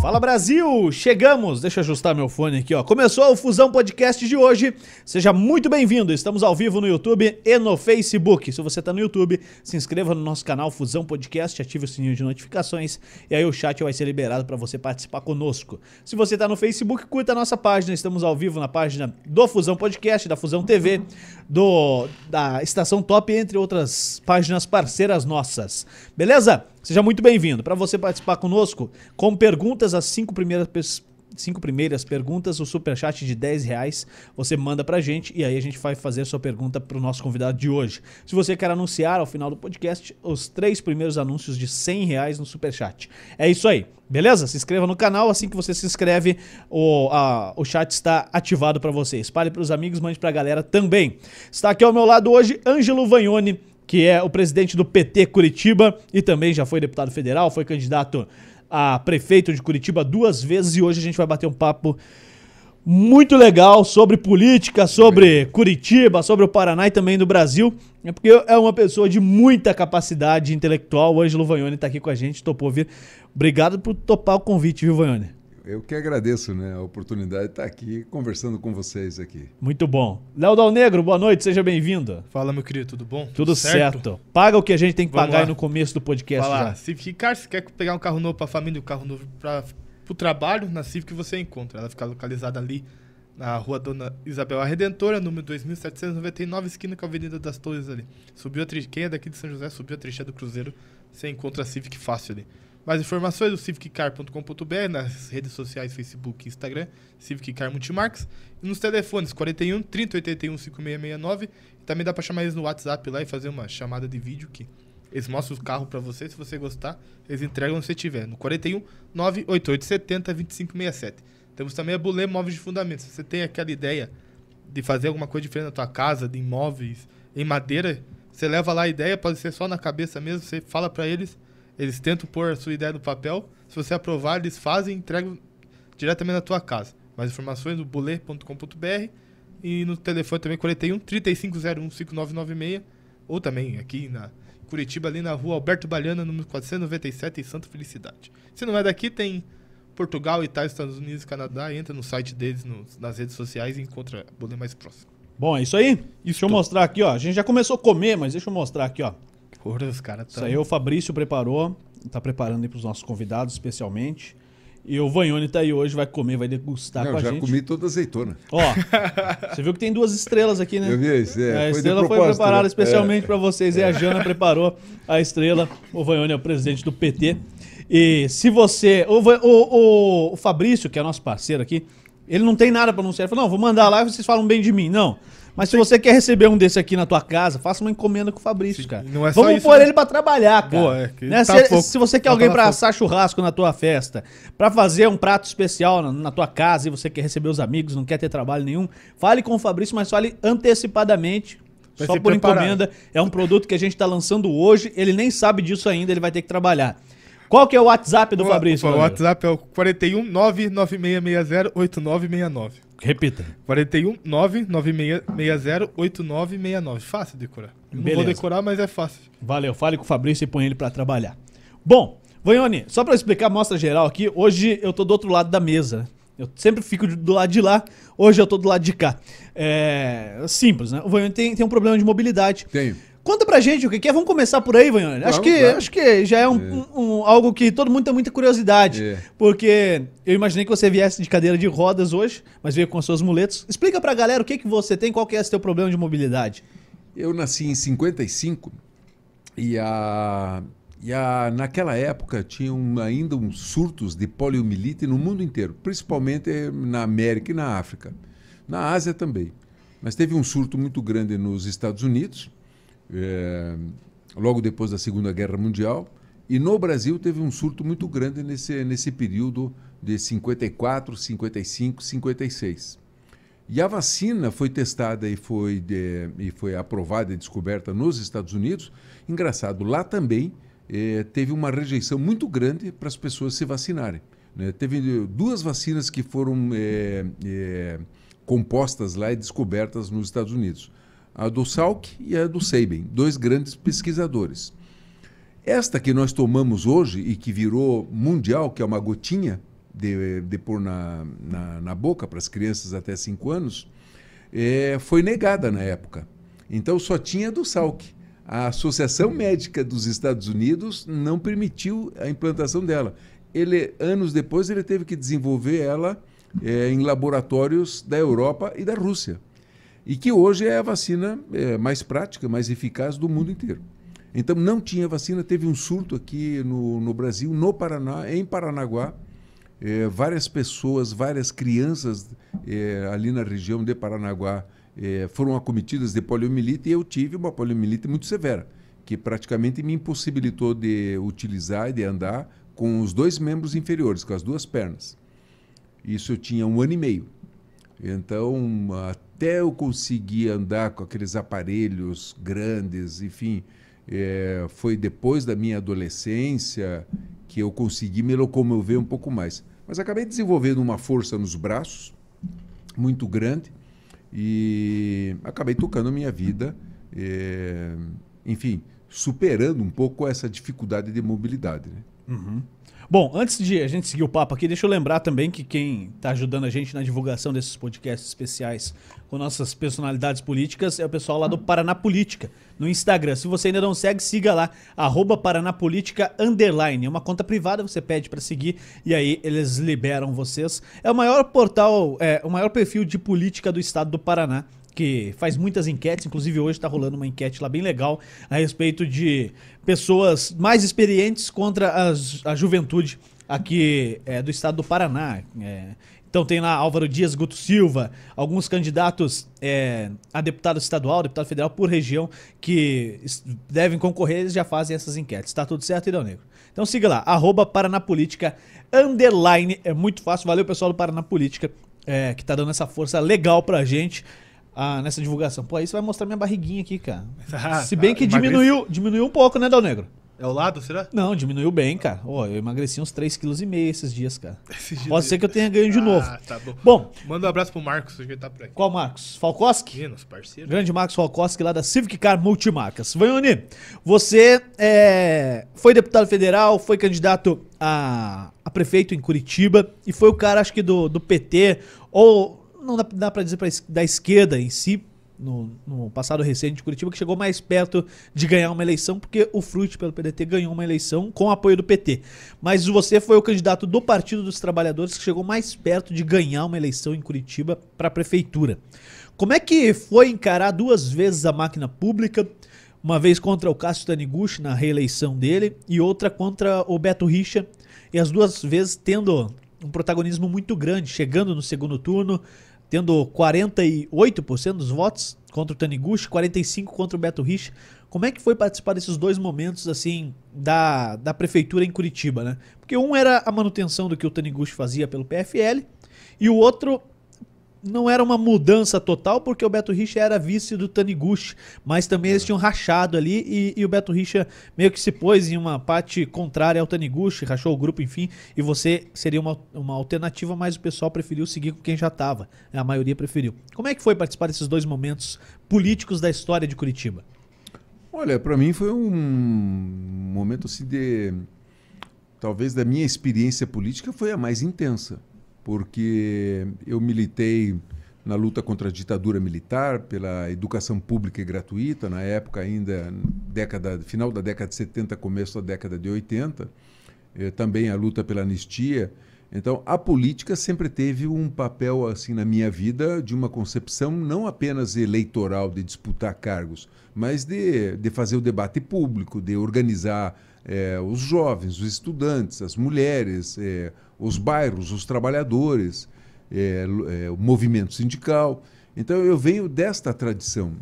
Fala Brasil, chegamos. Deixa eu ajustar meu fone aqui, ó. Começou o Fusão Podcast de hoje. Seja muito bem-vindo. Estamos ao vivo no YouTube e no Facebook. Se você está no YouTube, se inscreva no nosso canal Fusão Podcast, ative o sininho de notificações e aí o chat vai ser liberado para você participar conosco. Se você está no Facebook, curta a nossa página. Estamos ao vivo na página do Fusão Podcast, da Fusão TV, do da Estação Top, entre outras páginas parceiras nossas. Beleza? Seja muito bem-vindo. Para você participar conosco, com perguntas, as cinco primeiras, cinco primeiras perguntas, o superchat de 10 reais, você manda pra gente e aí a gente vai fazer a sua pergunta pro nosso convidado de hoje. Se você quer anunciar ao final do podcast, os três primeiros anúncios de 100 reais no superchat. É isso aí, beleza? Se inscreva no canal, assim que você se inscreve, o, a, o chat está ativado para você. Espalhe pros amigos, mande pra galera também. Está aqui ao meu lado hoje, Ângelo Vagnoni, que é o presidente do PT Curitiba e também já foi deputado federal, foi candidato a prefeito de Curitiba duas vezes e hoje a gente vai bater um papo muito legal sobre política, sobre Curitiba, sobre o Paraná e também do Brasil. É porque é uma pessoa de muita capacidade intelectual. O Ângelo Vagnoni está aqui com a gente, topou vir. Obrigado por topar o convite, viu, Vagnoni? Eu que agradeço né, a oportunidade de estar aqui conversando com vocês aqui. Muito bom. Léo Dal Negro, boa noite, seja bem-vindo. Fala, meu querido, tudo bom? Tudo certo. certo. Paga o que a gente tem que Vamos pagar no começo do podcast Fala, já. Civic Car, se quer pegar um carro novo para a família, um carro novo para o trabalho, na Civic você encontra. Ela fica localizada ali na rua Dona Isabel a Redentora, número 2799, esquina com a Avenida das Torres ali. Subiu a tri... Quem é daqui de São José, subiu a trincheira do Cruzeiro, você encontra a Civic fácil ali. Mais informações do civiccar.com.br nas redes sociais Facebook e Instagram, Civic Car Multimarcas, e nos telefones 41 30 81 5669. E também dá para chamar eles no WhatsApp lá e fazer uma chamada de vídeo que eles mostram o carro para você, se você gostar, eles entregam se tiver no 41 98870 2567. Temos também a Bulê Móveis de Fundamentos. Se você tem aquela ideia de fazer alguma coisa diferente na tua casa, de imóveis em madeira, você leva lá a ideia, pode ser só na cabeça mesmo, você fala para eles eles tentam pôr a sua ideia no papel. Se você aprovar, eles fazem e entregam diretamente na tua casa. Mais informações no bolê.com.br e no telefone também 41 3501 5996 ou também aqui na Curitiba, ali na rua Alberto Baliana, número 497, em Santa Felicidade. Se não é daqui, tem Portugal, Itália, Estados Unidos, Canadá. Entra no site deles, no, nas redes sociais e encontra a Bolê mais próximo. Bom, é isso aí. Isso deixa eu mostrar aqui, ó. A gente já começou a comer, mas deixa eu mostrar aqui, ó. Porra, os caras tão... Isso aí o Fabrício preparou, tá preparando aí pros nossos convidados especialmente. E o Vanhone tá aí hoje, vai comer, vai degustar Não, com a gente. Eu já comi toda a azeitona. Ó, você viu que tem duas estrelas aqui, né? Eu vi isso, é. A estrela foi preparada né? especialmente é. para vocês. E a Jana preparou a estrela. O Vanhone é o presidente do PT. E se você... O, o, o, o Fabrício, que é nosso parceiro aqui, ele não tem nada para anunciar. Ele falou, não, vou mandar lá e vocês falam bem de mim. Não. Mas se você quer receber um desse aqui na tua casa, faça uma encomenda com o Fabrício, cara. Não é Vamos pôr né? ele para trabalhar, cara. Boa, é, né? tá se, se, você quer alguém para assar churrasco na tua festa, para fazer um prato especial na, na, tua casa e você quer receber os amigos, não quer ter trabalho nenhum, fale com o Fabrício, mas fale antecipadamente. Vai só por preparado. encomenda. É um produto que a gente está lançando hoje. Ele nem sabe disso ainda, ele vai ter que trabalhar. Qual que é o WhatsApp do Fabrício? O, o WhatsApp é o 41 99660 8969. Repita. 41 99660 8969. Fácil decorar. Não Beleza. vou decorar, mas é fácil. Valeu. Fale com o Fabrício e põe ele para trabalhar. Bom, Vanhone, só para explicar, mostra geral aqui. Hoje eu tô do outro lado da mesa. Eu sempre fico do lado de lá, hoje eu tô do lado de cá. É simples, né? O Vanhone tem, tem um problema de mobilidade. Tenho. Conta pra gente o que é. Vamos começar por aí, Vanhone. Acho, que, acho que já é, um, é. Um, um, algo que todo mundo tem muita curiosidade. É. Porque eu imaginei que você viesse de cadeira de rodas hoje, mas veio com suas muletas. Explica pra galera o que, que você tem, qual que é esse teu problema de mobilidade. Eu nasci em 55 e, a, e a, naquela época tinham ainda uns surtos de poliomielite no mundo inteiro, principalmente na América e na África. Na Ásia também. Mas teve um surto muito grande nos Estados Unidos é, logo depois da Segunda Guerra Mundial. E no Brasil teve um surto muito grande nesse, nesse período de 54, 55, 56. E a vacina foi testada e foi, de, e foi aprovada e descoberta nos Estados Unidos. Engraçado, lá também eh, teve uma rejeição muito grande para as pessoas se vacinarem. Né? Teve duas vacinas que foram eh, eh, compostas lá e descobertas nos Estados Unidos a do Salk e a do Seiben, dois grandes pesquisadores. Esta que nós tomamos hoje e que virou mundial, que é uma gotinha de, de pôr na, na, na boca para as crianças até 5 anos, é, foi negada na época. Então só tinha do Salk. A Associação Médica dos Estados Unidos não permitiu a implantação dela. Ele, anos depois, ele teve que desenvolver ela é, em laboratórios da Europa e da Rússia. E que hoje é a vacina é, mais prática, mais eficaz do mundo inteiro. Então não tinha vacina, teve um surto aqui no, no Brasil, no Paraná, em Paranaguá. É, várias pessoas, várias crianças é, ali na região de Paranaguá é, foram acometidas de poliomielite e eu tive uma poliomielite muito severa, que praticamente me impossibilitou de utilizar e de andar com os dois membros inferiores, com as duas pernas. Isso eu tinha um ano e meio. Então, até eu conseguir andar com aqueles aparelhos grandes, enfim, é, foi depois da minha adolescência que eu consegui me locomover um pouco mais. Mas acabei desenvolvendo uma força nos braços muito grande e acabei tocando a minha vida, é, enfim, superando um pouco essa dificuldade de mobilidade. Né? Uhum. Bom, antes de a gente seguir o papo aqui, deixa eu lembrar também que quem está ajudando a gente na divulgação desses podcasts especiais com nossas personalidades políticas é o pessoal lá do Paraná Política, no Instagram. Se você ainda não segue, siga lá, arroba Paranapolítica Underline. É uma conta privada, você pede para seguir e aí eles liberam vocês. É o maior portal, é o maior perfil de política do estado do Paraná que faz muitas enquetes, inclusive hoje está rolando uma enquete lá bem legal a respeito de pessoas mais experientes contra as, a juventude aqui é, do estado do Paraná. É, então tem lá Álvaro Dias, Guto Silva, alguns candidatos é, a deputado estadual, deputado federal por região que devem concorrer, eles já fazem essas enquetes. Tá tudo certo, Idão Negro? Então siga lá, arroba Paranapolítica, underline, é muito fácil. Valeu pessoal do Paranapolítica é, que tá dando essa força legal pra gente ah, nessa divulgação. Pô, aí você vai mostrar minha barriguinha aqui, cara. Ah, Se bem que diminuiu, diminuiu um pouco, né, Dal Negro? É o lado, será? Não, diminuiu bem, cara. Oh, eu emagreci uns 3,5 kg esses dias, cara. Esses dias Pode ser que eu tenha ganho de ah, novo. Tá bom. bom. Manda um abraço pro Marcos, que tá por aqui. Qual Marcos? Falkoski? nosso parceiro. Grande Marcos Falkoski, lá da Civic Car Multimarcas. Vanhoni, você é, foi deputado federal, foi candidato a, a prefeito em Curitiba e foi o cara, acho que do, do PT, ou não dá, dá pra dizer pra, da esquerda em si, no, no, passado recente de Curitiba, que chegou mais perto de ganhar uma eleição, porque o Fruit pelo PDT ganhou uma eleição com apoio do PT. Mas você foi o candidato do Partido dos Trabalhadores que chegou mais perto de ganhar uma eleição em Curitiba para a prefeitura. Como é que foi encarar duas vezes a máquina pública? Uma vez contra o Cássio Taniguchi na reeleição dele e outra contra o Beto Richa, e as duas vezes tendo um protagonismo muito grande, chegando no segundo turno, tendo 48% dos votos contra o Taniguchi, 45% contra o Beto Rich. Como é que foi participar desses dois momentos assim da, da prefeitura em Curitiba, né? Porque um era a manutenção do que o Taniguchi fazia pelo PFL e o outro não era uma mudança total, porque o Beto Richa era vice do Taniguchi, mas também eles tinham rachado ali e, e, o Beto Richa meio que se pôs em uma parte contrária ao Taniguchi, rachou o grupo, enfim, e você seria uma, uma alternativa, mas o pessoal preferiu seguir com quem já estava, a maioria preferiu. Como é que foi participar desses dois momentos políticos da história de Curitiba? Olha, para mim foi um momento assim de talvez da minha experiência política foi a mais intensa porque eu militei na luta contra a ditadura militar, pela educação pública e gratuita, na época ainda, década, final da década de 70, começo da década de 80, eh, também a luta pela anistia. Então, a política sempre teve um papel assim na minha vida de uma concepção não apenas eleitoral de disputar cargos, mas de, de fazer o debate público, de organizar eh, os jovens, os estudantes, as mulheres, eh, os bairros, os trabalhadores, é, é, o movimento sindical. Então eu venho desta tradição.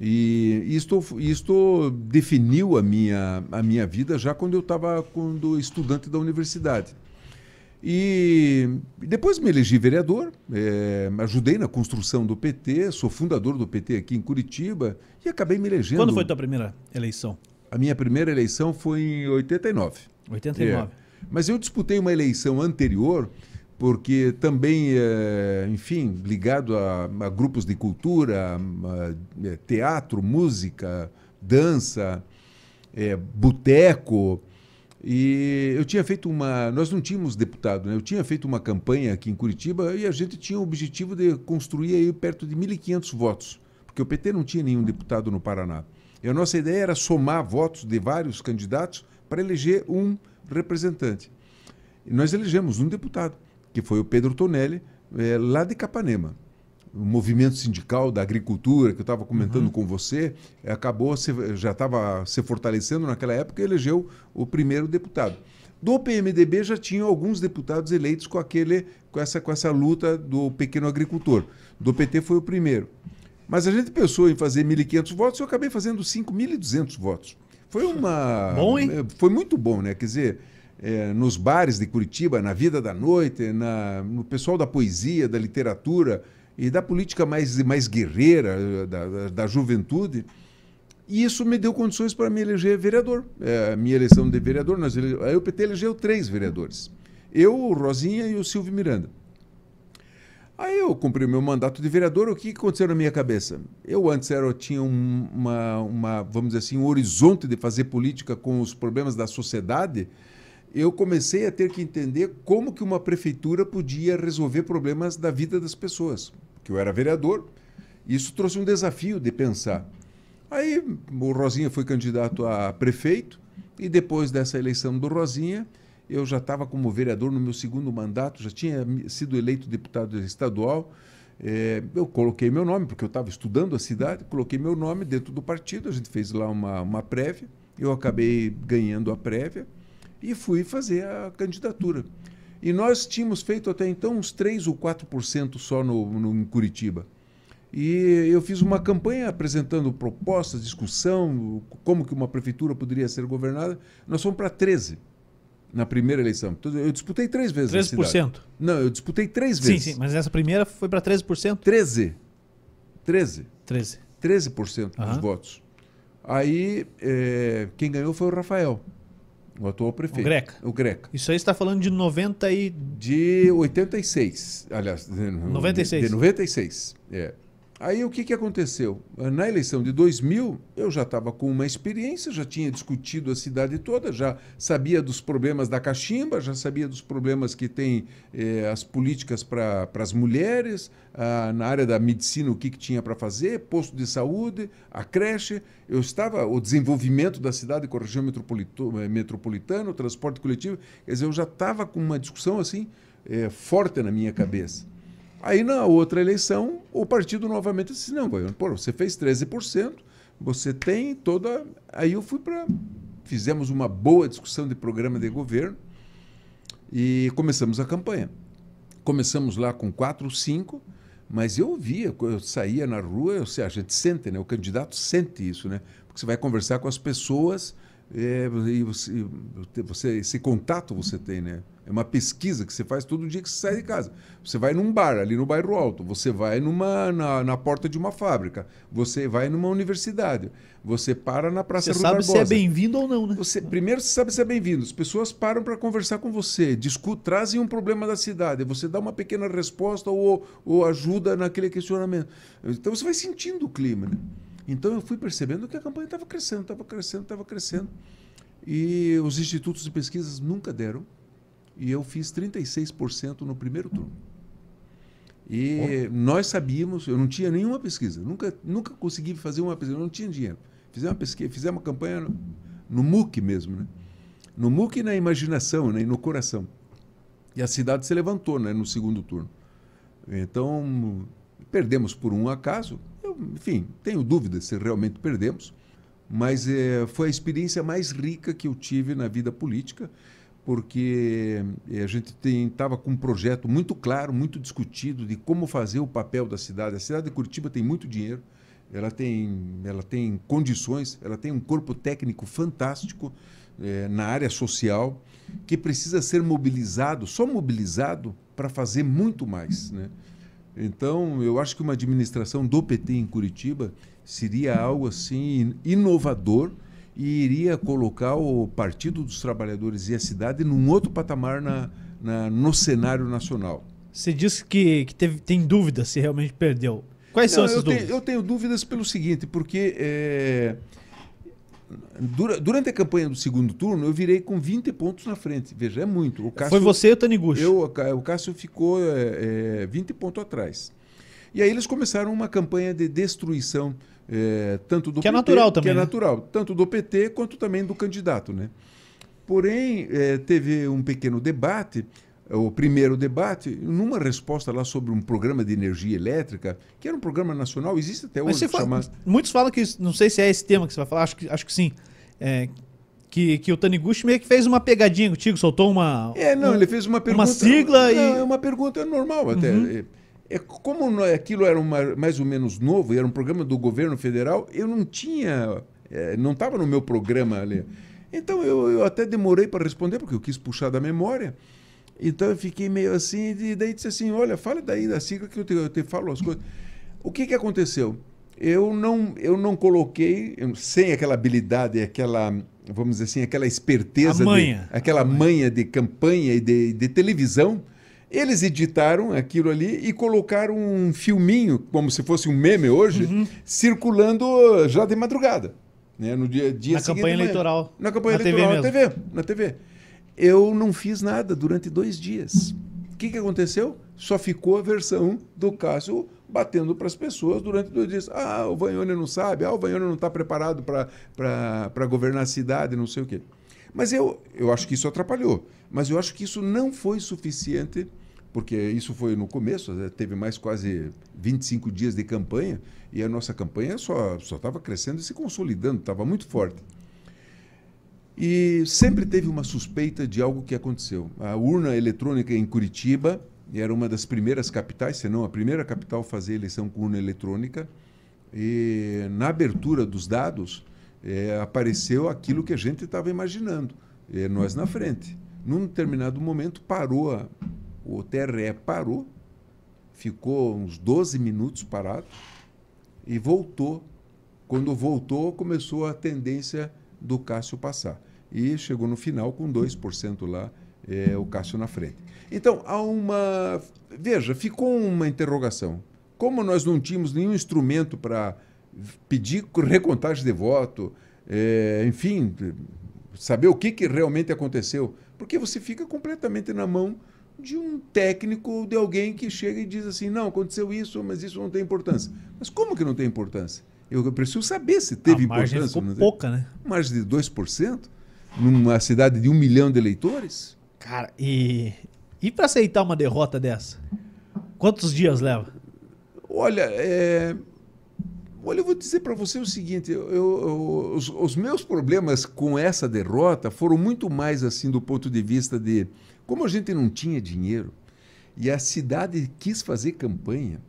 E isto, isto definiu a minha, a minha vida já quando eu estava quando estudante da universidade. E depois me elegi vereador, é, ajudei na construção do PT, sou fundador do PT aqui em Curitiba e acabei me elegendo. Quando foi a tua primeira eleição? A minha primeira eleição foi em 89. 89. É. Mas eu disputei uma eleição anterior, porque também, é, enfim, ligado a, a, grupos de cultura, a, a, teatro, música, dança, é, boteco, E eu tinha feito uma. Nós não tínhamos deputado, né? Eu tinha feito uma campanha aqui em Curitiba e a gente tinha o objetivo de construir aí perto de 1.500 votos, porque o PT não tinha nenhum deputado no Paraná. E a nossa ideia era somar votos de vários candidatos para eleger um representante. E nós elegemos um deputado, que foi o Pedro Tonelli, é, lá de Capanema o movimento sindical da agricultura que eu estava comentando uhum. com você acabou se, já estava se fortalecendo naquela época e elegeu o primeiro deputado. Do PMDB já tinham alguns deputados eleitos com aquele com essa com essa luta do pequeno agricultor. Do PT foi o primeiro. Mas a gente pensou em fazer 1.500 votos e eu acabei fazendo 5.200 votos. Foi uma bom, hein? foi muito bom, né? Quer dizer, é, nos bares de Curitiba, na vida da noite, na, no pessoal da poesia, da literatura, e da política mais, mais guerreira, da, da, da juventude. E isso me deu condições para me eleger vereador. É, a minha eleição de vereador, nós ele... aí o PT elegeu três vereadores. Eu, o Rosinha e o Silvio Miranda. Aí eu cumpri o meu mandato de vereador, o que aconteceu na minha cabeça? Eu antes era, eu tinha um, uma, uma, vamos dizer assim, um horizonte de fazer política com os problemas da sociedade, eu comecei a ter que entender como que uma prefeitura podia resolver problemas da vida das pessoas que eu era vereador. Isso trouxe um desafio de pensar. Aí o Rosinha foi candidato a prefeito e depois dessa eleição do Rosinha, eu já estava como vereador no meu segundo mandato, já tinha sido eleito deputado estadual. É, eu coloquei meu nome, porque eu estava estudando a cidade, coloquei meu nome dentro do partido, a gente fez lá uma, uma prévia, eu acabei ganhando a prévia e fui fazer a candidatura. E nós tínhamos feito até então uns 3 ou 4% só no, no, em Curitiba. E eu fiz uma campanha apresentando propostas, discussão, como que uma prefeitura poderia ser governada. Nós fomos para 13 na primeira eleição. Eu disputei três vezes 13%? Não, eu disputei três vezes. Sim, sim, mas nessa primeira foi para 13%? 13. 13. 13. 13% uhum. dos votos. Aí, é, quem ganhou foi o Rafael. O atual prefeito. O Greca. O Greca. Isso aí está falando de 90 e... De 86, aliás. 96. De, de 96, é. Aí o que, que aconteceu? Na eleição de 2000, eu já estava com uma experiência, já tinha discutido a cidade toda, já sabia dos problemas da cachimba, já sabia dos problemas que tem eh, as políticas para as mulheres, ah, na área da medicina, o que, que tinha para fazer, posto de saúde, a creche. Eu estava, o desenvolvimento da cidade com a região metropolitana, o transporte coletivo, quer dizer, eu já estava com uma discussão assim eh, forte na minha cabeça. Aí na outra eleição, o partido novamente disse: não, pô, você fez 13%, você tem toda. Aí eu fui para. Fizemos uma boa discussão de programa de governo e começamos a campanha. Começamos lá com 4, 5, mas eu via, eu saía na rua, eu, a gente sente, né? o candidato sente isso, né? porque você vai conversar com as pessoas é, e você, você, esse contato você tem, né? É uma pesquisa que você faz todo dia que você sai de casa. Você vai num bar ali no bairro Alto, você vai numa, na, na porta de uma fábrica, você vai numa universidade, você para na Praça Você sabe se é bem-vindo ou não, né? Você, primeiro você sabe se é bem-vindo. As pessoas param para conversar com você, discutem, trazem um problema da cidade, você dá uma pequena resposta ou, ou ajuda naquele questionamento. Então você vai sentindo o clima, né? Então eu fui percebendo que a campanha estava crescendo, estava crescendo, estava crescendo. E os institutos de pesquisas nunca deram e eu fiz 36% no primeiro turno. E oh. nós sabíamos, eu não tinha nenhuma pesquisa, nunca, nunca consegui fazer uma pesquisa, eu não tinha dinheiro. Fizemos uma pesquisa, fizemos uma campanha no, no MOOC mesmo, né? No MOOC e na imaginação, né? e no coração. E a cidade se levantou né? no segundo turno. Então, perdemos por um acaso. Eu, enfim, tenho dúvidas se realmente perdemos, mas é, foi a experiência mais rica que eu tive na vida política porque eh, a gente estava com um projeto muito claro, muito discutido de como fazer o papel da cidade. A cidade de Curitiba tem muito dinheiro, ela tem, ela tem condições, ela tem um corpo técnico fantástico é, na área social que precisa ser mobilizado, só mobilizado para fazer muito mais. Né? Então, eu acho que uma administração do PT em Curitiba seria algo assim inovador e iria colocar o Partido dos Trabalhadores e a cidade num outro patamar na, na no cenário nacional. Você disse que, que teve, tem dúvidas se realmente perdeu. Quais Não, são essas eu dúvidas? Tenho, eu tenho dúvidas pelo seguinte, porque é, dura- durante a campanha do segundo turno, eu virei com 20 pontos na frente. Veja, é muito. Cássio, Foi você e o Taniguchi. eu, o Cássio ficou é, é, 20 pontos atrás. E aí eles começaram uma campanha de destruição, é, tanto do Que é PT, natural também, que é né? natural, tanto do PT quanto também do candidato, né? Porém, é, teve um pequeno debate, o primeiro debate, numa resposta lá sobre um programa de energia elétrica, que era um programa nacional, existe até hoje, você fala- muitos falam que, não sei se é esse tema que você vai falar, acho que, acho que sim. É, que, que o Taniguchi meio que fez uma pegadinha contigo, soltou uma. É, não, um- ele fez uma pergunta. sigla não, e- Uhum. É uma pergunta normal até. É, é, como não- aquilo era uma- mais ou menos novo, e era um programa do governo federal, eu não tinha. é, não estava no meu programa ali. Então eu, eu até demorei para responder, porque eu quis puxar da memória. Então eu fiquei meio assim, e daí disse assim: olha, fala daí da sigla que eu te, eu te falo as coisas. O que, que aconteceu? Eu não, eu não coloquei, eu- sem aquela habilidade, aquela, vamos dizer assim, aquela esperteza, manha. De, aquela manha de campanha e de, de televisão. Eles editaram aquilo ali e colocaram um filminho, como se fosse um meme hoje, Uhum. circulando já de madrugada. Né? No dia, dia Na seguinte campanha eleitoral. Na campanha Na TV eleitoral, na mesmo. TV, na TV. Eu não fiz nada durante dois dias. O que, que aconteceu? Só ficou a versão do Cássio batendo para as pessoas durante dois dias. Ah, o Vanhone não sabe, ah, o Vanhone não está preparado para governar a cidade, não sei o quê. Mas eu, eu acho que isso atrapalhou. Mas eu acho que isso não foi suficiente, porque isso foi no começo, né? teve mais quase 25 dias de campanha, e a nossa campanha só estava crescendo e se consolidando, estava muito forte. E sempre teve uma suspeita de algo que aconteceu. A urna eletrônica em Curitiba era uma das primeiras capitais, se não a primeira capital a fazer eleição com urna eletrônica. E na abertura dos dados eh, apareceu aquilo que a gente estava imaginando, eh, nós na frente. Num determinado momento parou, a- o TRE parou, ficou uns 12 minutos parado e voltou. Quando voltou, começou a tendência do Cássio passar. E chegou no final com 2% lá, é, o Cássio na frente. Então, há uma. Veja, ficou uma interrogação. Como nós não tínhamos nenhum instrumento para pedir recontagem de voto, é, enfim, saber o que, que realmente aconteceu, porque você fica completamente na mão de um técnico, de alguém que chega e diz assim: não, aconteceu isso, mas isso não tem importância. Mas como que não tem importância? Eu preciso saber se teve a margem importância. ficou tem. pouca, né? Margem de 2%? Numa cidade de um milhão de eleitores? Cara, e. E pra aceitar uma derrota dessa? Quantos dias leva? Olha, é, olha, eu vou dizer para você o seguinte: eu- eu- os, os meus problemas com essa derrota foram muito mais assim do ponto de vista de como a gente não tinha dinheiro e a cidade quis fazer campanha.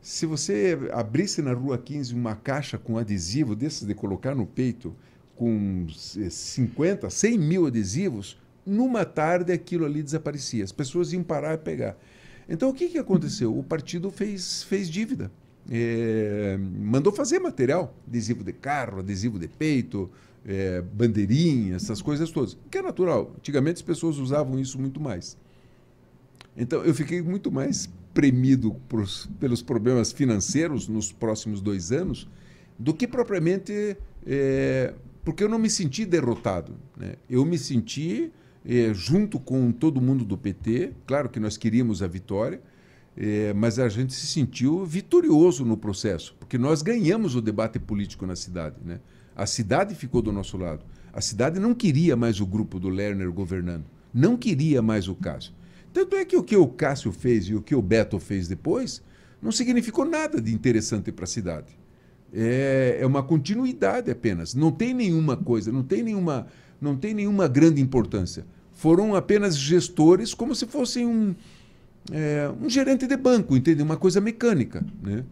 Se você abrisse na Rua 15 uma caixa com adesivo desses de colocar no peito, com eh, 50, 100 mil adesivos, numa tarde aquilo ali desaparecia. As pessoas iam parar e pegar. Então o que, que aconteceu? O partido fez, fez dívida. Eh, mandou fazer material, adesivo de carro, adesivo de peito, eh, bandeirinha, essas coisas todas. Que é natural. Antigamente as pessoas usavam isso muito mais. Então, eu fiquei muito mais premido pros- pelos problemas financeiros nos próximos dois anos do que propriamente eh, porque eu não me senti derrotado. né? Eu me senti eh, junto com todo mundo do PT, claro que nós queríamos a vitória, eh, mas a gente se sentiu vitorioso no processo, porque nós ganhamos o debate político na cidade. Né? A cidade ficou do nosso lado. A cidade não queria mais o grupo do Lerner governando, não queria mais o Cássio. Tanto é que o que o Cássio fez e o que o Beto fez depois não significou nada de interessante para a cidade. É, é uma continuidade apenas. Não tem nenhuma coisa, não tem nenhuma, não tem nenhuma grande importância. Foram apenas gestores, como se fossem um, é, um gerente de banco, entende? Uma coisa mecânica. Né?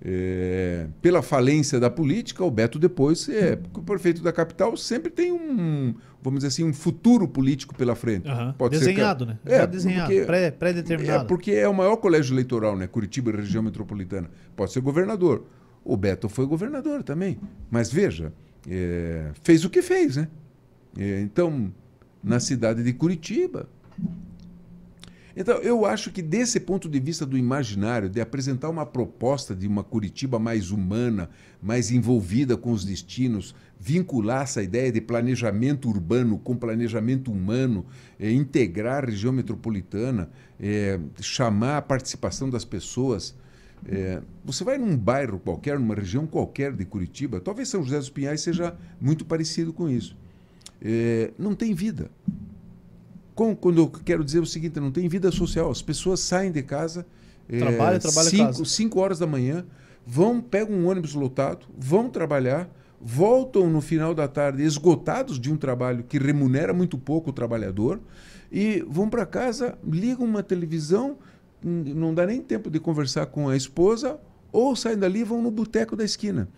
É, pela falência da política, o Beto depois, é, porque o prefeito da capital sempre tem um, vamos dizer assim, um futuro político pela frente. Aham. Pode ser Desenhado, que- né? É, Já desenhado, porque- pré- pré-determinado. é porque é o maior colégio eleitoral, né? Curitiba, região metropolitana. Pode ser governador. O Beto foi governador também. Mas veja, é, fez o que fez, né? É, então, na cidade de Curitiba. Então, eu acho que desse ponto de vista do imaginário, de apresentar uma proposta de uma Curitiba mais humana, mais envolvida com os destinos, vincular essa ideia de planejamento urbano com planejamento humano, é, integrar a região metropolitana, é, chamar a participação das pessoas. É, você vai num bairro qualquer, numa região qualquer de Curitiba, talvez São José dos Pinhais seja muito parecido com isso. É, não tem vida. Com, quando eu quero dizer o seguinte, não tem vida social. As pessoas saem de casa, trabalha, é, trabalha cinco, cinco horas da manhã, vão, pegam um ônibus lotado, vão trabalhar, voltam no final da tarde esgotados de um trabalho que remunera muito pouco o trabalhador e vão para casa, ligam uma televisão, não dá nem tempo de conversar com a esposa, ou saem dali e vão no boteco da esquina.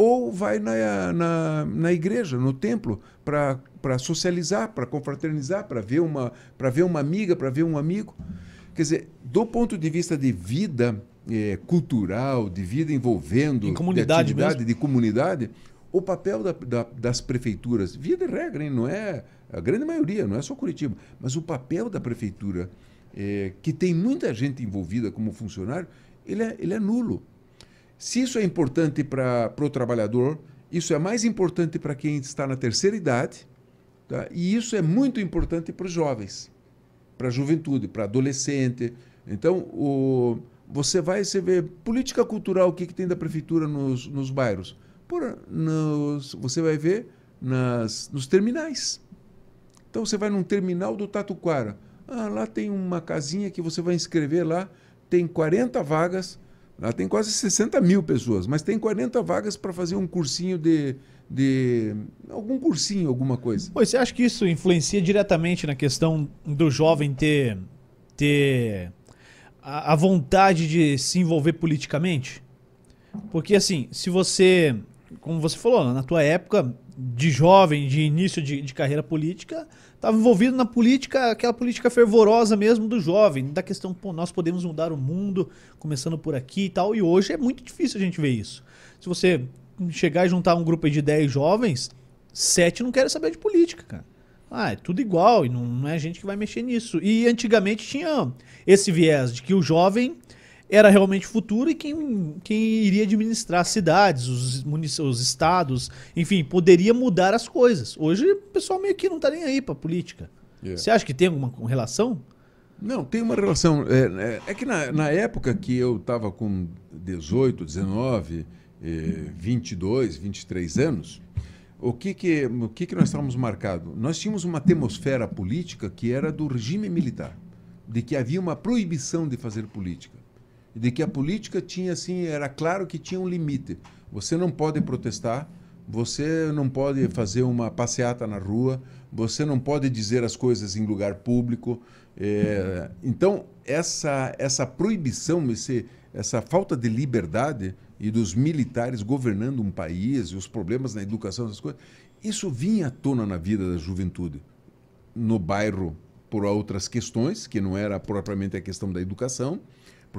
Ou vai na, na, na igreja, no templo, para socializar, para confraternizar, para ver, uma, ver uma amiga, para ver um amigo. Quer dizer, do ponto de vista de vida é, cultural, de vida envolvendo, em comunidade de atividade, mesmo. de comunidade, o papel da, da, das prefeituras, via de regra, hein, não é a grande maioria, não é só Curitiba, mas o papel da prefeitura, é, que tem muita gente envolvida como funcionário, ele é, ele é nulo. Se isso é importante para o trabalhador, isso é mais importante para quem está na terceira idade, tá? e isso é muito importante para os jovens, para a juventude, para adolescente. Então, o, você vai você vê política cultural, o que, que tem da prefeitura nos, nos bairros? Por, nos, você vai ver nas, nos terminais. Então você vai num terminal do Tatuquara. Ah, lá tem uma casinha que você vai inscrever lá, tem 40 vagas, lá tem quase 60 mil pessoas, mas tem 40 vagas para fazer um cursinho de, de. algum cursinho, alguma coisa. Pois você acha que isso influencia diretamente na questão do jovem ter, ter a, a vontade de se envolver politicamente? Porque assim, se você como você falou, na tua época de jovem, de início de, de carreira política, estava envolvido na política, aquela política fervorosa mesmo do jovem, da questão, pô, nós podemos mudar o mundo, começando por aqui e tal, e hoje é muito difícil a gente ver isso. Se você chegar e juntar um grupo de 10 jovens, sete não querem saber de política, cara. Ah, é tudo igual e não, não é gente que vai mexer nisso. E antigamente tinha esse viés de que o jovem era realmente futuro e quem, quem iria administrar as cidades, os, os estados, enfim, poderia mudar as coisas. Hoje o pessoal meio que não está nem aí para política. Yeah. Você acha que tem alguma relação? Não, tem uma relação. É, é, é que na, na, época que eu estava com 18, 19, eh, 22, 23 anos, o que que, o que que nós estávamos marcados? Nós tínhamos uma atmosfera política que era do regime militar, de que havia uma proibição de fazer política de que a política tinha assim, era claro que tinha um limite. Você não pode protestar, você não pode fazer uma passeata na rua, você não pode dizer as coisas em lugar público. É, então, essa, essa proibição, esse, essa falta de liberdade e dos militares governando um país, e os problemas na educação, essas coisas, isso vinha à tona na vida da juventude. No bairro, por outras questões, que não era propriamente a questão da educação,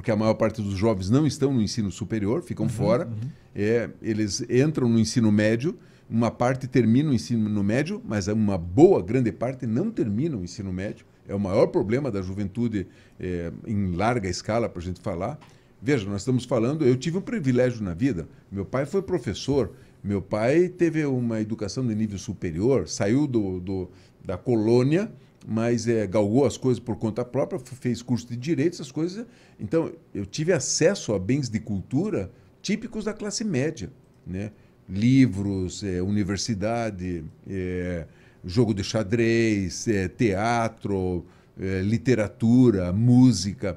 porque a maior parte dos jovens não estão no ensino superior, ficam uhum, fora. Uhum. É, eles entram no ensino médio, uma parte termina o ensino médio, mas uma boa, grande parte não termina o ensino médio. É o maior problema da juventude é, em larga escala, para a gente falar. Veja, nós estamos falando, eu tive um privilégio na vida. Meu pai foi professor, meu pai teve uma educação de nível superior, saiu do, do da colônia mas é, galgou as coisas por conta própria, fez curso de direito, essas coisas. Então, eu tive acesso a bens de cultura típicos da classe média, né? livros, é, universidade, é, jogo de xadrez, teatro, literatura, música.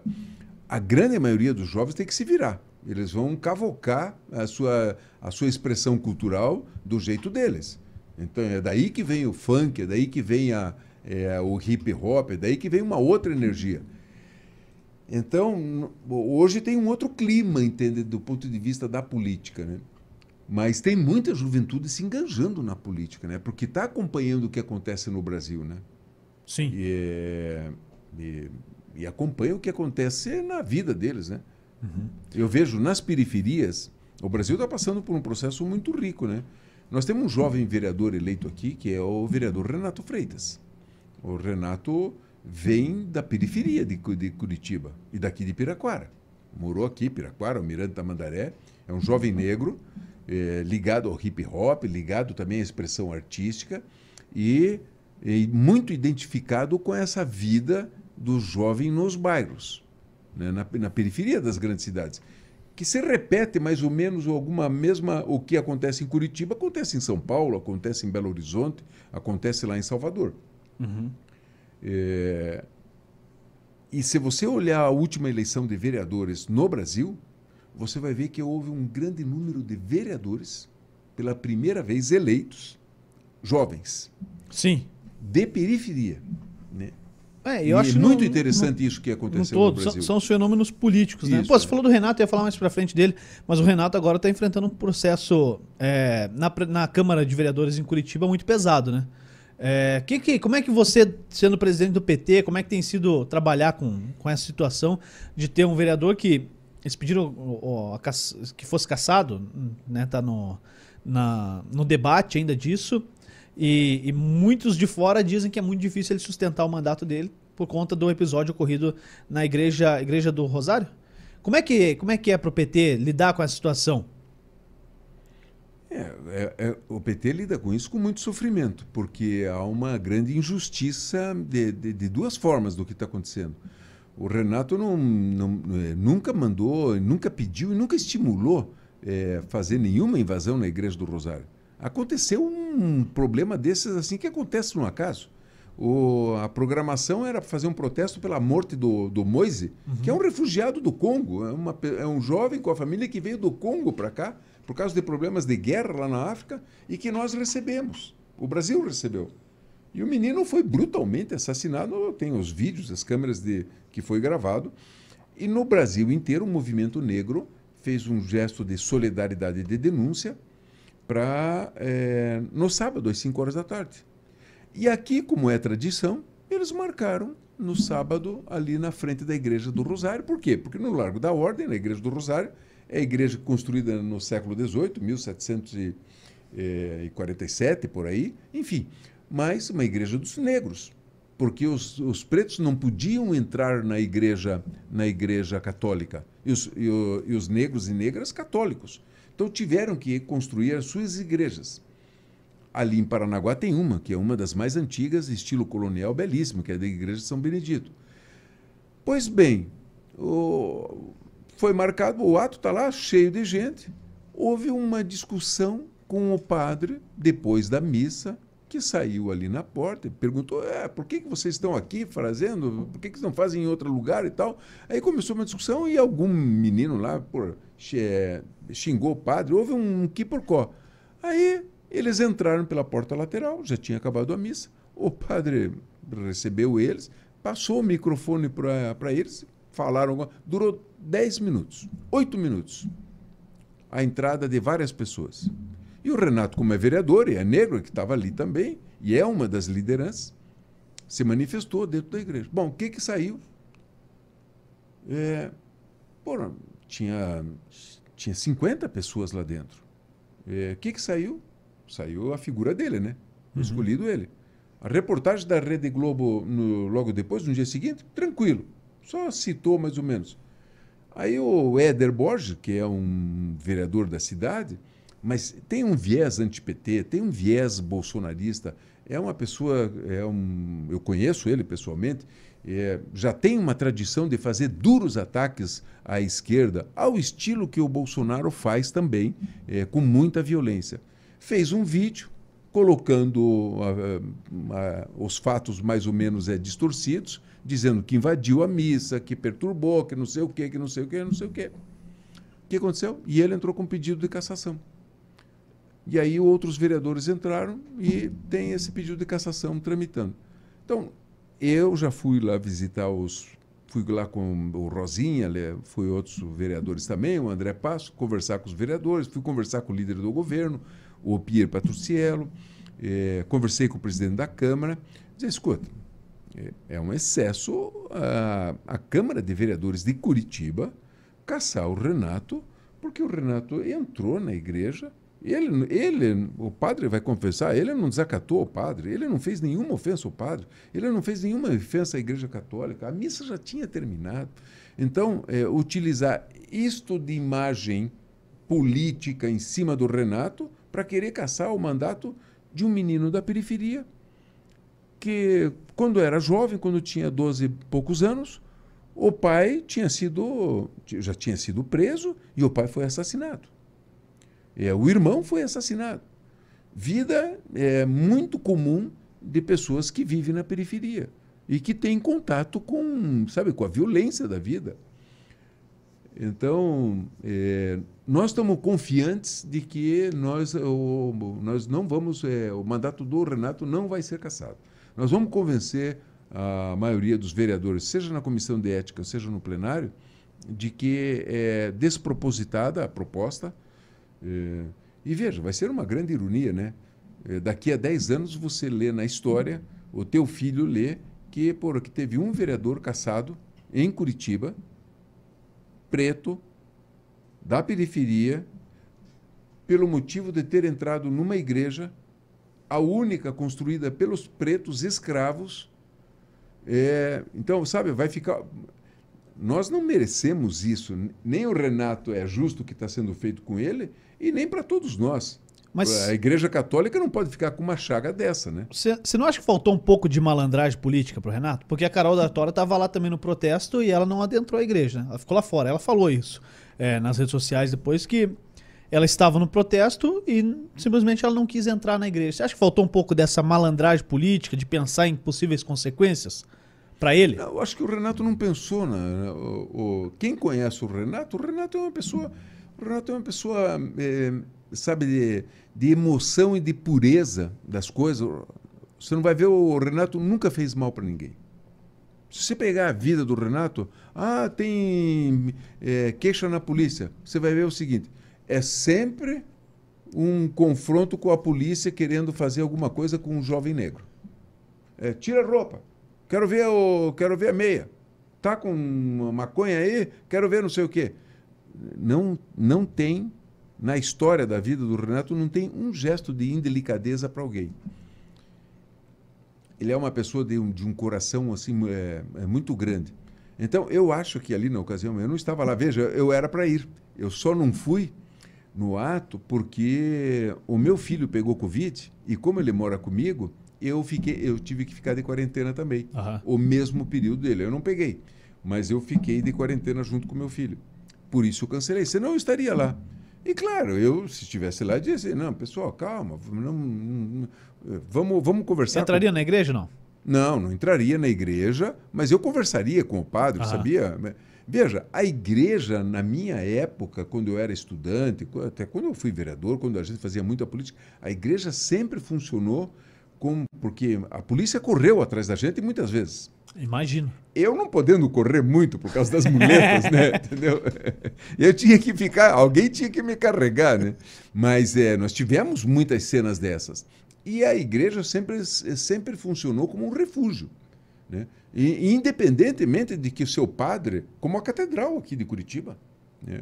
A grande maioria dos jovens tem que se virar. Eles vão cavocar a sua, a sua expressão cultural do jeito deles. Então é daí que vem o funk, é daí que vem a, é, o hip hop, é daí que vem uma outra energia. Então, hoje tem um outro clima, entende, do ponto de vista da política, né? Mas tem muita juventude se engajando na política, né? Porque está acompanhando o que acontece no Brasil, né? Sim. E, e, e acompanha o que acontece na vida deles, né? Uhum. Eu vejo nas periferias, o Brasil está passando por um processo muito rico, né? Nós temos um jovem vereador eleito aqui, que é o vereador Renato Freitas. O Renato vem da periferia de, de Curitiba e daqui de Piraquara. Morou aqui, Piraquara, o Miranda Tamandaré. É um jovem negro é, ligado ao hip hop, ligado também à expressão artística e, e muito identificado com essa vida do jovem nos bairros, né, na, na periferia das grandes cidades que se repete mais ou menos alguma mesma o que acontece em Curitiba acontece em São Paulo acontece em Belo Horizonte acontece lá em Salvador Uhum. é... e se você olhar a última eleição de vereadores no Brasil você vai ver que houve um grande número de vereadores pela primeira vez eleitos jovens Sim. de periferia né? É, E eu acho é muito no- interessante isso que aconteceu todo, no são, Brasil são os fenômenos políticos, né? Isso, Pô, você é. falou do Renato, eu ia falar mais pra frente dele, mas o Renato agora tá enfrentando um processo é, na, na Câmara de Vereadores em Curitiba muito pesado, né? É, que, que, como é que você, sendo presidente do PT, como é que tem sido trabalhar com, com essa situação de ter um vereador que eles pediram ó, que fosse caçado, né? Tá no, no debate ainda disso. E, e muitos de fora dizem que é muito difícil ele sustentar o mandato dele por conta do episódio ocorrido na igreja, igreja do Rosário. Como é que como é que é pro PT lidar com essa situação? É, é- é- o PT lida com isso com muito sofrimento, porque há uma grande injustiça de, de- de duas formas do que está acontecendo. O Renato não, não- eh, nunca mandou, nunca pediu e nunca estimulou eh, fazer nenhuma invasão na Igreja do Rosário. Aconteceu um problema desses assim que acontece no acaso. O- a programação era fazer um protesto pela morte do, do Moise, que é um refugiado do Congo, é, uma é um jovem com a família que veio do Congo para cá por causa de problemas de guerra lá na África e que nós recebemos. O Brasil recebeu. E o menino foi brutalmente assassinado. Tem os vídeos, as câmeras de que foi gravado. E no Brasil inteiro, o movimento negro fez um gesto de solidariedade e de denúncia para no sábado às 5 horas da tarde. E aqui, como é tradição, eles marcaram no sábado ali na frente da Igreja do Rosário. Por quê? Porque no Largo da Ordem, na Igreja do Rosário, é a igreja construída no século XVIII, 1747, por aí, enfim, mas uma igreja dos negros, porque os, os pretos não podiam entrar na igreja, na igreja católica, e os, e o- e os negros e negras católicos. Então tiveram que construir as suas igrejas. Ali em Paranaguá tem uma, que é uma das mais antigas, estilo colonial, belíssimo, que é da Igreja de São Benedito. Pois bem, o- foi marcado, o ato está lá cheio de gente. Houve uma discussão com o padre depois da missa, que saiu ali na porta e perguntou: é, por que, que vocês estão aqui fazendo? Por que, que vocês não fazem em outro lugar e tal? Aí começou uma discussão e algum menino lá por, xingou o padre, houve um quiporcó. Aí eles entraram pela porta lateral, já tinha acabado a missa. O padre recebeu eles, passou o microfone para eles, falaram. Durou 10 minutos, 8 minutos. A entrada de várias pessoas. E o Renato, como é vereador e é negro, que estava ali também, e é uma das lideranças, se manifestou dentro da igreja. Bom, o que, que saiu? É, porra, tinha, tinha 50 pessoas lá dentro. É, O que, que saiu? Saiu a figura dele, né? O Escolhido ele. A reportagem da Rede Globo no- logo depois, no dia seguinte, tranquilo. Só citou mais ou menos. Aí o Éder Borges, que é um vereador da cidade, mas tem um viés anti-PT, tem um viés bolsonarista, é uma pessoa, é um, eu conheço ele pessoalmente, é, já tem uma tradição de fazer duros ataques à esquerda, ao estilo que o Bolsonaro faz também, é, com muita violência. Fez um vídeo colocando ah, ah, os fatos mais ou menos é, distorcidos, dizendo que invadiu a missa, que perturbou, que não sei o quê, que não sei o quê, não sei o quê. O que aconteceu? E ele entrou com pedido de cassação. E aí outros vereadores entraram e tem esse pedido de cassação tramitando. Então, eu já fui lá visitar os. Fui lá com o Rosinha, le- fui outros vereadores também, o André Passo, conversar com os vereadores, fui conversar com o líder do governo, o Pierre Patriciello, eh, conversei com o presidente da Câmara, disse, escuta, é- é um excesso a, a Câmara de Vereadores de Curitiba caçar o Renato, porque o Renato entrou na igreja Ele, ele, o padre vai confessar, ele não desacatou o padre, ele não fez nenhuma ofensa ao padre, ele não fez nenhuma ofensa à Igreja Católica, a missa já tinha terminado. Então, é, utilizar isto de imagem política em cima do Renato para querer caçar o mandato de um menino da periferia que, quando era jovem, quando tinha 12 e poucos anos, o pai tinha sido, já tinha sido preso e o pai foi assassinado. É, o irmão foi assassinado. Vida é muito comum de pessoas que vivem na periferia e que têm contato com, sabe, com a violência da vida. Então, é, nós estamos confiantes de que nós, o, nós não vamos, é, o mandato do Renato não vai ser cassado. Nós vamos convencer a maioria dos vereadores, seja na comissão de ética, seja no plenário, de que é despropositada a proposta. É, e veja, vai ser uma grande ironia, né? É, daqui a 10 anos você lê na história, o teu filho lê que, por, que teve um vereador caçado em Curitiba, preto, da periferia, pelo motivo de ter entrado numa igreja, a única construída pelos pretos escravos. É, então, sabe, vai ficar. Nós não merecemos isso. Nem o Renato é justo o que está sendo feito com ele, e nem para todos nós. Mas a Igreja Católica não pode ficar com uma chaga dessa, né? Você não acha que faltou um pouco de malandragem política pro Renato? Porque a Carol da Tora estava lá também no protesto e ela não adentrou a igreja, né? Ela ficou lá fora. Ela falou isso é, nas redes sociais depois que ela estava no protesto e simplesmente ela não quis entrar na igreja. Você acha que faltou um pouco dessa malandragem política, de pensar em possíveis consequências para ele? Eu acho que o Renato não pensou. Né? O, o, quem conhece o Renato, o Renato é uma pessoa. O Renato é uma pessoa, é, sabe, de, de emoção e de pureza das coisas. Você não vai ver, o Renato nunca fez mal para ninguém. Se você pegar a vida do Renato, ah, tem é, queixa na polícia. Você vai ver o seguinte: é sempre um confronto com a polícia querendo fazer alguma coisa com um jovem negro. É, tira a roupa. Quero ver o, quero ver a meia. Tá com uma maconha aí? Quero ver não sei o quê. Não, não tem na história da vida do Renato não tem um gesto de indelicadeza para alguém. Ele é uma pessoa de um, de um coração assim é, é muito grande. Então eu acho que ali na ocasião eu não estava lá. Veja, eu era para ir. Eu só não fui no ato porque o meu filho pegou covid e como ele mora comigo, eu fiquei, eu tive que ficar de quarentena também. Uhum. O mesmo período dele. Eu não peguei, mas eu fiquei de quarentena junto com meu filho. Por isso eu cancelei. Senão eu estaria lá. E claro, eu, se estivesse lá, dizia não, pessoal, calma, não, não, vamos, vamos conversar. Você entraria com... na igreja não? Não, não entraria na igreja, mas eu conversaria com o padre, Aham. sabia? Veja, a igreja, na minha época, quando eu era estudante, até quando eu fui vereador, quando a gente fazia muita política, a igreja sempre funcionou com, porque a polícia correu atrás da gente muitas vezes. Imagino. Eu não podendo correr muito por causa das muletas, né? Entendeu? Eu tinha que ficar, alguém tinha que me carregar, né? Mas é, nós tivemos muitas cenas dessas. E a igreja sempre, sempre funcionou como um refúgio. Né? E, independentemente de que o seu padre, como a catedral aqui de Curitiba, né?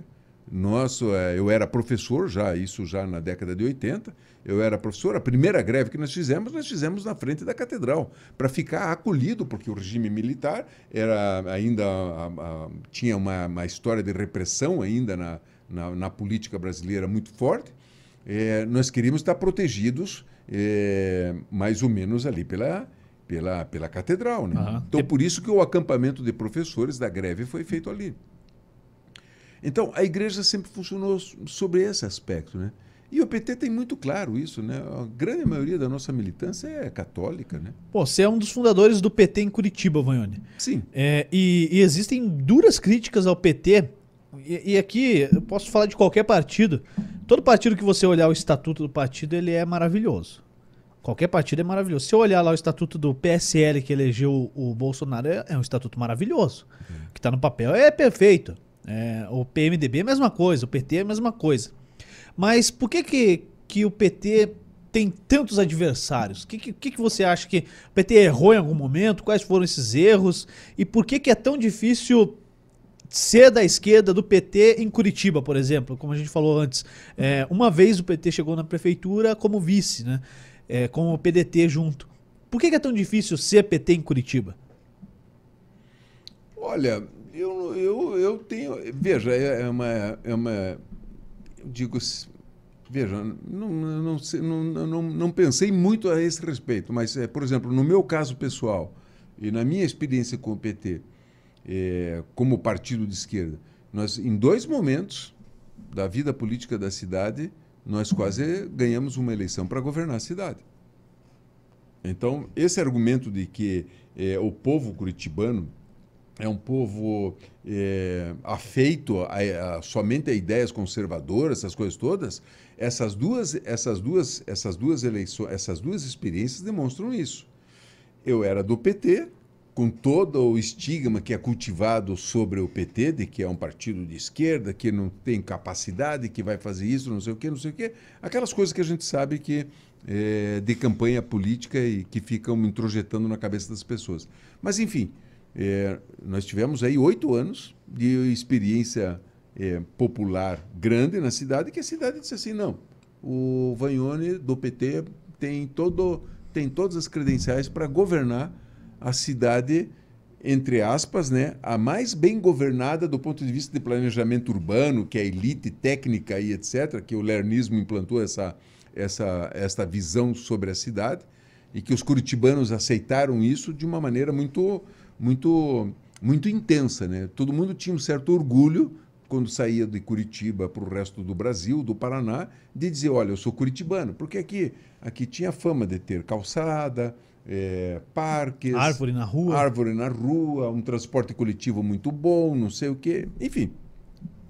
Nosso, é, eu era professor já, isso já na década de 80, eu era professor. A primeira greve que nós fizemos, nós fizemos na frente da catedral, para ficar acolhido, porque o regime militar era ainda a, a, tinha uma, uma, história de repressão ainda na, na, na política brasileira muito forte. É, nós queríamos estar protegidos é, mais ou menos ali pela, pela, pela catedral. Né? Uhum. Então, por isso que o acampamento de professores da greve foi feito ali. Então, a igreja sempre funcionou sobre esse aspecto. Né? E o PT tem muito claro isso, né? A grande maioria da nossa militância é católica, né? Pô, você é um dos fundadores do PT em Curitiba, Vanhone. Sim. É, e, e, existem duras críticas ao PT. E, e, aqui eu posso falar de qualquer partido. Todo partido que você olhar o estatuto do partido, ele é maravilhoso. Qualquer partido é maravilhoso. Se eu olhar lá o estatuto do PSL que elegeu o Bolsonaro, é, é um estatuto maravilhoso. Uhum. O que está no papel é perfeito. É, o PMDB é a mesma coisa, o PT é a mesma coisa. Mas por que, que, que o PT tem tantos adversários? O que, que, que você acha que o PT errou em algum momento? Quais foram esses erros? E por que, que é tão difícil ser da esquerda do PT em Curitiba, por exemplo, como a gente falou antes. É, uma vez o PT chegou na prefeitura como vice, né? É, com o PDT junto. Por que, é tão difícil ser PT em Curitiba? Olha, eu, eu, eu tenho. Veja, é, é uma. É uma eu digo. Veja, não, não, não, não, não pensei muito a esse respeito, mas, é, por exemplo, no meu caso pessoal e na minha experiência com o PT, é, como partido de esquerda, nós, em dois momentos da vida política da cidade, nós quase ganhamos uma eleição para governar a cidade. Então, esse argumento de que é, o povo curitibano é um povo é, afeito a, a, somente a ideias conservadoras, essas coisas todas, essas duas, essas duas, essas duas eleições, essas duas experiências demonstram isso. Eu era do PT, com todo o estigma que é cultivado sobre o PT, de que é um partido de esquerda, que não tem capacidade, que vai fazer isso, não sei o quê, não sei o quê. Aquelas coisas que a gente sabe que é, de campanha política e que ficam introjetando na cabeça das pessoas. Mas, enfim, é, nós tivemos aí oito anos de experiência é, popular grande na cidade, que a cidade disse assim, não, o Vagnoni do PT tem, todo, tem todas as credenciais para governar a cidade, entre aspas, né, a mais bem governada do ponto de vista de planejamento urbano, que é a elite técnica e etc., que o lernismo implantou essa, essa, essa visão sobre a cidade, e que os curitibanos aceitaram isso de uma maneira muito muito, muito intensa. Né? Todo mundo tinha um certo orgulho quando saía de Curitiba para o resto do Brasil, do Paraná, de dizer, olha, eu sou curitibano, porque aqui, aqui tinha fama de ter calçada, é, parques... Árvore na rua. Árvore na rua, um transporte coletivo muito bom, não sei o quê, enfim.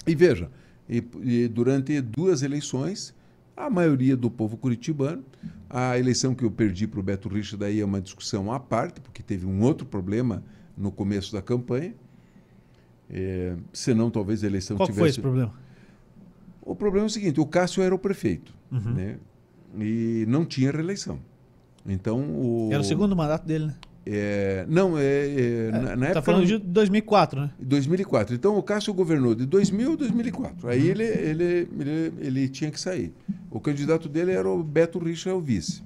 E veja, e, e durante duas eleições, a maioria do povo curitibano, a eleição que eu perdi para o Beto Richa daí é uma discussão à parte, porque teve um outro problema no começo da campanha. É, senão, talvez a eleição Qual tivesse. Qual foi esse problema? O problema é o seguinte: o Cássio era o prefeito uhum. né? e não tinha reeleição. Então, o... Era o segundo mandato dele, né? É, não, é, é, é na, na tá falando de 2004, né? 2004. Então, o Cássio governou de 2000 a 2004. Aí uhum. ele, ele, ele, ele tinha que sair. O candidato dele era o Beto Richa, o vice.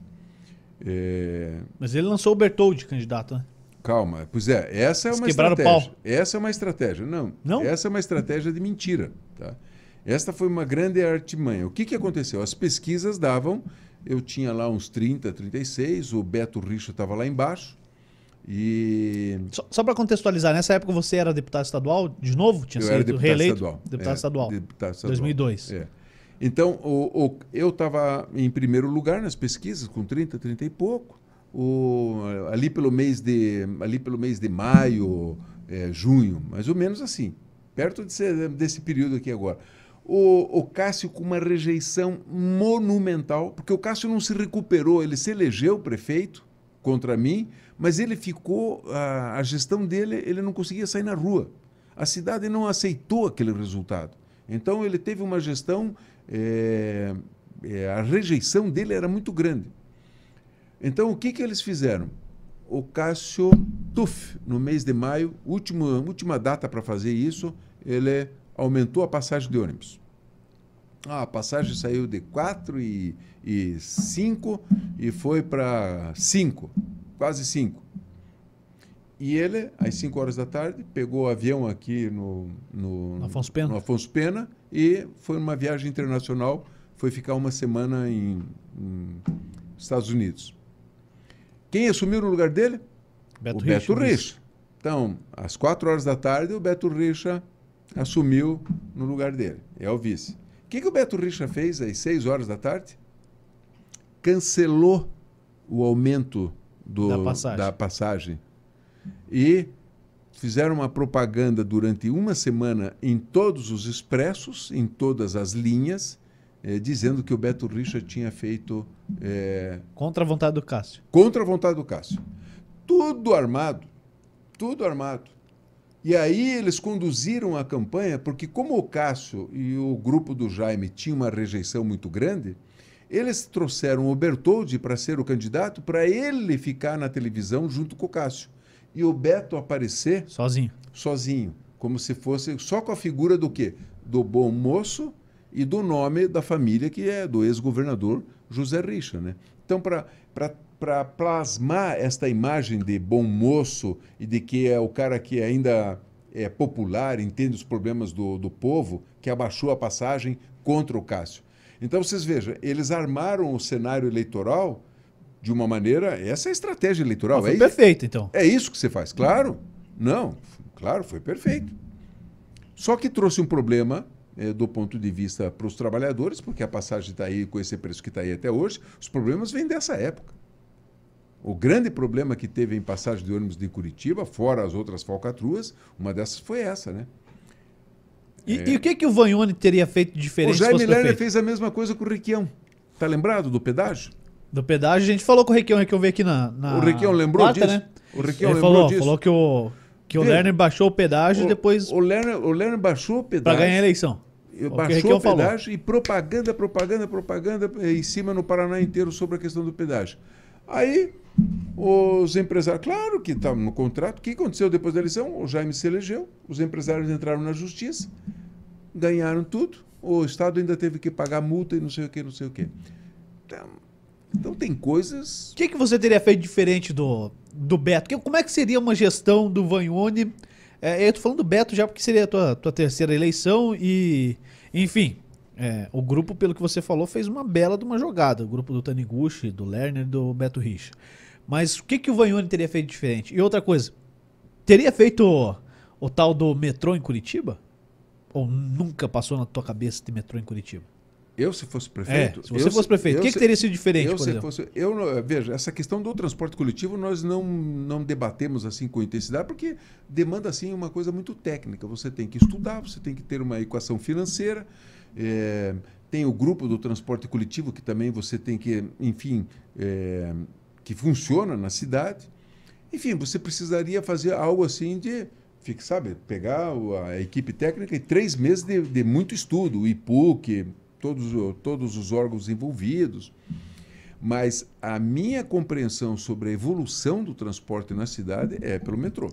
É... Mas ele lançou o Bertoldi candidato, né? Calma, pois é, essa é uma estratégia. Essa é uma estratégia. Não, não, essa é uma estratégia de mentira. Tá? Esta foi uma grande artimanha. O que, que aconteceu? As pesquisas davam, eu tinha lá uns 30, 36, o Beto Richa estava lá embaixo. E... Só, só para contextualizar, nessa época você era deputado estadual de novo? Tinha eu sido deputado reeleito? Estadual. Deputado, é, estadual. deputado estadual. 2002. É. Então, o, o, eu estava em primeiro lugar nas pesquisas, com 30, 30 e pouco o, ali, pelo mês de, ali pelo mês de maio, é, junho, mais ou menos assim, perto desse, desse período aqui agora. O, o Cássio com uma rejeição monumental, porque o Cássio não se recuperou, ele se elegeu prefeito contra mim, mas ele ficou, a, a gestão dele, ele não conseguia sair na rua. A cidade não aceitou aquele resultado. Então ele teve uma gestão, é, é, a rejeição dele era muito grande. Então, o que, que eles fizeram? O Cássio Tuf, no mês de maio, último, última data para fazer isso, ele aumentou a passagem de ônibus. Ah, a passagem saiu de 4 e, e 5 e foi para 5, quase 5. E ele, às 5 horas da tarde, pegou o avião aqui no, no, Afonso Pena. no Afonso Pena e foi numa viagem internacional, foi ficar uma semana em, em Estados Unidos. Quem assumiu no lugar dele? Beto o Richa, Beto Richa. Então, às quatro horas da tarde, o Beto Richa assumiu no lugar dele. É o vice. O que, que o Beto Richa fez às seis horas da tarde? Cancelou o aumento do, da, passagem. da passagem. E fizeram uma propaganda durante uma semana em todos os expressos, em todas as linhas, eh, dizendo que o Beto Richa tinha feito. Eh, contra a vontade do Cássio. Contra a vontade do Cássio. Tudo armado. Tudo armado. E aí eles conduziram a campanha, porque como o Cássio e o grupo do Jaime tinham uma rejeição muito grande, eles trouxeram o Bertoldi para ser o candidato, para ele ficar na televisão junto com o Cássio. E o Beto aparecer sozinho. Sozinho como se fosse só com a figura do quê? Do bom moço e do nome da família que é do ex-governador José Richa, né? Então para plasmar esta imagem de bom moço e de que é o cara que ainda é popular, entende os problemas do, do povo, que abaixou a passagem contra o Cássio. Então vocês vejam, eles armaram o cenário eleitoral de uma maneira. Essa é a estratégia eleitoral. foi é perfeito, então. É isso que você faz, claro. Não, claro, foi perfeito. Só que trouxe um problema é, do ponto de vista para os trabalhadores, porque a passagem está aí com esse preço que está aí até hoje. Os problemas vêm dessa época. O grande problema que teve em passagem de ônibus de Curitiba, fora as outras falcatruas, uma dessas foi essa, né? E, é. e o que, que o Vanhone teria feito diferente? O Jaime Lerner fez a mesma coisa com o Requião. Tá lembrado do pedágio? Do pedágio, a gente falou com o Requião, o Requião veio aqui na, na O Requião lembrou quarta, disso? Né? O Requião Ele lembrou falou, disso? falou que o, que o Lerner baixou o pedágio o, e depois... O Lerner, o Lerner baixou o pedágio. Para ganhar a eleição. Baixou o, o pedágio falou. e propaganda, propaganda, propaganda em cima no Paraná inteiro sobre a questão do pedágio. Aí os empresários, claro que estava no contrato. O que aconteceu depois da eleição? O Jaime se elegeu, os empresários entraram na justiça, ganharam tudo. O Estado ainda teve que pagar multa e não sei o que, não sei o que. Então, então tem coisas. O que, que você teria feito diferente do, do Beto? Como é que seria uma gestão do Vanhone? É, eu tô falando do Beto já porque seria a tua, tua terceira eleição e, enfim, é, o grupo, pelo que você falou, fez uma bela de uma jogada. O grupo do Taniguchi, do Lerner e do Beto Richa. Mas o que, que o Vanhone teria feito diferente? E outra coisa, teria feito o, o tal do metrô em Curitiba? Ou nunca passou na tua cabeça de metrô em Curitiba? Eu, se fosse prefeito. É, se você fosse prefeito, o que, que, teria sido diferente? Eu, se fosse, eu, veja, essa questão do transporte coletivo nós não, não debatemos assim com intensidade, porque demanda assim uma coisa muito técnica. Você tem que estudar, você tem que ter uma equação financeira. É, tem o grupo do transporte coletivo que também você tem que, enfim, é, que funciona na cidade. Enfim, você precisaria fazer algo assim de, fique, sabe, pegar a equipe técnica e três meses de, de muito estudo, o IPUC, todos, todos os órgãos envolvidos. Mas a minha compreensão sobre a evolução do transporte na cidade é pelo metrô.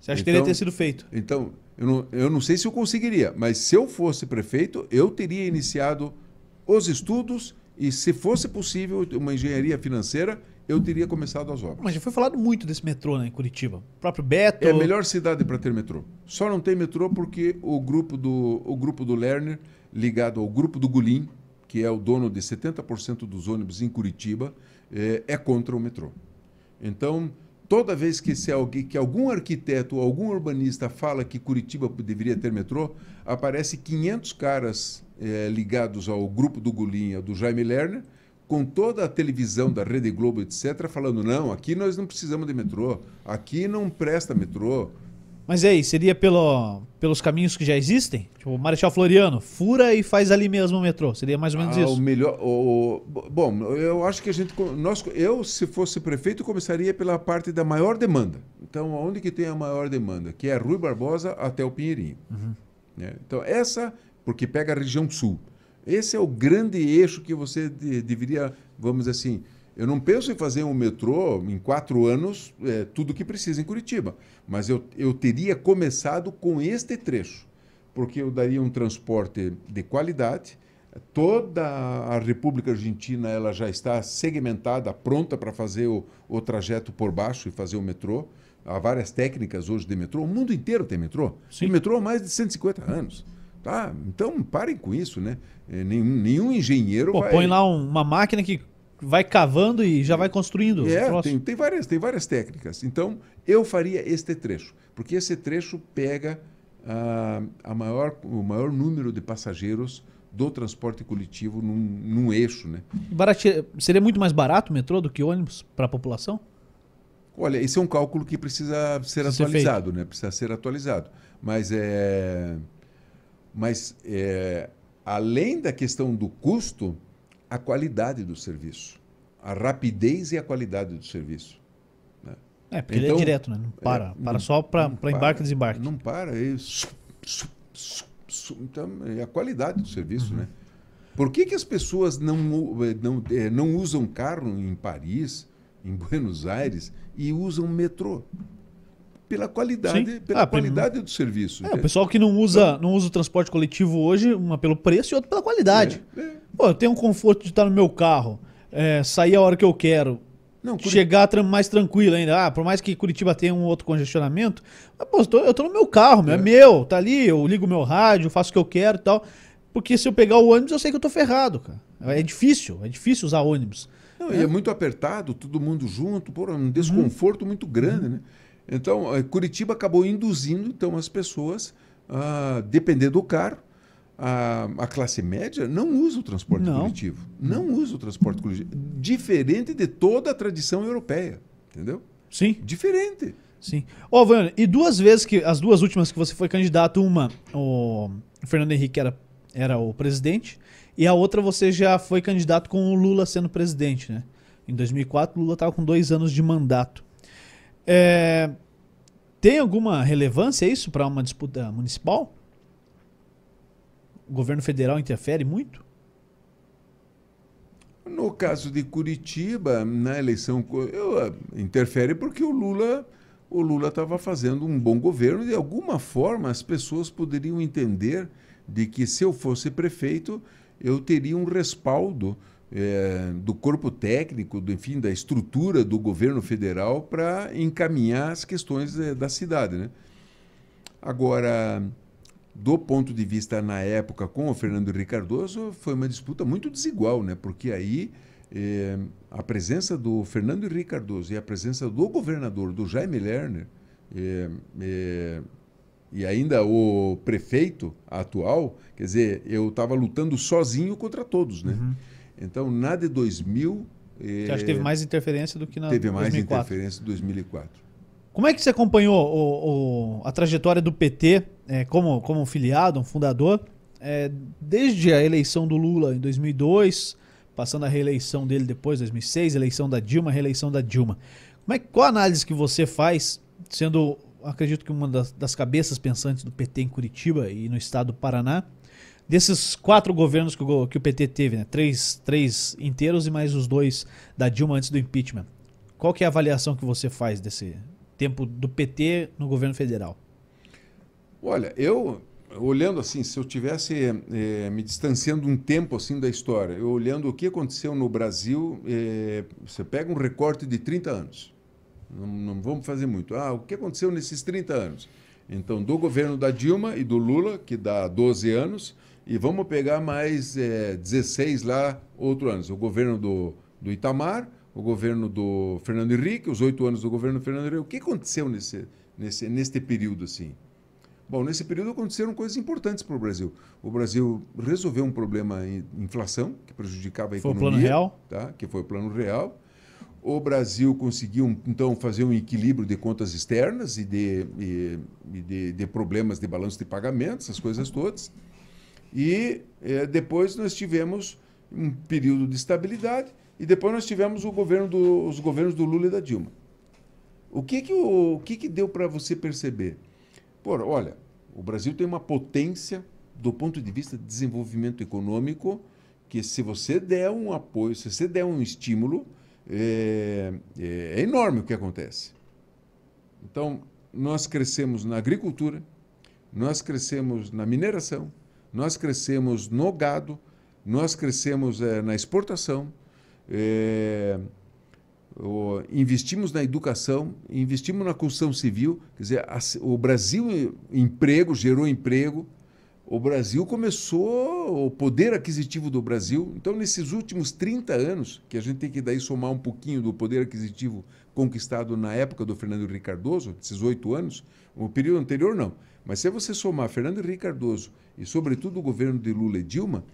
Você acha então, que teria ter sido feito? Então, eu não, eu não sei se eu conseguiria, mas se eu fosse prefeito, eu teria iniciado os estudos e, se fosse possível, uma engenharia financeira eu teria começado as obras. Mas já foi falado muito desse metrô né, em Curitiba. O próprio Beto. É a melhor cidade para ter metrô. Só não tem metrô porque o grupo do, o grupo do Lerner, ligado ao grupo do Gulim, que é o dono de 70% dos ônibus em Curitiba, é, é, contra o metrô. Então, toda vez que, se alguém, que algum arquiteto ou algum urbanista fala que Curitiba deveria ter metrô, aparece 500 caras é, ligados ao grupo do Gulim, do Jaime Lerner, com toda a televisão da Rede Globo, etc., falando: não, aqui nós não precisamos de metrô, aqui não presta metrô. Mas e aí, seria pelo, pelos caminhos que já existem? Tipo, o Marechal Floriano, fura e faz ali mesmo o metrô. Seria mais ou menos ah, isso. O melhor, o, bom, eu acho que a gente. Nós, eu, se fosse prefeito, começaria pela parte da maior demanda. Então, onde que tem a maior demanda? Que é Rui Barbosa até o Pinheirinho. Uhum. É, então, essa, porque pega a região sul. Esse é o grande eixo que você de, deveria, vamos dizer assim, eu não penso em fazer um metrô em quatro anos, é, tudo que precisa em Curitiba, mas eu, eu teria começado com este trecho, porque eu daria um transporte de qualidade. Toda a República Argentina ela já está segmentada, pronta para fazer o, o trajeto por baixo e fazer o metrô. Há várias técnicas hoje de metrô. O mundo inteiro tem metrô. Sim. Tem metrô há mais de 150 anos. Tá? Então parem com isso, né? É, nenhum, nenhum engenheiro Pô, vai... Põe lá um, uma máquina que vai cavando e já vai construindo. É, tem, tem, várias, tem várias técnicas. Então, eu faria este trecho, porque esse trecho pega uh, a maior, o maior número de passageiros do transporte coletivo num, num eixo. Né? Baratia, seria muito mais barato o metrô do que ônibus para a população? Olha, esse é um cálculo que precisa ser precisa atualizado, ser né? Precisa ser atualizado. Mas é mas, é, além da questão do custo, a qualidade do serviço. A rapidez e a qualidade do serviço. Né? É, porque então, ele é então, direto, né? Não para. É, para não, só para embarque e desembarque. Não para. É, então, é a qualidade do serviço, uhum. né? Por que, que as pessoas não, não, é, não usam carro em Paris, em Buenos Aires, e usam metrô? Pela qualidade, Sim. pela Ah, qualidade do serviço. É, o pessoal que não usa, não usa o transporte coletivo hoje, uma pelo preço e outra pela qualidade. É, é. Pô, eu tenho um conforto de estar no meu carro, é, sair a hora que eu quero, Não, Curi- chegar mais tranquilo ainda. Ah, por mais que Curitiba tenha um outro congestionamento, mas, pô, eu tô, eu tô no meu carro, meu, é. É. meu, tá ali, eu ligo o meu rádio, faço o que eu quero e tal. Porque se eu pegar o ônibus, eu sei que eu tô ferrado, cara. É difícil, é difícil usar ônibus. Não, e é muito apertado, todo mundo junto, pô, é um desconforto muito grande, né? Então, eh, Curitiba acabou induzindo então as pessoas a depender do carro. A, a classe média não usa o transporte Não. coletivo. Não usa o transporte coletivo. Diferente de toda a tradição europeia. Entendeu? Sim. Diferente. Sim. Ó, Vânia, e duas vezes que. As duas últimas que você foi candidato, uma, o Fernando Henrique era, era o presidente, e a outra você já foi candidato com o Lula sendo presidente, né? Em 2004, Lula estava com dois anos de mandato. É, tem alguma relevância isso para uma disputa municipal? O governo federal interfere muito? No caso de Curitiba, na eleição, eu, ah, interfere porque o Lula o Lula estava fazendo um bom governo de alguma forma as pessoas poderiam entender de que se eu fosse prefeito eu teria um respaldo eh, do corpo técnico, do, enfim, da estrutura do governo federal para encaminhar as questões eh, da cidade, né? Agora, do ponto de vista na época com o Fernando Henrique Cardoso, foi uma disputa muito desigual, né? Porque aí eh, a presença do Fernando Henrique Cardoso e a presença do governador, do Jaime Lerner, e ainda o prefeito atual, quer dizer, eu estava lutando sozinho contra todos, né? Então, na de 2000... Você acha que teve mais interferência do que na Teve mais 2004? interferência em 2004. Como é que você acompanhou o- o- a trajetória do PT é, como, como filiado, um fundador, é, desde a eleição do Lula em 2002, passando a reeleição dele depois, 2006, eleição da Dilma, reeleição da Dilma. Como é, qual a análise que você faz, sendo, acredito que uma das, das cabeças pensantes do PT em Curitiba e no estado do Paraná, desses quatro governos que o, que o PT teve, né? três, três inteiros e mais os dois da Dilma antes do impeachment. Qual que é a avaliação que você faz desse tempo do PT no governo federal? Olha, eu olhando assim, se eu tivesse eh, me distanciando um tempo assim da história, eu olhando o que aconteceu no Brasil, eh, você pega um recorte de 30 anos. Não, não vamos fazer muito. Ah, o que aconteceu nesses 30 anos? Então, do governo da Dilma e do Lula, que dá 12 anos, e vamos pegar mais eh, 16 lá, outros anos. O governo do, do Itamar, o governo do Fernando Henrique, os oito anos do governo do Fernando Henrique. O que aconteceu nesse, nesse, neste período assim? Bom, nesse período aconteceram coisas importantes para o Brasil. O Brasil resolveu um problema em inflação que prejudicava a Foi o economia, Plano Real? tá? Que foi o plano real. O Brasil conseguiu então fazer um equilíbrio de contas externas e de, e, e de, de problemas de balanço de pagamentos, essas coisas todas. E eh, depois nós tivemos um período de estabilidade e depois nós tivemos o governo do, os governos do Lula e da Dilma. O que que, o, o que, que deu para você perceber? Pô, olha, o Brasil tem uma potência do ponto de vista de desenvolvimento econômico que se você der um apoio, se você der um estímulo, é, é enorme o que acontece. Então, nós crescemos na agricultura, nós crescemos na mineração, nós crescemos no gado, nós crescemos eh, na exportação, eh, o- investimos na educação, investimos na construção civil. Quer dizer, a o Brasil emprego gerou emprego. O Brasil começou o poder aquisitivo do Brasil. Então, nesses últimos 30 anos, que a gente tem que daí somar um pouquinho do poder aquisitivo conquistado na época do Fernando Henrique Cardoso, esses oito anos, o período anterior não. Mas se você somar Fernando Henrique Cardoso e, sobretudo, o governo de Lula e Dilma,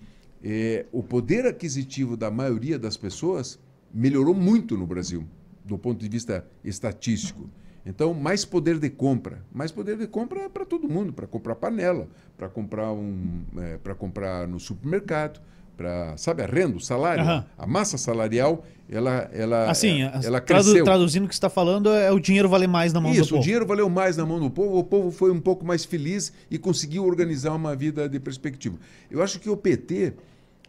eh, o poder aquisitivo da maioria das pessoas melhorou muito no Brasil, do ponto de vista estatístico. Então, mais poder de compra. Mais poder de compra é para todo mundo, para comprar panela, para comprar um, para comprar no supermercado, para sabe a renda, o salário, Aham. a massa salarial, ela ela Assim, ela, cresceu. traduzindo o que você está falando, é o dinheiro vale mais na mão do Isso, o povo. dinheiro valeu mais na mão do povo, o povo foi um pouco mais feliz e conseguiu organizar uma vida de perspectiva. Eu acho que o PT,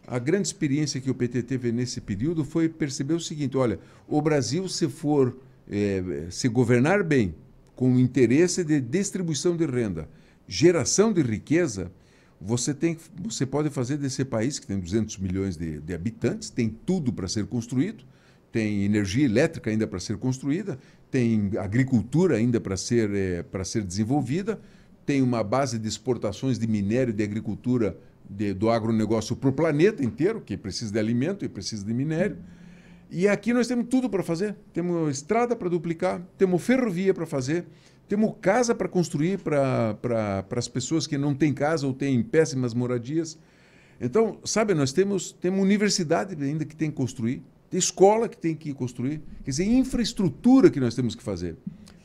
a grande experiência que o PT teve nesse período foi perceber o seguinte: olha, o Brasil, se for eh, se governar bem, com o interesse de distribuição de renda, geração de riqueza, você, tem, você pode fazer desse país, que tem 200 milhões de, de habitantes, tem tudo para ser construído, tem energia elétrica ainda para ser construída, tem agricultura ainda para ser, é, para ser desenvolvida, tem uma base de exportações de minério de agricultura de, do agronegócio para o planeta inteiro, que precisa de alimento e precisa de minério. E aqui nós temos tudo para fazer. Temos estrada para duplicar, temos ferrovia para fazer, temos casa para construir para pra, as pessoas que não têm casa ou têm péssimas moradias. Então, sabe, nós temos, temos universidade ainda que tem que construir, tem escola que tem que construir, quer dizer, infraestrutura que nós temos que fazer.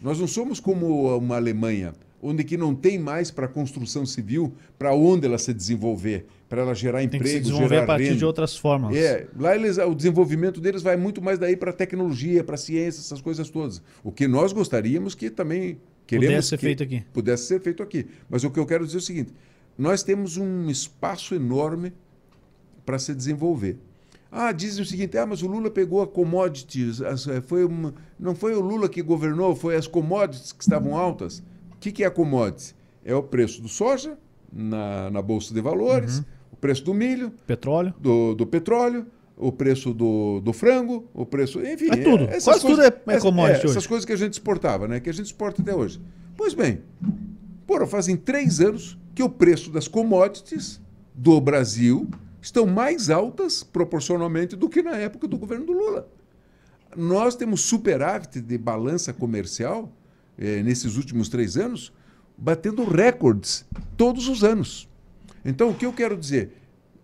Nós não somos como uma Alemanha onde que não tem mais para construção civil, para onde ela se desenvolver, para ela gerar tem emprego, que se desenvolver gerar a partir renda. de outras formas. É, lá eles, o desenvolvimento deles vai muito mais daí para tecnologia, para ciência, essas coisas todas. O que nós gostaríamos que também queremos Pudesse ser que feito aqui. Pudesse ser feito aqui. Mas o que eu quero dizer é o seguinte: nós temos um espaço enorme para se desenvolver. Ah, dizem o seguinte: ah, mas o Lula pegou a commodities, as, eh, foi uma, não foi o Lula que governou, foi as commodities que estavam altas. O que, que é a commodity? É o preço do soja na, na Bolsa de Valores, Uhum. O preço do milho, Petróleo. do, do petróleo, o preço do, do frango, o preço. Enfim. É tudo. essas Quase tudo é- é commodity Essas hoje. coisas que a gente exportava, né? Que a gente exporta até hoje. Pois bem, porra, fazem três anos que o preço das commodities do Brasil estão mais altas proporcionalmente do que na época do governo do Lula. Nós temos superávit de balança comercial eh, nesses últimos três anos, batendo recordes todos os anos. Então, o que eu quero dizer?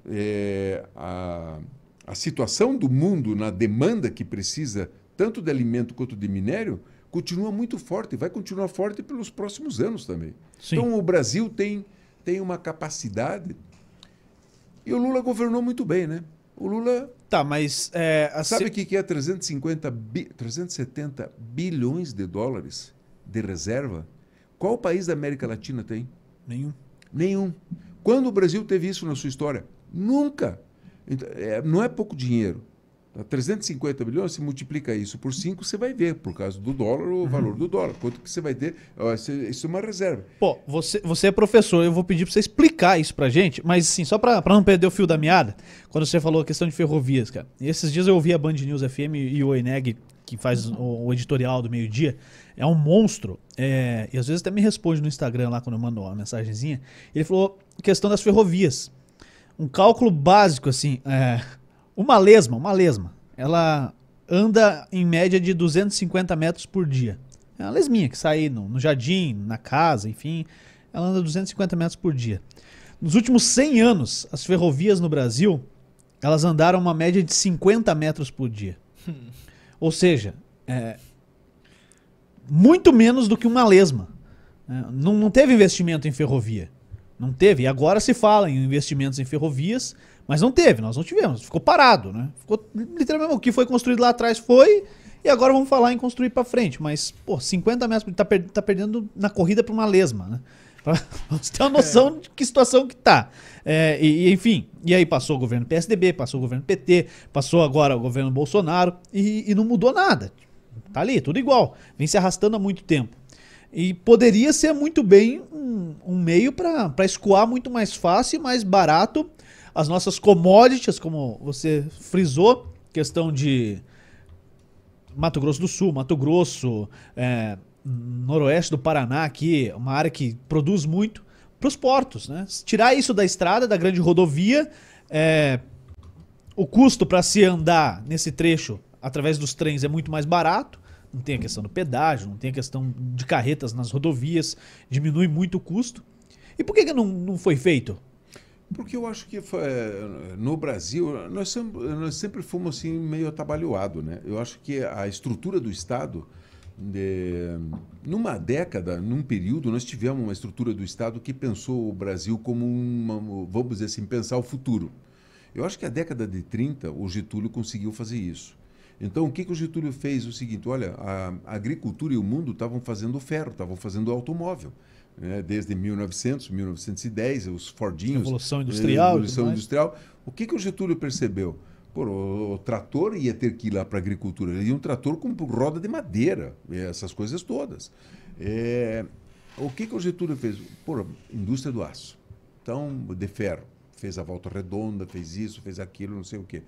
É, a, a situação do mundo na demanda que precisa tanto de alimento quanto de minério continua muito forte e vai continuar forte pelos próximos anos também. Sim. Então, o Brasil tem, tem uma capacidade. E o Lula governou muito bem, né? O Lula Tá, mas é, a Sabe o que que é 350 bi, 370 bilhões de dólares de reserva? Qual país da América Latina tem? nenhum. Nenhum. Quando o Brasil teve isso na sua história? Nunca. Então, é, não é pouco dinheiro. Tá? 350 bilhões, se multiplica isso por 5, você vai ver, por causa do dólar, o valor do dólar. Quanto que você vai ter? Isso é uma reserva. Pô, você, você é professor, eu vou pedir pra você explicar isso pra gente, mas assim, só pra, pra não perder o fio da meada, quando você falou a questão de ferrovias, cara. E esses dias eu ouvi a Band News FM e o Eneg, que faz o, o editorial do meio-dia, é um monstro. é, e às vezes até me responde no Instagram lá quando eu mando uma mensagenzinha. Ele falou questão das ferrovias. Um cálculo básico, assim, é, uma lesma, uma lesma, ela anda em média de 250 metros por dia. É uma lesminha que sai no, no jardim, na casa, enfim. Ela anda 250 metros por dia. Nos últimos 100 anos, as ferrovias no Brasil, elas andaram uma média de 50 metros por dia. Ou seja, é, muito menos do que uma lesma. É, não, não teve investimento em ferrovia. Não teve. E agora se fala em investimentos em ferrovias, mas não teve, nós não tivemos. Ficou parado, né? Ficou literalmente o que foi construído lá atrás foi, e agora vamos falar em construir para frente. Mas, pô, 50 metros tá, per- tá perdendo na corrida para uma lesma, né? Pra você ter uma noção de que situação que tá. É, e, e, enfim, e aí passou o governo PSDB, passou o governo PT, passou agora o governo Bolsonaro e, e não mudou nada. Tá ali, tudo igual. Vem se arrastando há muito tempo. E poderia ser muito bem um, um meio para escoar muito mais fácil e mais barato as nossas commodities, como você frisou, questão de Mato Grosso do Sul, Mato Grosso, é, noroeste do Paraná aqui, uma área que produz muito, para os portos. Né? Tirar isso da estrada, da grande rodovia, é, o custo para se andar nesse trecho através dos trens é muito mais barato. Não tem a questão do pedágio, não tem a questão de carretas nas rodovias, diminui muito o custo. E por que, que não, não foi feito? Porque eu acho que eh, no Brasil, nós sempre, nós sempre fomos assim meio atabalhoado, né? Eu acho que a estrutura do Estado, de, numa década, num período, nós tivemos uma estrutura do Estado que pensou o Brasil como uma, vamos dizer assim, pensar o futuro. Eu acho que a década de 30, o Getúlio conseguiu fazer isso. Então, o que, que o Getúlio fez? O seguinte, olha, a, agricultura e o mundo estavam fazendo ferro, estavam fazendo automóvel. Né? Desde 1900, 1910, os Fordinhos. Revolução Industrial e tudo Revolução. Industrial. O que, que o Getúlio percebeu? Pô, o, o trator ia ter que ir lá para a agricultura. Ele ia um trator com roda de madeira, essas coisas todas. É, o que, que o Getúlio fez? Pô, indústria do aço. Então, de ferro. Fez a volta redonda, fez isso, fez aquilo, não sei o quê.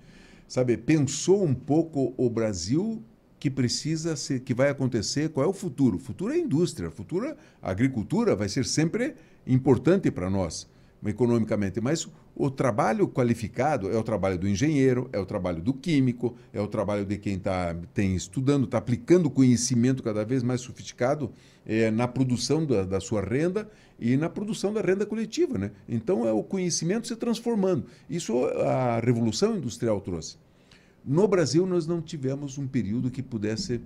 Sabe, pensou um pouco o Brasil que precisa ser, que vai acontecer, qual é o futuro? O futuro é a indústria, o futuro, a agricultura vai ser sempre importante para nós economicamente, mas o trabalho qualificado é o trabalho do engenheiro, é o trabalho do químico, é o trabalho de quem está tem estudando, está aplicando conhecimento cada vez mais sofisticado é, na produção da, da, sua renda e na produção da renda coletiva. Né? Então é o conhecimento se transformando. Isso a Revolução Industrial trouxe. No Brasil, nós não tivemos um período que pudesse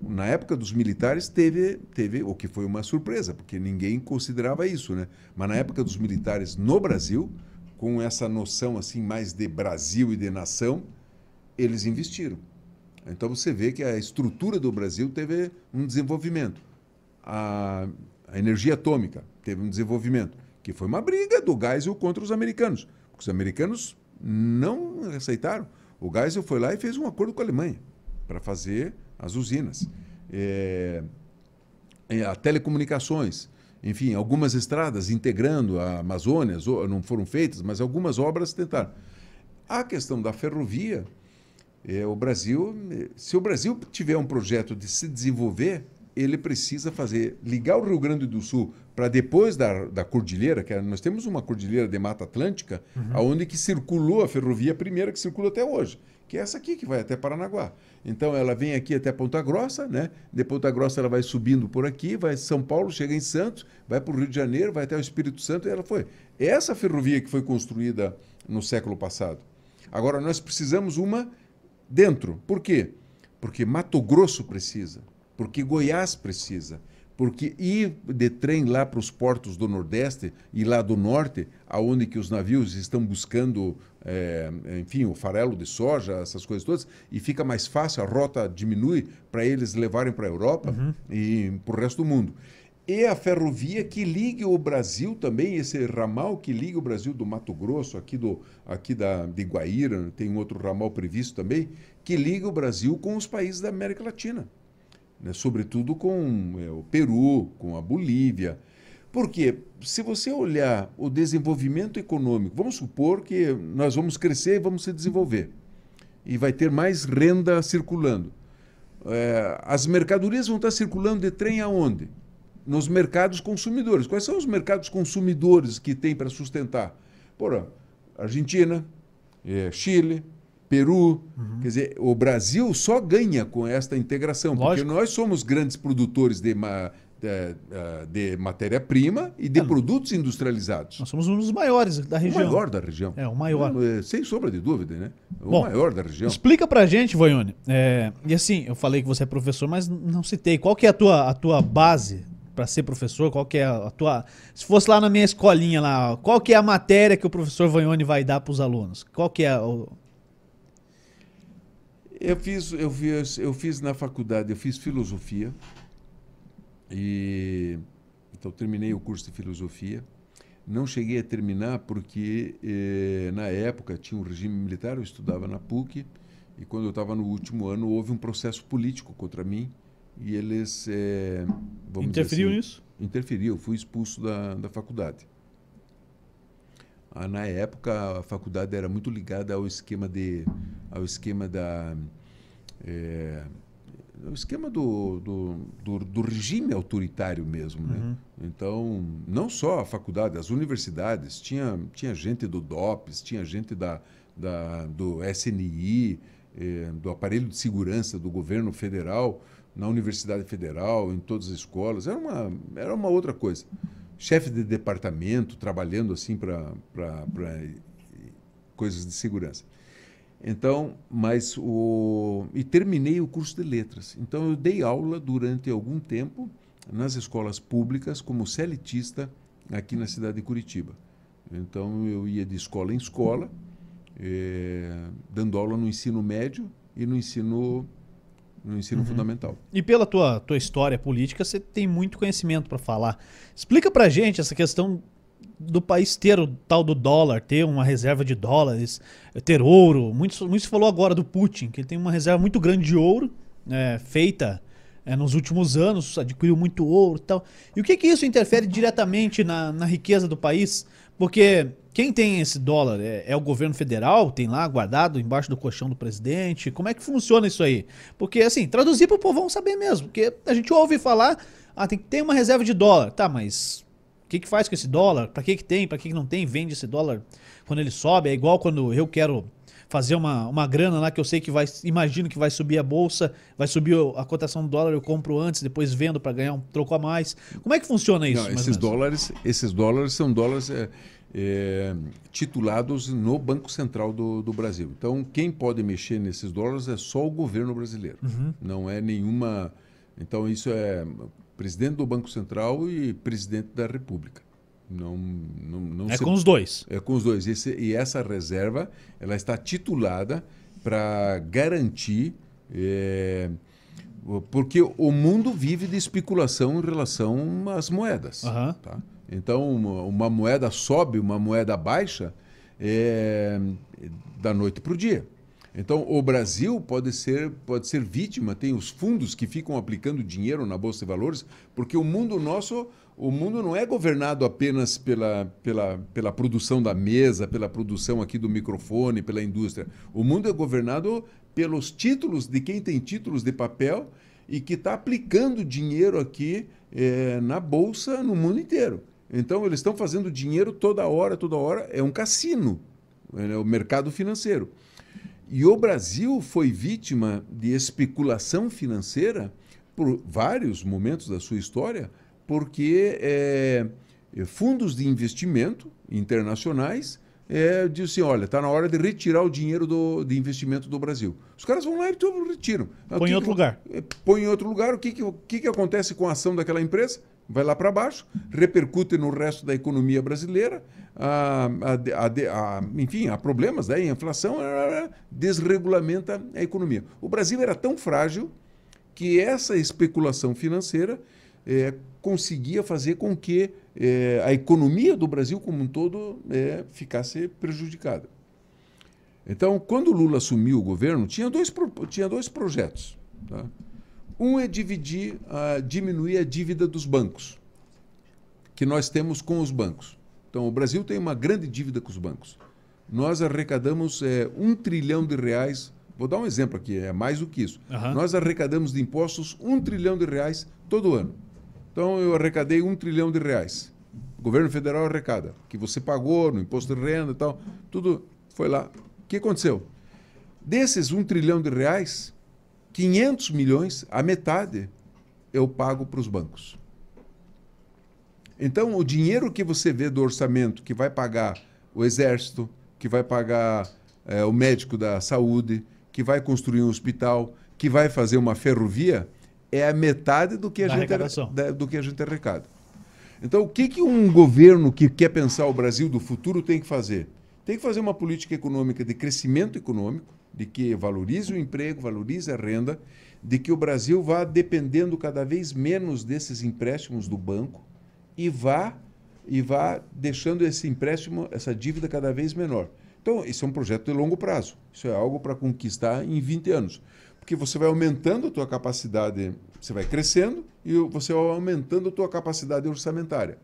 na época dos militares teve, teve o que foi uma surpresa, porque ninguém considerava isso, né? Mas na época dos militares no Brasil, com essa noção assim mais de Brasil e de nação, eles investiram. Então você vê que a estrutura do Brasil teve um desenvolvimento. A, a energia atômica teve um desenvolvimento, que foi uma briga do Geisel contra os americanos. Porque os americanos não aceitaram. O Geisel foi lá e fez um acordo com a Alemanha para fazer as usinas, é, a telecomunicações, enfim, algumas estradas integrando a Amazônia, não foram feitas, mas algumas obras tentaram. A questão da ferrovia, é, o Brasil, se o Brasil tiver um projeto de se desenvolver, ele precisa fazer ligar o Rio Grande do Sul para depois da, da cordilheira, que é, nós temos uma cordilheira de Mata Atlântica, uhum. aonde que circulou a ferrovia primeira que circula até hoje, que é essa aqui que vai até Paranaguá. Então ela vem aqui até Ponta Grossa, né? De Ponta Grossa ela vai subindo por aqui, vai São Paulo, chega em Santos, vai para o Rio de Janeiro, vai até o Espírito Santo e ela foi. Essa ferrovia que foi construída no século passado. Agora nós precisamos uma dentro. Por quê? Porque Mato Grosso precisa, porque Goiás precisa, porque ir de trem lá para os portos do Nordeste e lá do Norte, aonde que os navios estão buscando, é, enfim, o farelo de soja, essas coisas todas, e fica mais fácil, a rota diminui para eles levarem para a Europa uhum. e para o resto do mundo. E a ferrovia que liga o Brasil também, esse ramal que liga o Brasil do Mato Grosso, aqui, do, aqui da, de Guaíra, tem um outro ramal previsto também, que liga o Brasil com os países da América Latina né? sobretudo com é, o Peru, com a Bolívia. Porque se você olhar o desenvolvimento econômico, vamos supor que nós vamos crescer e vamos se desenvolver, e vai ter mais renda circulando. É, as mercadorias vão estar circulando de trem aonde? Nos mercados consumidores. Quais são os mercados consumidores que tem para sustentar? Porra, Argentina, é, Chile, Peru. Uhum. Quer dizer, o Brasil só ganha com esta integração, Lógico. porque nós somos grandes produtores de, de, de matéria-prima e de é. produtos industrializados. Nós somos um dos maiores da região. O maior da região. É, o maior. É, sem sombra de dúvida, né? O Bom, maior da região. Explica pra gente, Voione. É, e assim, eu falei que você é professor, mas não citei. Qual que é a tua, a tua base para ser professor? Qual que é a tua. Se fosse lá na minha escolinha lá, qual que é a matéria que o professor Vanhone vai dar para os alunos? Qual que é o, eu fiz, eu fiz, eu fiz na faculdade, eu fiz filosofia e então terminei o curso de filosofia. Não cheguei a terminar porque eh, na época tinha um regime militar, eu estudava na PUC e quando eu estava no último ano houve um processo político contra mim e eles eh, interferiu assim, nisso? Interferiu, fui expulso da, da faculdade. Ah, na época, a faculdade era muito ligada ao esquema, de, ao esquema da. É, o esquema do, do, do, do, regime autoritário mesmo. Né? Uhum. Então, não só a faculdade, as universidades, tinha, tinha gente do DOPS, tinha gente da, da, do SNI, eh, do aparelho de segurança do governo federal, na Universidade Federal, em todas as escolas. Era uma, era uma outra coisa chefe de departamento trabalhando assim para coisas de segurança. Então, mas o e terminei o curso de letras. Então eu dei aula durante algum tempo nas escolas públicas como seletista aqui na cidade de Curitiba. Então eu ia de escola em escola, eh, dando aula no ensino médio e no ensino no ensino uhum. fundamental. E pela tua, tua história política, você tem muito conhecimento para falar. Explica pra gente essa questão do país ter o tal do dólar, ter uma reserva de dólares, ter ouro. Muito, muito se falou agora do Putin, que ele tem uma reserva muito grande de ouro, é, feita é, nos últimos anos, adquiriu muito ouro e tal. E o que, que isso interfere diretamente na, na riqueza do país? Porque quem tem esse dólar é, é, o governo federal, tem lá guardado embaixo do colchão do presidente. Como é que funciona isso aí? Porque, assim, traduzir para o povão saber mesmo. Porque a gente ouve falar, ah, tem que ter uma reserva de dólar. Tá, mas o que, que faz com esse dólar? Para que, que tem? Para que, que não tem? Vende esse dólar quando ele sobe? É igual quando eu quero fazer uma, uma grana lá que eu sei que vai, imagino que vai subir a bolsa, vai subir a cotação do dólar, eu compro antes, depois vendo para ganhar um troco a mais. Como é que funciona isso? Não, esses dólares, esses dólares são dólares é, é, titulados no Banco Central do, do, Brasil. Então, quem pode mexer nesses dólares é só o governo brasileiro. Uhum. Não é nenhuma. Então, isso é presidente do Banco Central e presidente da República. Não, não, não é se... com os dois. É com os dois. Esse, e essa reserva ela está titulada para garantir. É, porque o mundo vive de especulação em relação às moedas. Uhum. Tá? Então, uma, uma, moeda sobe, uma moeda baixa, é, da noite para o dia. Então, o Brasil pode ser, pode ser vítima, tem os fundos que ficam aplicando dinheiro na Bolsa de Valores, porque o mundo nosso, o mundo não é governado apenas pela, pela, pela produção da mesa, pela produção aqui do microfone, pela indústria. O mundo é governado pelos títulos de quem tem títulos de papel e que está aplicando dinheiro aqui é, na Bolsa no mundo inteiro. Então, eles estão fazendo dinheiro toda hora, toda hora. É um cassino, é o mercado financeiro. E o Brasil foi vítima de especulação financeira por vários momentos da sua história, porque é, fundos de investimento internacionais é, dizem assim, olha, está na hora de retirar o dinheiro do, de investimento do Brasil. Os caras vão lá e retiram. Põe em outro lugar. É, põe em outro lugar. O que, que, que, que acontece com a ação daquela empresa? Vai lá para baixo, repercute no resto da economia brasileira, a, a, a, enfim, há problemas, né? inflação desregulamenta a economia. O Brasil era tão frágil que essa especulação financeira é, conseguia fazer com que é, a economia do Brasil como um todo é, ficasse prejudicada. Então, quando Lula assumiu o governo, tinha dois, tinha dois projetos. Tá? Um é dividir, uh, diminuir a dívida dos bancos, que nós temos com os bancos. Então, o Brasil tem uma grande dívida com os bancos. Nós arrecadamos é, um trilhão de reais. Vou dar um exemplo aqui, é mais do que isso. Uhum. Nós arrecadamos de impostos um trilhão de reais todo ano. Então, eu arrecadei um trilhão de reais. O governo federal arrecada, que você pagou no imposto de renda e tal, tudo foi lá. O que aconteceu? Desses um trilhão de reais, 500 milhões, a metade, eu pago para os bancos. Então, o dinheiro que você vê do orçamento que vai pagar o exército, que vai pagar é, o médico da saúde, que vai construir um hospital, que vai fazer uma ferrovia, é a metade do que a, gente, da, do que a gente arrecada. Então, o que, que um governo que quer pensar o Brasil do futuro tem que fazer? Tem que fazer uma política econômica de crescimento econômico, de que valorize o emprego, valorize a renda, de que o Brasil vá dependendo cada vez menos desses empréstimos do banco e vá e vá deixando esse empréstimo, essa dívida cada vez menor. Então, isso é um projeto de longo prazo. Isso é algo para conquistar em 20 anos. Porque você vai aumentando a tua capacidade, você vai crescendo e você vai aumentando a tua capacidade orçamentária.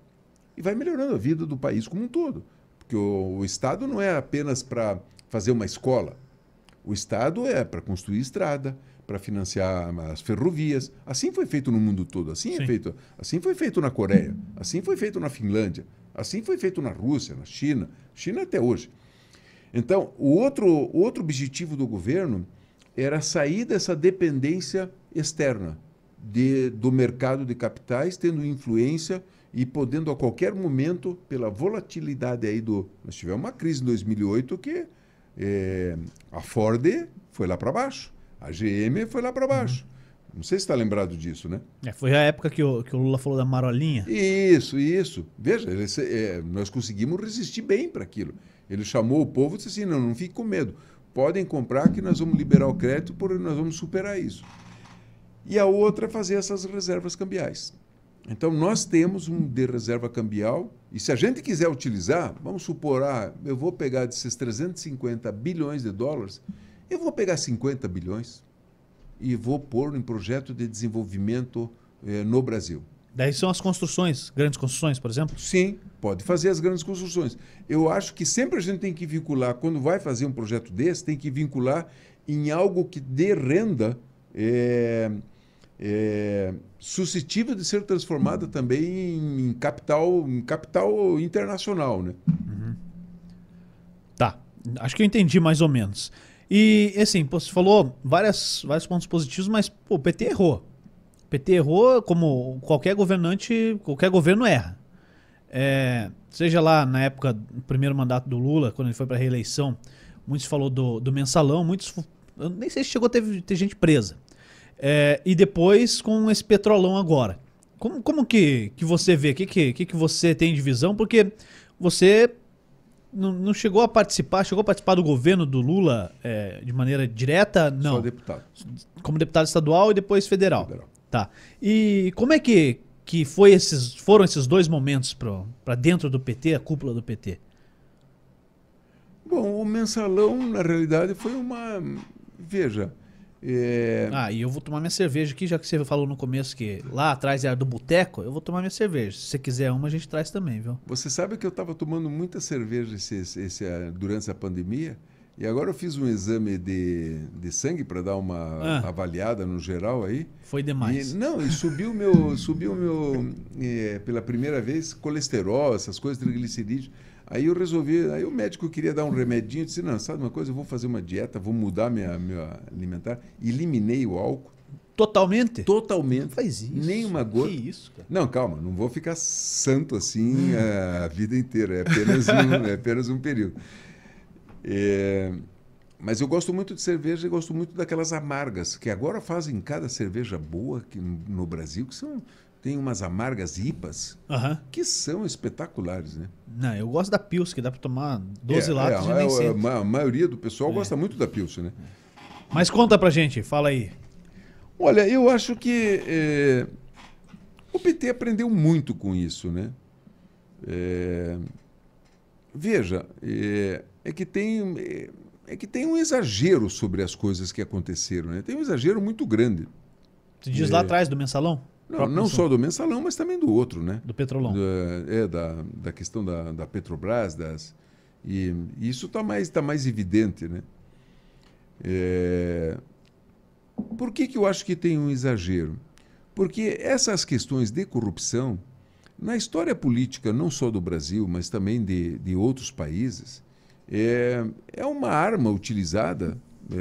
E vai melhorando a vida do país como um todo. Porque o, o Estado não é apenas para fazer uma escola. O Estado é para construir estrada, para financiar as ferrovias. Assim foi feito no mundo todo. Assim, é feito, assim foi feito na Coreia. Assim foi feito na Finlândia. Assim foi feito na Rússia, na China. China até hoje. Então, o outro, o outro objetivo do governo era sair dessa dependência externa de, do mercado de capitais, tendo influência e podendo a qualquer momento, pela volatilidade aí do... Nós tivemos uma crise em 2008 que é, a Ford foi lá para baixo, a GM foi lá para baixo. Uhum. Não sei se está lembrado disso, né? É, foi a época que o, que o Lula falou da marolinha. Isso, isso. Veja, ele, é, nós conseguimos resistir bem para aquilo. Ele chamou o povo e disse assim: não, não fique com medo. Podem comprar que nós vamos liberar o crédito porque nós vamos superar isso. E a outra é fazer essas reservas cambiais. Então, nós temos um de reserva cambial, e se a gente quiser utilizar, vamos supor, ah, eu vou pegar desses 350 bilhões de dólares, eu vou pegar 50 bilhões e vou pôr em projeto de desenvolvimento eh, no Brasil. Daí são as construções, grandes construções, por exemplo? Sim, pode fazer as grandes construções. Eu acho que sempre a gente tem que vincular, quando vai fazer um projeto desse, tem que vincular em algo que dê renda é, é, suscetível de ser transformada também em, em capital, em capital internacional. Né? Tá, acho que eu entendi mais ou menos. E, assim, você falou várias, vários pontos positivos, mas pô, o PT errou. O PT errou como qualquer governante, qualquer governo erra. É, seja lá na época do primeiro mandato do Lula, quando ele foi para reeleição, muitos falou do, do mensalão, muitos. Eu nem sei se chegou a ter, ter gente presa. É, e depois com esse petrolão agora. Como, como que, que você vê? O que, que, que, que você tem de visão? Porque você não, não chegou a participar, chegou a participar do governo do Lula é, de maneira direta? Não. Só deputado. Como deputado estadual e depois federal. Federal. Tá. E como é que, que foi esses, foram esses dois momentos para dentro do PT, a cúpula do PT? Bom, o mensalão, na realidade, foi uma. Veja. É, Ah, e eu vou tomar minha cerveja aqui, já que você falou no começo que lá atrás era do boteco, eu vou tomar minha cerveja. Se você quiser uma, a gente traz também, viu? Você sabe que eu estava tomando muita cerveja esse, esse- ah, durante a pandemia e agora eu fiz um exame de, de sangue para dar uma Ah. avaliada no geral aí. Foi demais. E, não, e subiu meu, subiu meu eh, pela primeira vez colesterol, essas coisas, triglicerídeos. Aí eu resolvi, aí o médico queria dar um remedinho, eu disse, não, sabe uma coisa, eu vou fazer uma dieta, vou mudar minha, minha alimentar. Eliminei o álcool Totalmente? totalmente. Faz isso. Nem uma gota. Que isso, cara. Não, calma, não vou ficar santo assim a vida inteira, é apenas um, é apenas um período. É, mas eu gosto muito de cerveja e gosto muito daquelas amargas, que agora fazem cada cerveja boa no, no Brasil, que são, tem umas amargas IPAs, Aham. que são espetaculares, né? Não, eu gosto da Pils, que dá pra tomar 12 É, latas é, e nem é, sente. a, a maioria do pessoal gosta muito da Pilsen, né? Mas conta pra gente, fala aí. Olha, eu acho que é, o PT aprendeu muito com isso, né? É, veja, é, é que tem é, é que tem um exagero sobre as coisas que aconteceram, né? Tem um exagero muito grande. Você diz É. lá atrás do mensalão? Não, não só do mensalão, mas também do outro, né? Do petrolão. Da, é, da, da questão da, da Petrobras, das, e, e isso está mais, tá mais evidente, né? É, por que, que eu acho que tem um exagero? Porque essas questões de corrupção, na história política, não só do Brasil, mas também de, de outros países, é, é uma arma utilizada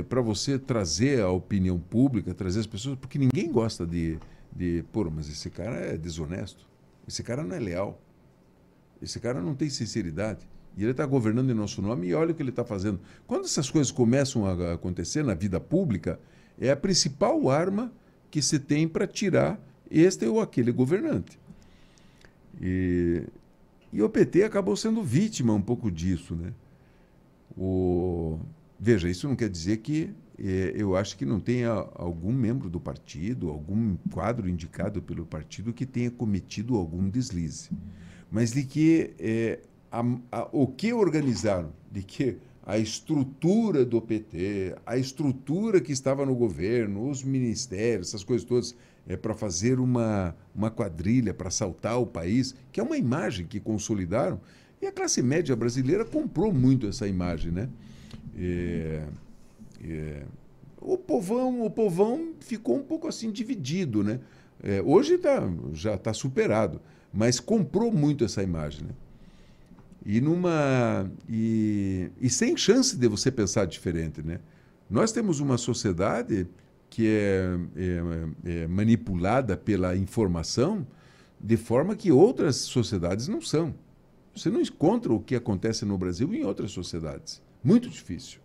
para você trazer a opinião pública, trazer as pessoas, porque ninguém gosta de, de. Pô, mas esse cara é desonesto, esse cara não é leal, esse cara não tem sinceridade. E ele está governando em nosso nome e olha o que ele está fazendo. Quando essas coisas começam a acontecer na vida pública, é a principal arma que se tem para tirar este ou aquele governante. E, e o PT acabou sendo vítima um pouco disso. Né? O, veja, isso não quer dizer que eu acho que não tenha algum membro do partido, algum quadro indicado pelo partido que tenha cometido algum deslize. Mas de que eh, a- a- o que organizaram, de que a estrutura do PT, a estrutura que estava no governo, os ministérios, essas coisas todas, é para fazer uma, uma quadrilha para assaltar o país, que é uma imagem que consolidaram, e a classe média brasileira comprou muito essa imagem, né? É, é, o povão, o povão ficou um pouco assim dividido, né? É, hoje tá, já está superado, mas comprou muito essa imagem, né? E numa e, e sem chance de você pensar diferente, né? Nós temos uma sociedade que é, é- é manipulada pela informação de forma que outras sociedades não são. Você não encontra o que acontece no Brasil em outras sociedades. Muito difícil.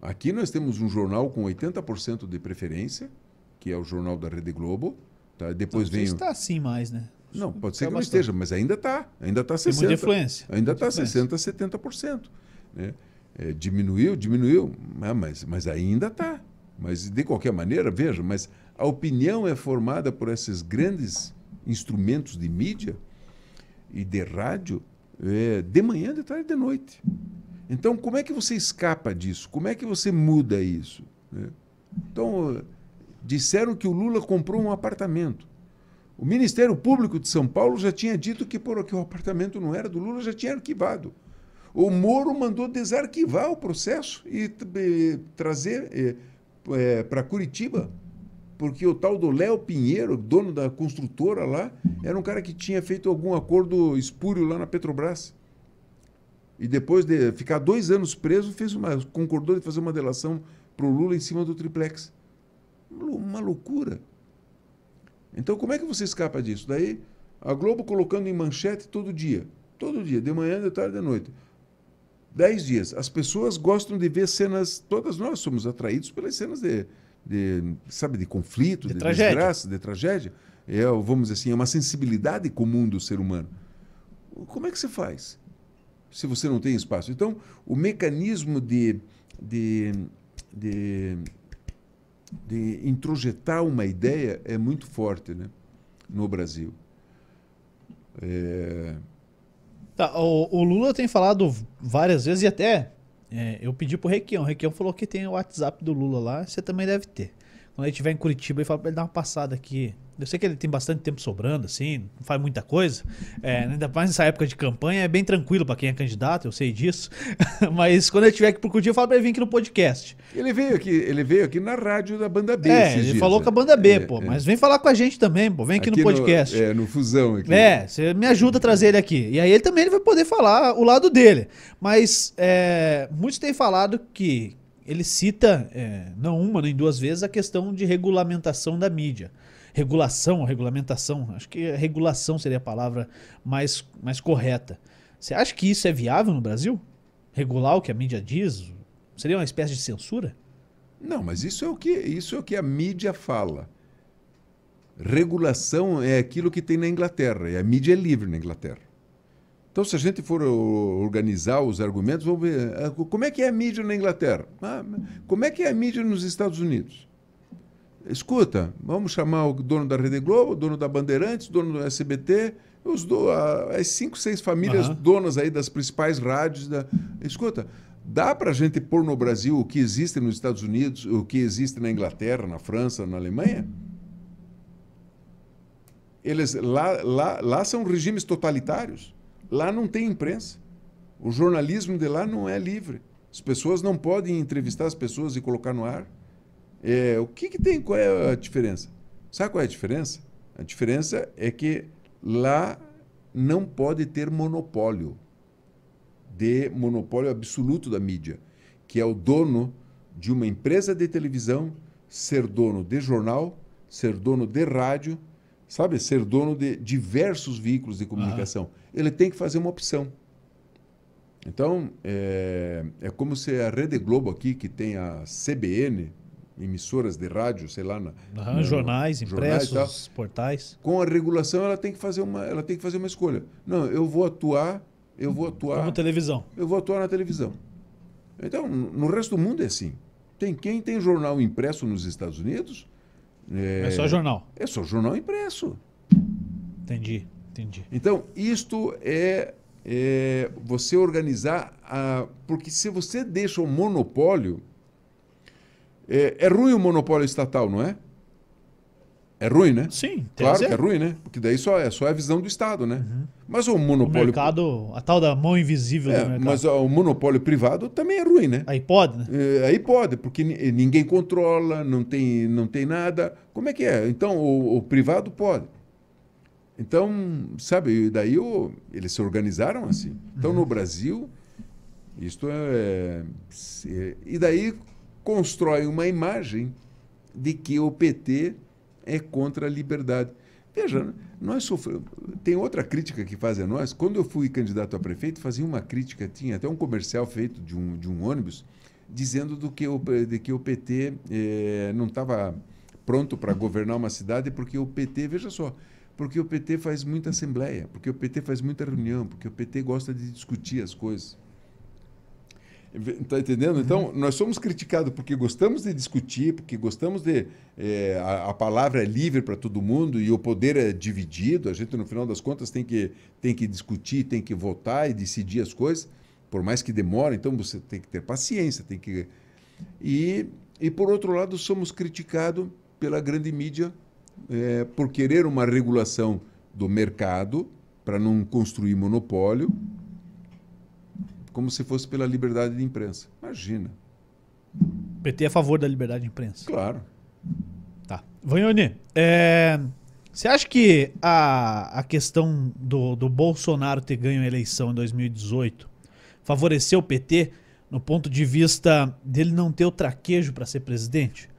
Aqui nós temos um jornal com 80% de preferência, que é o jornal da Rede Globo. Tá? Depois sei vem. se o- tá assim mais, né? Não, pode ser que não esteja, mas ainda está. Ainda está Tem 60%. muita influência. Ainda está Muita 60%, 70%. Né? É, diminuiu, diminuiu, ah, mas, mas ainda está. Mas, de qualquer maneira, veja, mas a opinião é formada por esses grandes instrumentos de mídia e de rádio é, de manhã, de tarde e de noite. Então, como é que você escapa disso? Como é que você muda isso? né? Então, disseram que o Lula comprou um apartamento. O Ministério Público de São Paulo já tinha dito que, por, que o apartamento não era do Lula, já tinha arquivado. O Moro mandou desarquivar o processo e, e trazer é, é, para Curitiba, porque o tal do Léo Pinheiro, dono da construtora lá, era um cara que tinha feito algum acordo espúrio lá na Petrobras. E depois de ficar dois anos preso, fez uma, concordou de fazer uma delação para o Lula em cima do triplex. Uma loucura. Então, como é que você escapa disso? Daí, a Globo colocando em manchete todo dia. Todo dia, de manhã, de tarde, de noite. Dez dias. As pessoas gostam de ver cenas. Todas nós somos atraídos pelas cenas de, de sabe, de conflito, de, de tragédia. desgraça, de tragédia. É, vamos dizer assim, é uma sensibilidade comum do ser humano. Como é que você faz? Se você não tem espaço. Então, o mecanismo de, de, de de introjetar uma ideia é muito forte né, no Brasil. É... Tá, o, o, Lula tem falado várias vezes e até é, eu pedi pro Requião. O Requião falou que tem o WhatsApp do Lula lá, você também deve ter. Quando ele estiver em Curitiba, ele fala pra ele dar uma passada aqui eu sei que ele tem bastante tempo sobrando, assim, não faz muita coisa. É, ainda mais nessa época de campanha, é bem tranquilo para quem é candidato, eu sei disso. Mas quando ele tiver aqui pro Curitiba, eu falo pra ele vir aqui no podcast. Ele veio aqui, ele veio aqui na rádio da Banda B. É, ele dias, falou né? com a Banda B, é, pô. É. Mas vem falar com a gente também, pô. Vem aqui, aqui no podcast. No, é, no Fusão aqui. É, você me ajuda a trazer ele aqui. E aí ele também ele vai poder falar o lado dele. Mas é, muitos têm falado que ele cita, é, não uma nem duas vezes, a questão de regulamentação da mídia regulação, regulamentação, acho que regulação seria a palavra mais, mais correta. Você acha que isso é viável no Brasil? Regular o que a mídia diz? Seria uma espécie de censura? Não, mas isso é o que, isso é o que a mídia fala. Regulação é aquilo que tem na Inglaterra, e a mídia é livre na Inglaterra. Então, se a gente for organizar os argumentos, vamos ver ah, como é que é a mídia na Inglaterra, ah, como é que é a mídia nos Estados Unidos. Escuta, vamos chamar o dono da Rede Globo, o dono da Bandeirantes, o dono do SBT, os do, as cinco, seis famílias uhum. donas aí das principais rádios. Da... Escuta, dá para a gente pôr no Brasil o que existe nos Estados Unidos, o que existe na Inglaterra, na França, na Alemanha? Eles, lá, lá, lá são regimes totalitários. Lá não tem imprensa. O jornalismo de lá não é livre. As pessoas não podem entrevistar as pessoas e colocar no ar. É, o que, que tem? Qual é a diferença? Sabe qual é a diferença? A diferença é que lá não pode ter monopólio de monopólio absoluto da mídia, que é o dono de uma empresa de televisão ser dono de jornal, ser dono de rádio, sabe, ser dono de diversos veículos de comunicação. Ele tem que fazer uma opção. Então, é, é como se a Rede Globo aqui, que tem a CBN, emissoras de rádio, sei lá, na, uhum, na jornais, impressos, jornais portais. Com a regulação, ela tem que fazer uma, ela tem que fazer uma escolha. Não, eu vou atuar, eu vou atuar. Como televisão. Eu vou atuar na televisão. Então, no resto do mundo é assim. Tem quem tem jornal impresso nos Estados Unidos. É, é só jornal. É só jornal impresso. Entendi, entendi. Então, isto é, é você organizar a, porque se você deixa o monopólio é, é ruim o monopólio estatal, não é? É ruim, né? Sim, claro que é ruim, né? Porque daí só é só é a visão do Estado, né? Uhum. Mas o monopólio. O mercado, a tal da mão invisível é, do mercado. Mas o monopólio privado também é ruim, né? Aí pode, né? É, aí pode, porque ninguém controla, não tem, não tem nada. Como é que é? Então, o, o privado pode. Então, sabe, daí o, eles se organizaram assim. Então, no Brasil, isto é. é e daí constrói uma imagem de que o PT é contra a liberdade. Veja, nós sofremos. Tem outra crítica que fazem a nós. Quando eu fui candidato a prefeito, fazia uma crítica, tinha até um comercial feito de um, de um ônibus, dizendo do que o, de que o PT eh, não estava pronto para governar uma cidade, porque o PT, veja só, porque o PT faz muita assembleia, porque o PT faz muita reunião, porque o PT gosta de discutir as coisas. Está entendendo? Então, nós somos criticados porque gostamos de discutir, porque gostamos de. É, a, a, palavra é livre para todo mundo e o poder é dividido. A gente, no final das contas, tem que, tem que discutir, tem que votar e decidir as coisas, por mais que demore. Então, você tem que ter paciência, tem que. E E, por outro lado, somos criticados pela grande mídia é, por querer uma regulação do mercado para não construir monopólio, como se fosse pela liberdade de imprensa. Imagina. O PT é a favor da liberdade de imprensa. Claro. Tá. Vanhoni, é, você acha que a, a questão do, do Bolsonaro ter ganho a eleição em 2018 favoreceu o PT no ponto de vista dele não ter o traquejo para ser presidente?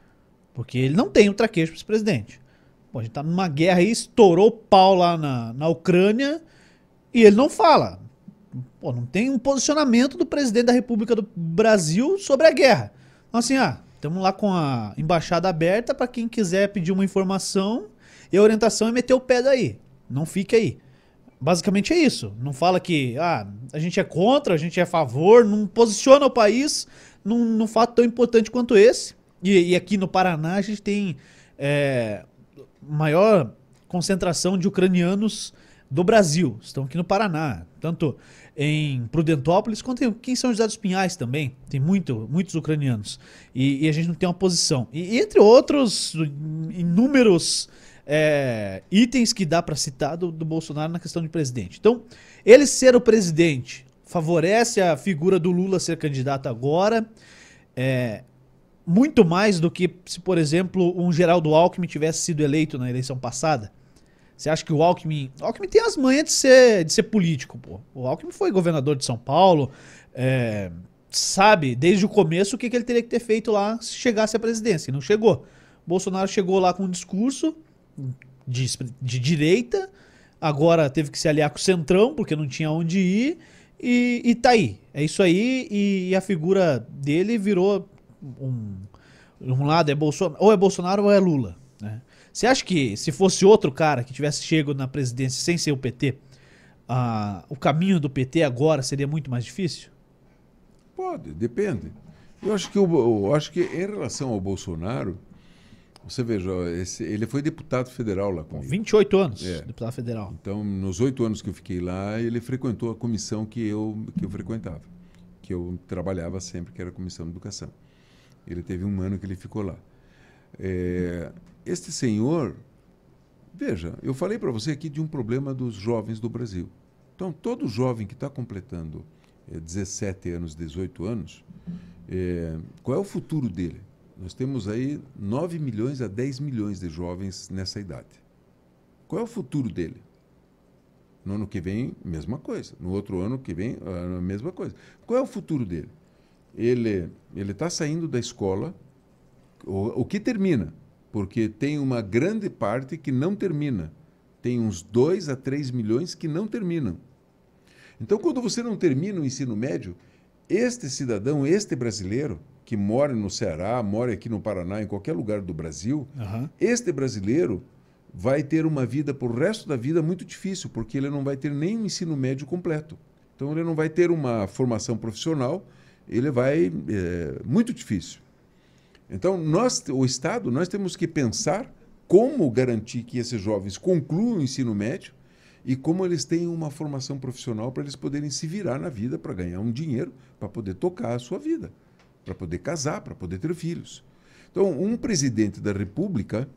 Porque ele não tem o traquejo para ser presidente. Pô, a gente tá numa guerra aí, estourou o pau lá na, na Ucrânia e ele não fala. Pô, não tem um posicionamento do presidente da República do Brasil sobre a guerra. Então, assim, ah, estamos lá com a embaixada aberta para quem quiser pedir uma informação e a orientação é meter o pé daí. Não fique aí. Basicamente é isso. Não fala que ah, a gente é contra, a gente é a favor, não posiciona o país num, num fato tão importante quanto esse. E, e aqui no Paraná a gente tem é, maior concentração de ucranianos do Brasil. Estão aqui no Paraná, tanto em Prudentópolis quanto em, São José dos Pinhais também. Tem muito, muitos ucranianos. E, e a gente não tem uma posição. E, entre outros inúmeros é, itens que dá para citar do, do Bolsonaro na questão de presidente. Então, ele ser o presidente favorece a figura do Lula ser candidato agora. É, muito mais do que se, por exemplo, um Geraldo Alckmin tivesse sido eleito na eleição passada. Você acha que o Alckmin. O Alckmin tem as manhas de ser, de ser político, pô. O Alckmin foi governador de São Paulo. É, sabe desde o começo o que, que ele teria que ter feito lá se chegasse à presidência. E não chegou. Bolsonaro chegou lá com um discurso de, de direita, agora teve que se aliar com o Centrão, porque não tinha onde ir, e, e tá aí. É isso aí, e, e a figura dele virou um, um lado é Bolsonaro, ou é Bolsonaro ou é Lula. Você acha que se fosse outro cara que tivesse chego na presidência sem ser o PT, o caminho do PT agora seria muito mais difícil? Pode, depende. Eu acho que, eu, eu acho que em relação ao Bolsonaro, você veja, esse, ele foi deputado federal lá comigo. 28 anos, é. deputado federal. Então, nos oito anos que eu fiquei lá, ele frequentou a comissão que eu, que eu frequentava, que eu trabalhava sempre, que era a Comissão de Educação. Ele teve um ano que ele ficou lá. É, este senhor, veja, eu falei para você aqui de um problema dos jovens do Brasil. Então, todo jovem que está completando é, 17 anos, 18 anos, é, qual é o futuro dele? Nós temos aí 9 milhões a 10 milhões de jovens nessa idade. Qual é o futuro dele? No ano que vem, mesma coisa. No outro ano que vem, a mesma coisa. Qual é o futuro dele? ele ele está saindo da escola, o, o que termina, porque tem uma grande parte que não termina. Tem uns 2 a 3 milhões que não terminam. Então, quando você não termina o ensino médio, este cidadão, este brasileiro, que mora no Ceará, mora aqui no Paraná, em qualquer lugar do Brasil, uhum. este brasileiro vai ter uma vida por resto da vida muito difícil, porque ele não vai ter nem o ensino médio completo. Então, ele não vai ter uma formação profissional ele vai é, muito difícil. Então nós, o Estado, nós temos que pensar como garantir que esses jovens concluam o ensino médio e como eles tenham uma formação profissional para eles poderem se virar na vida para ganhar um dinheiro para poder tocar a sua vida, para poder casar, para poder ter filhos. Então, um presidente da República,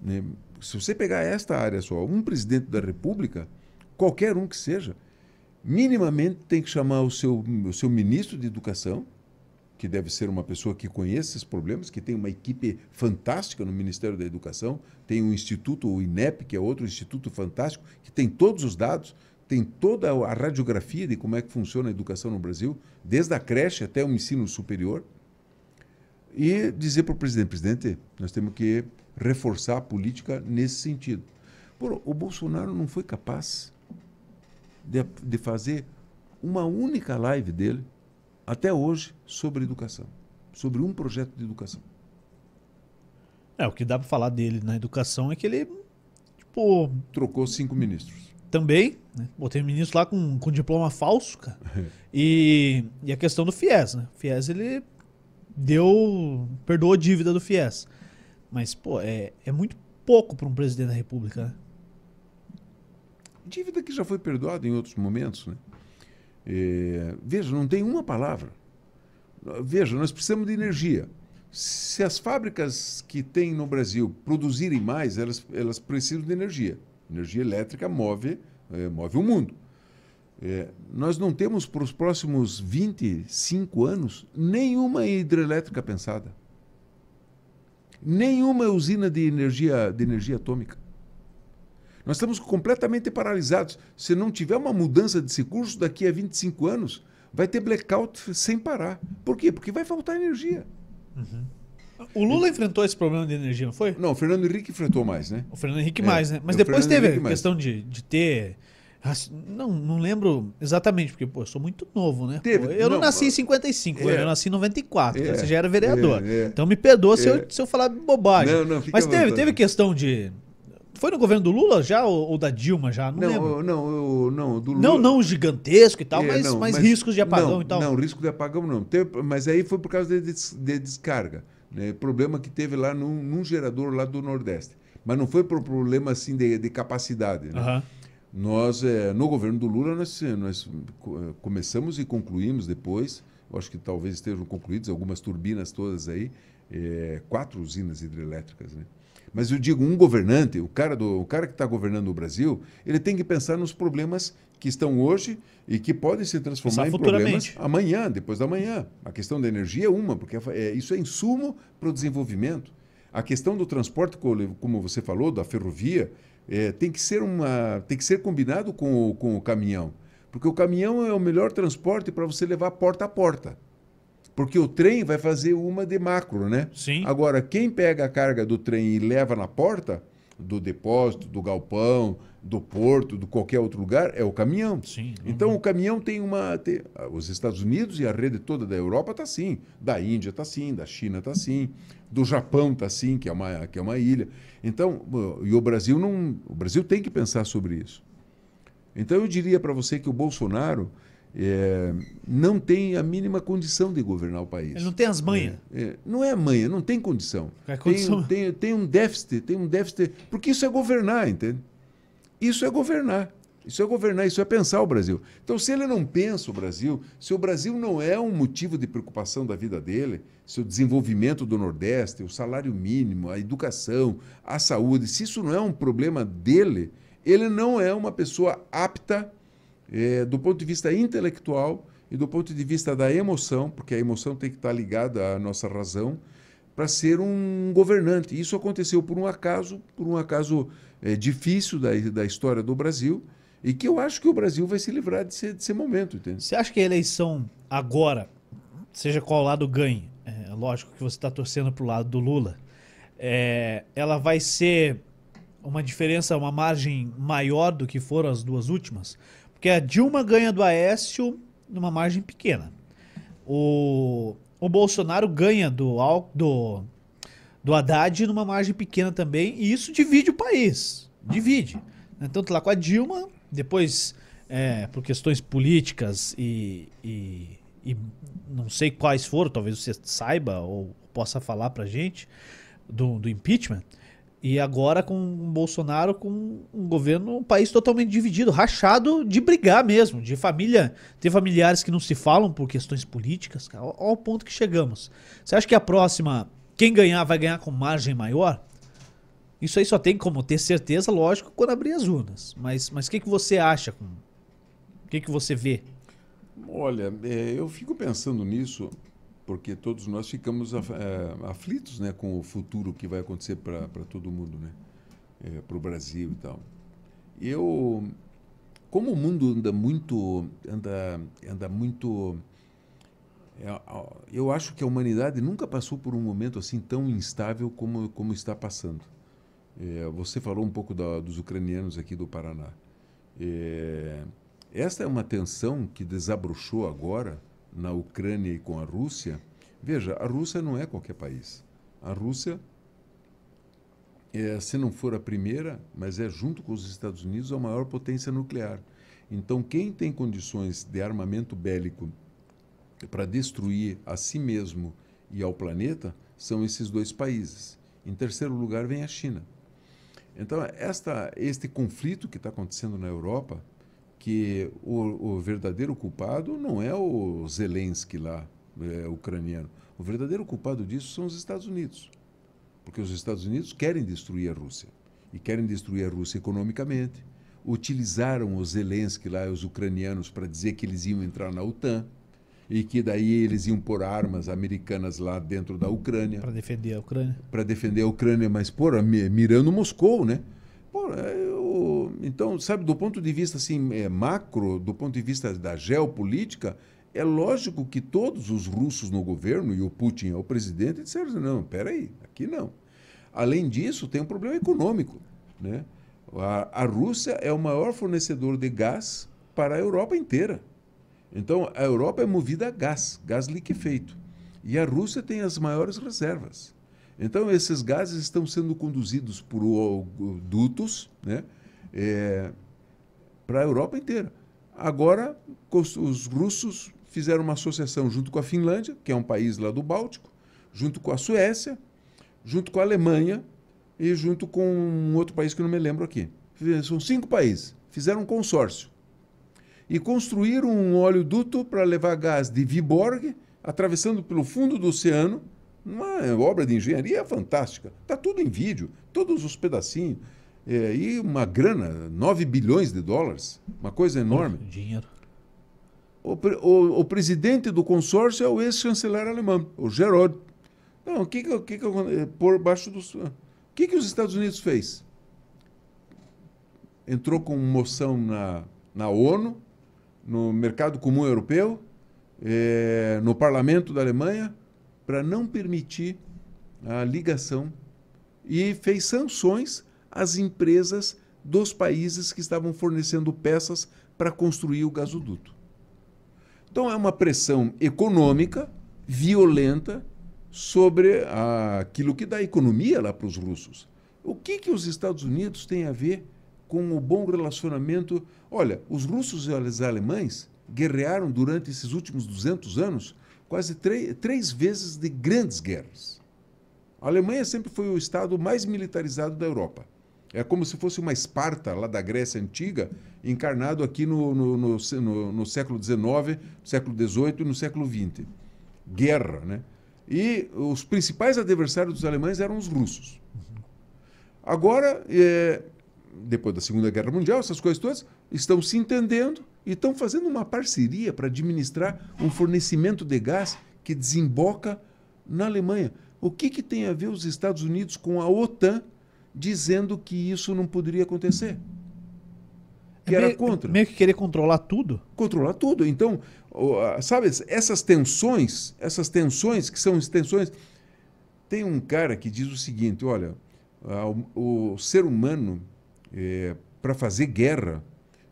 né, se você pegar esta área só, um presidente da República, qualquer um que seja, minimamente tem que chamar o seu, o seu ministro de Educação, que deve ser uma pessoa que conhece esses problemas, que tem uma equipe fantástica no Ministério da Educação, tem um instituto, o INEP, que é outro instituto fantástico, que tem todos os dados, tem toda a radiografia de como é que funciona a educação no Brasil, desde a creche até o ensino superior. E dizer para o presidente, presidente, nós temos que reforçar a política nesse sentido. O Bolsonaro não foi capaz de, de fazer uma única live dele, até hoje, sobre educação. Sobre um projeto de educação. É, o que dá para falar dele na educação é que ele, tipo... Trocou cinco ministros. Também, né? Botei um ministro lá com, com diploma falso, cara. e, e a questão do FIES, né? O FIES, ele deu... perdoou a dívida do FIES. Mas, pô, é, é muito pouco para um presidente da república, né? Dívida que já foi perdoada em outros momentos. Né? É, veja, não tem uma palavra. Veja, nós precisamos de energia. Se as fábricas que tem no Brasil produzirem mais, elas, elas precisam de energia. Energia elétrica move, é, move o mundo. É, nós não temos para os próximos 25 anos nenhuma hidrelétrica pensada. Nenhuma usina de energia, de energia atômica. Nós estamos completamente paralisados. Se não tiver uma mudança desse curso, daqui a 25 anos, vai ter blackout sem parar. Por quê? Porque vai faltar energia. Uhum. O Lula enfrentou esse problema de energia, não foi? Não, o Fernando Henrique enfrentou mais, né? O Fernando Henrique é, mais, né? Mas depois teve a questão de, de ter não, não lembro exatamente, porque pô, eu sou muito novo, né? Teve, pô, eu não, não, nasci em 55, é, eu nasci em 94, é, você já era vereador. É, é, então me perdoa se, eu, é. se eu falar bobagem. Não, não, Mas teve, teve questão de. Foi no governo do Lula já ou, ou da Dilma já? Não, não lembro. Não, eu, não, do Lula. Não, não gigantesco e tal, mas, mas, mas, riscos de apagão e tal. Não, risco de apagão não. Teve, mas aí foi por causa de, de descarga. Né? Problema que teve lá num, num, gerador lá do Nordeste. Mas não foi por problema assim de, de capacidade. Né? Uhum. Nós, é, no governo do Lula, nós, nós começamos e concluímos depois, eu acho que talvez estejam concluídas algumas turbinas todas aí, é, quatro usinas hidrelétricas. Né? Mas eu digo, um governante, o cara, do, o cara que está governando o Brasil, ele tem que pensar nos problemas que estão hoje e que podem se transformar em problemas amanhã, depois da manhã. A questão da energia é uma, porque é, isso é insumo para o desenvolvimento. A questão do transporte, como você falou, da ferrovia, é, tem, que ser uma, tem que ser combinado com o, com o caminhão. Porque o caminhão é o melhor transporte para você levar porta a porta. Porque o trem vai fazer uma de macro, né? Sim. Agora, quem pega a carga do trem e leva na porta, do depósito, do galpão, do porto, de qualquer outro lugar, é o caminhão. Sim. Então, o caminhão tem uma. Tem, os Estados Unidos e a rede toda da Europa está assim. Da Índia está assim, da China está assim, do Japão está assim, que é, uma, que é uma ilha. Então, e o Brasil não. O Brasil tem que pensar sobre isso. Então, eu diria para você que o Bolsonaro é, não tem a mínima condição de governar o país. Ele não tem as manhas. É, é, não é manha, não tem condição. É condição. Tem, tem, tem, um déficit, tem um déficit. Porque isso é governar, entende? Isso é governar. Isso é governar, isso é pensar o Brasil. Então, se ele não pensa o Brasil, se o Brasil não é um motivo de preocupação da vida dele, se o desenvolvimento do Nordeste, o salário mínimo, a educação, a saúde, se isso não é um problema dele, ele não é uma pessoa apta é, do ponto de vista intelectual e do ponto de vista da emoção, porque a emoção tem que estar ligada à nossa razão, para ser um governante. Isso aconteceu por um acaso, por um acaso é, difícil da, da história do Brasil, e que eu acho que o Brasil vai se livrar desse, desse momento. Entende? Você acha que a eleição agora, seja qual lado ganhe, é, lógico que você está torcendo para o lado do Lula, é, ela vai ser uma diferença, uma margem maior do que foram as duas últimas? Porque a Dilma ganha do Aécio numa margem pequena. O, o Bolsonaro ganha do, do, do Haddad numa margem pequena também. E isso divide o país. Divide. Né? Tanto lá com a Dilma, depois, é, por questões políticas e, e, e, não sei quais foram, talvez você saiba ou possa falar pra gente, do, do impeachment. E agora com o Bolsonaro, com um governo, um país totalmente dividido, rachado de brigar mesmo, de família, ter familiares que não se falam por questões políticas, cara, olha o ponto que chegamos. Você acha que a próxima, quem ganhar vai ganhar com margem maior? Isso aí só tem como ter certeza, lógico, quando abrir as urnas. Mas o mas que, que você acha? O que, que você vê? Olha, é, eu fico pensando nisso porque todos nós ficamos é, aflitos né, com o futuro que vai acontecer para todo mundo, né? É, para o Brasil e tal. Eu, como o mundo anda muito, anda, anda muito, é, eu acho que a humanidade nunca passou por um momento assim tão instável como como está passando. É, você falou um pouco da, dos ucranianos aqui do Paraná. É, esta é uma tensão que desabrochou agora na Ucrânia e com a Rússia, veja, a Rússia não é qualquer país. A Rússia, é, se não for a primeira, mas é junto com os Estados Unidos a maior potência nuclear. Então, quem tem condições de armamento bélico para destruir a si mesmo e ao planeta são esses dois países. Em terceiro lugar vem a China. Então, esta, este conflito que está acontecendo na Europa que o, o, verdadeiro culpado não é o Zelensky lá, é, ucraniano. O verdadeiro culpado disso são os Estados Unidos. Porque os Estados Unidos querem destruir a Rússia. E querem destruir a Rússia economicamente. Utilizaram os Zelensky lá, os ucranianos, para dizer que eles iam entrar na OTAN e que daí eles iam pôr armas americanas lá dentro da Ucrânia. Para defender a Ucrânia. Para defender a Ucrânia, mas, porra, mirando Moscou, né? Porra, então, sabe, do ponto de vista assim, é, macro, do ponto de vista da geopolítica, é lógico que todos os russos no governo, e o Putin é o presidente, disseram assim, não, peraí, aqui não. Além disso, tem um problema econômico. Né? A, a Rússia é o maior fornecedor de gás para a Europa inteira. Então, a Europa é movida a gás, gás liquefeito. E a Rússia tem as maiores reservas. Então, esses gases estão sendo conduzidos por dutos né, é, para a Europa inteira. Agora, os russos fizeram uma associação junto com a Finlândia, que é um país lá do Báltico, junto com a Suécia, junto com a Alemanha e junto com um outro país que não me lembro aqui. São cinco países. Fizeram um consórcio e construíram um oleoduto para levar gás de Viborg, atravessando pelo fundo do oceano, uma obra de engenharia fantástica. Está tudo em vídeo, todos os pedacinhos. É, e uma grana, 9 bilhões de dólares, uma coisa enorme. Dinheiro. O, o, o presidente do consórcio é o ex-chanceler alemão, o Gerard. Não, o que, que, que, que por baixo do. O que, que os Estados Unidos fez? Entrou com moção na, na ONU no mercado comum europeu, é, no parlamento da Alemanha, para não permitir a ligação e fez sanções às empresas dos países que estavam fornecendo peças para construir o gasoduto. Então é uma pressão econômica violenta sobre aquilo que dá economia lá para os russos. O que, que os Estados Unidos têm a ver com o bom relacionamento. Olha, os russos e os alemães guerrearam durante esses últimos 200 anos quase três vezes de grandes guerras. A Alemanha sempre foi o estado mais militarizado da Europa. É como se fosse uma Esparta lá da Grécia Antiga, encarnado aqui no, no, no, no, século XIX, século XVIII e no século XX. Guerra, né? E os principais adversários dos alemães eram os russos. Agora, é, depois da Segunda Guerra Mundial, essas coisas todas, estão se entendendo e estão fazendo uma parceria para administrar um fornecimento de gás que desemboca na Alemanha. O que, que tem a ver os Estados Unidos com a OTAN dizendo que isso não poderia acontecer? Que é era meio, contra. Meio que querer controlar tudo? Controlar tudo. Então, sabe, essas tensões, essas tensões que são tensões. Tem um cara que diz o seguinte: olha, o, o ser humano é, para fazer guerra,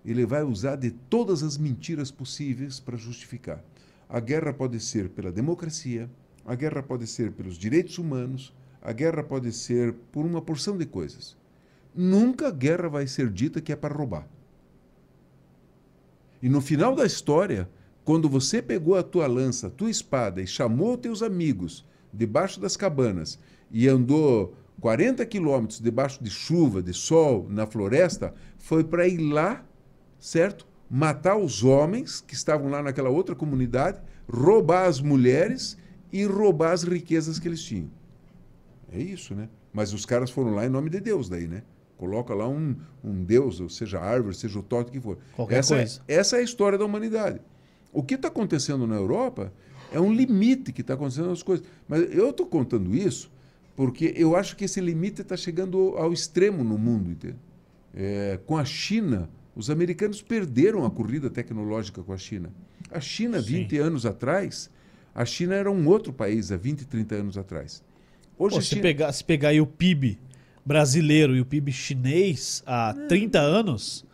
ele vai usar de todas as mentiras possíveis para justificar. A guerra pode ser pela democracia, a guerra pode ser pelos direitos humanos, a guerra pode ser por uma porção de coisas. Nunca a guerra vai ser dita que é para roubar. E no final da história, quando você pegou a tua lança, a tua espada e chamou teus amigos debaixo das cabanas e andou 40 quilômetros debaixo de chuva, de sol, na floresta, foi para ir lá, certo? Matar os homens que estavam lá naquela outra comunidade, roubar as mulheres e roubar as riquezas que eles tinham. É isso, né? Mas os caras foram lá em nome de Deus daí, né? Coloca lá um, um Deus, ou seja árvore, seja o toque que for. Qualquer essa, coisa. É, essa é a história da humanidade. O que está acontecendo na Europa é um limite que está acontecendo nas coisas. Mas eu estou contando isso porque eu acho que esse limite está chegando ao extremo no mundo. É, com a China, os americanos perderam a corrida tecnológica com a China. A China, Sim. 20 anos atrás, a China era um outro país há 20, 30 anos atrás. Hoje Pô, se, China... pegar, se pegar aí o PIB brasileiro e o PIB chinês há é. 30 anos,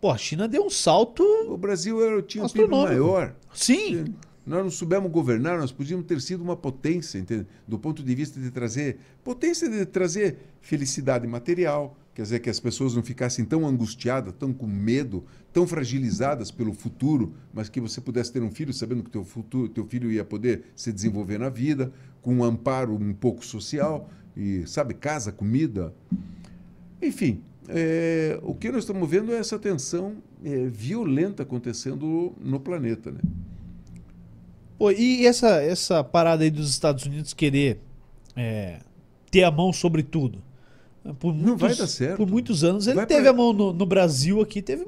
pô, a China deu um salto. O Brasil era, tinha um PIB maior. Sim. Nós não soubemos governar, nós podíamos ter sido uma potência, entende? do ponto de vista de trazer potência de trazer felicidade material, quer dizer que as pessoas não ficassem tão angustiadas, tão com medo, tão fragilizadas pelo futuro, mas que você pudesse ter um filho sabendo que teu futuro, teu filho ia poder se desenvolver na vida, com um amparo um pouco social e sabe casa, comida, enfim. É, o que nós estamos vendo é essa tensão é, violenta acontecendo no planeta, né? Pô, e essa, essa parada aí dos Estados Unidos querer é, ter a mão sobre tudo? Por Não vai dar certo. Por muitos anos ele Vai teve pra- a mão no, no Brasil aqui, teve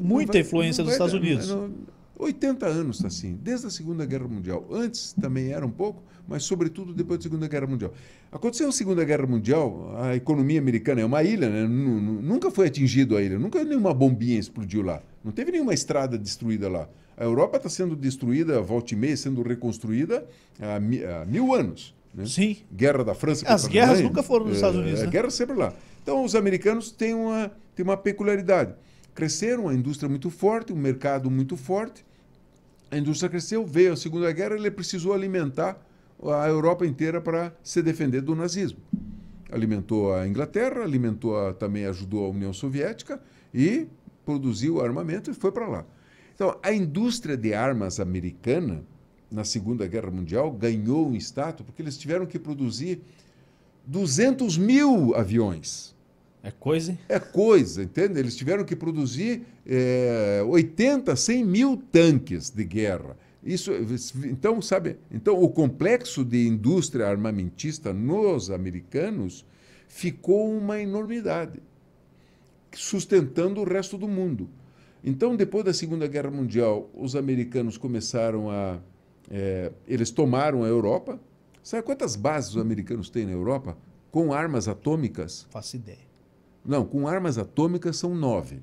muita vai- influência dos Estados dar- Unidos. não- 80 anos está assim, desde a Segunda Guerra Mundial. Antes também era um pouco, mas sobretudo depois da Segunda Guerra Mundial. Aconteceu a Segunda Guerra Mundial, a economia americana é uma ilha, né? Nu- nu- nunca foi atingido a ilha, nunca nenhuma bombinha explodiu lá, não teve nenhuma estrada destruída lá. A Europa está sendo destruída, volta e meia, sendo reconstruída há mil anos. Né? Sim. Guerra da França As guerras nunca foram nos É, Estados Unidos, A né? guerra sempre lá. Então, os americanos têm uma, têm uma peculiaridade. Cresceram, a indústria muito forte, um mercado muito forte. A indústria cresceu, veio a Segunda Guerra, ele precisou alimentar a Europa inteira para se defender do nazismo. Alimentou a Inglaterra, alimentou a- também ajudou a União Soviética e produziu armamento e foi para lá. Então, a indústria de armas americana, na Segunda Guerra Mundial, ganhou um status porque eles tiveram que produzir 200 mil aviões. É coisa, hein? É coisa, entende? Eles tiveram que produzir é, 80, 100 mil tanques de guerra. Isso, então, sabe? Então, o complexo de indústria armamentista nos americanos ficou uma enormidade, sustentando o resto do mundo. Então, depois da Segunda Guerra Mundial, os americanos começaram a. é, eles tomaram a Europa. Sabe quantas bases os americanos têm na Europa? Com armas atômicas? Faço ideia. Não, com armas atômicas são nove.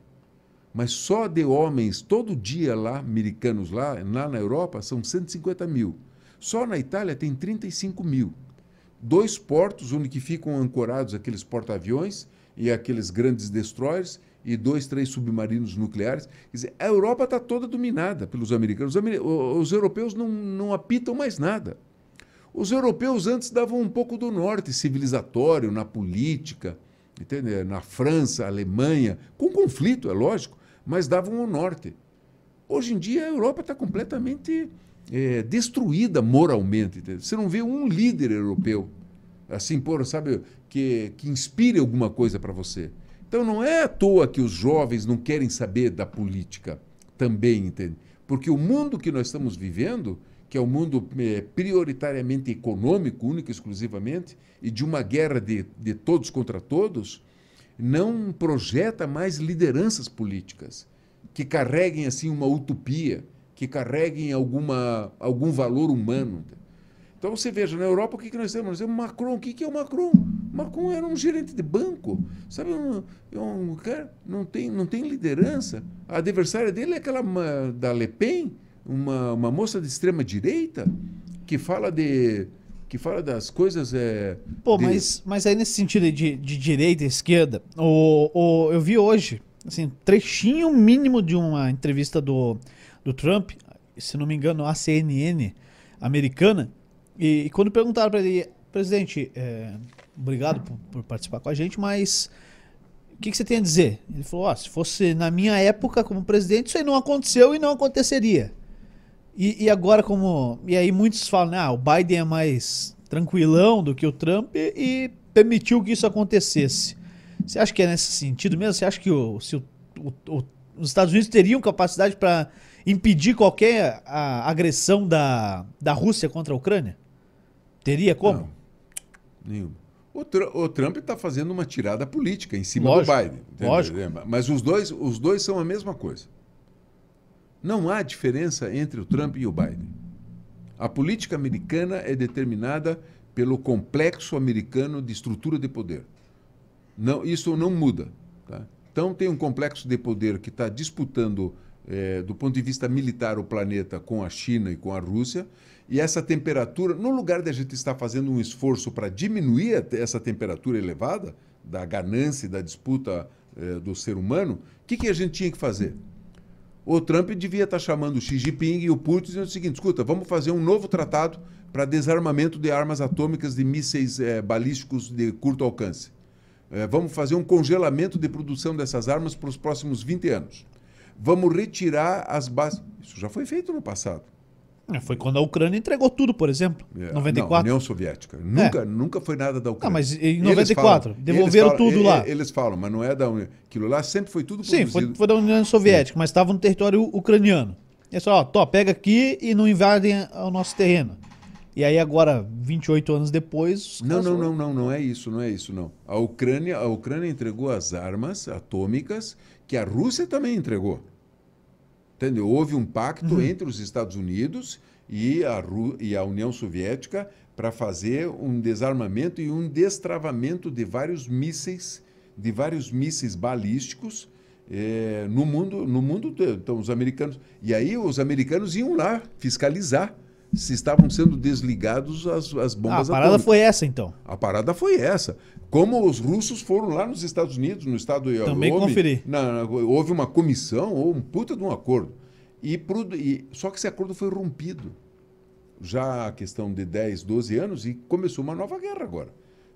Mas só de homens todo dia lá, americanos lá, lá na Europa, são 150 mil. Só na Itália tem 35 mil. Dois portos onde que ficam ancorados aqueles porta-aviões e aqueles grandes destroyers e dois, três submarinos nucleares. Quer dizer, a Europa está toda dominada pelos americanos. Os, o- os europeus não, não apitam mais nada. Os europeus antes davam um pouco do norte civilizatório na política, entende? na França, Alemanha, com conflito, é lógico, mas davam o norte. Hoje em dia a Europa está completamente eh, destruída moralmente. Você não vê um líder europeu assim, por, sabe, que, que inspire alguma coisa para você. Então não é à toa que os jovens não querem saber da política também, entende? Porque o mundo que nós estamos vivendo, que é um mundo eh, prioritariamente econômico, único e exclusivamente, e de uma guerra de, de todos contra todos, não projeta mais lideranças políticas que carreguem assim uma utopia, que carreguem alguma, algum valor humano. Então você veja, na Europa o que, que nós temos? Nós temos Macron. O que, que é o Macron? Macron era um gerente de banco. Sabe, um, é um cara não tem, não tem liderança. A adversária dele é aquela da Le Pen, uma, uma moça de extrema direita, que fala de. que fala das coisas. É, Pô, de- mas, mas aí nesse sentido de, de direita e esquerda, o, o, eu vi hoje, assim, trechinho mínimo de uma entrevista do, do Trump, se não me engano, a CNN americana, e, e quando perguntaram para ele, presidente, é, obrigado por, por participar com a gente, mas o que, que você tem a dizer? Ele falou, ó, se fosse na minha época como presidente, isso aí não aconteceu e não aconteceria. E, e agora como... E aí muitos falam, ah, o Biden é mais tranquilão do que o Trump e, e permitiu que isso acontecesse. Você acha que é nesse sentido mesmo? Você acha que o, se o- o- os Estados Unidos teriam capacidade para impedir qualquer a, agressão da, da Rússia contra a Ucrânia? Teria como? Não, nenhuma. O, Tru- o Trump está fazendo uma tirada política em cima Lógico, do Biden. entendeu? lógico. Mas os dois, os dois são a mesma coisa. Não há diferença entre o Trump e o Biden. A política americana é determinada pelo complexo americano de estrutura de poder. Não, isso não muda. tá? Então, tem um complexo de poder que está disputando, eh, do ponto de vista militar, o planeta com a China e com a Rússia. E essa temperatura, no lugar de a gente estar fazendo um esforço para diminuir essa temperatura elevada, da ganância e da disputa eh, do ser humano, o que, que a gente tinha que fazer? O Trump devia estar chamando o Xi Jinping e o Putin dizendo o seguinte: escuta, vamos fazer um novo tratado para desarmamento de armas atômicas de mísseis eh, balísticos de curto alcance. Eh, vamos fazer um congelamento de produção dessas armas para os próximos 20 anos. Vamos retirar as bases. Isso já foi feito no passado. É, Foi quando a Ucrânia entregou tudo, por exemplo. É, 94. Não, União Soviética. Nunca, nunca foi nada da Ucrânia. Ah, mas em Eles 94, devolveram eles falam- tudo e- lá. e- Eles falam, mas não é da União. Aquilo lá sempre foi tudo Sim, produzido. foi, foi da União Soviética, mas estava no território ucraniano. É só, ó, pega aqui e não invadem o nosso terreno. E aí agora, 28 anos depois... Não, não, falam, não, não, não é isso, não é isso, não. A Ucrânia, a Ucrânia entregou as armas atômicas que a Rússia também entregou. Entendeu? Houve um pacto entre os Estados Unidos e a, Ru- e a União Soviética para fazer um desarmamento e um destravamento de vários mísseis, de vários mísseis balísticos eh, no mundo, no mundo. Então os americanos e aí os americanos iam lá fiscalizar se estavam sendo desligados as, as Ah, bombas a parada atômicas. foi essa, então. A parada foi essa. Como os russos foram lá nos Estados Unidos, no estado de Também houve, conferi. na- houve uma comissão ou um puta de um acordo. E, pro- e- só que esse acordo foi rompido. Já a questão de 10, 12 anos e começou uma nova guerra agora.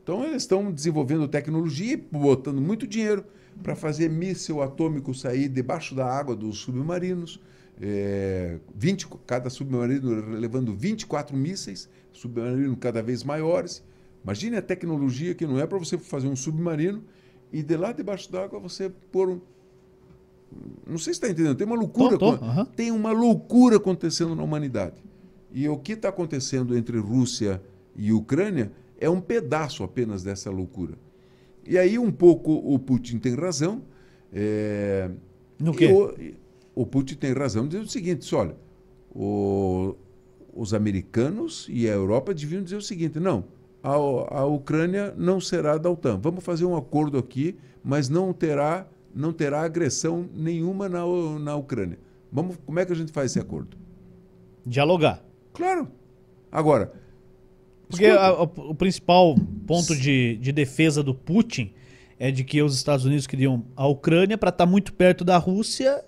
Então eles estão desenvolvendo tecnologia e botando muito dinheiro para fazer míssil atômico sair debaixo da água dos submarinos. É, 20, cada submarino levando 24 mísseis, submarino cada vez maiores. Imagine a tecnologia que não é para você fazer um submarino e de lá debaixo d'água você pôr um. Não sei se está entendendo, tem uma loucura. Tô, tô, aham. Tem uma loucura acontecendo na humanidade. E o que está acontecendo entre Rússia e Ucrânia é um pedaço apenas dessa loucura. E aí, um pouco, o Putin tem razão. é, No quê? eu- o Putin tem razão dizendo o seguinte: olha, o- os americanos e a Europa deviam dizer o seguinte: não, a, a Ucrânia não será da OTAN. Vamos fazer um acordo aqui, mas não terá, não terá agressão nenhuma na, na Ucrânia. Vamos, como é que a gente faz esse acordo? Dialogar. Claro. Agora, Porque a- a- o principal ponto de, de defesa do Putin é de que os Estados Unidos queriam a Ucrânia para estar muito perto da Rússia,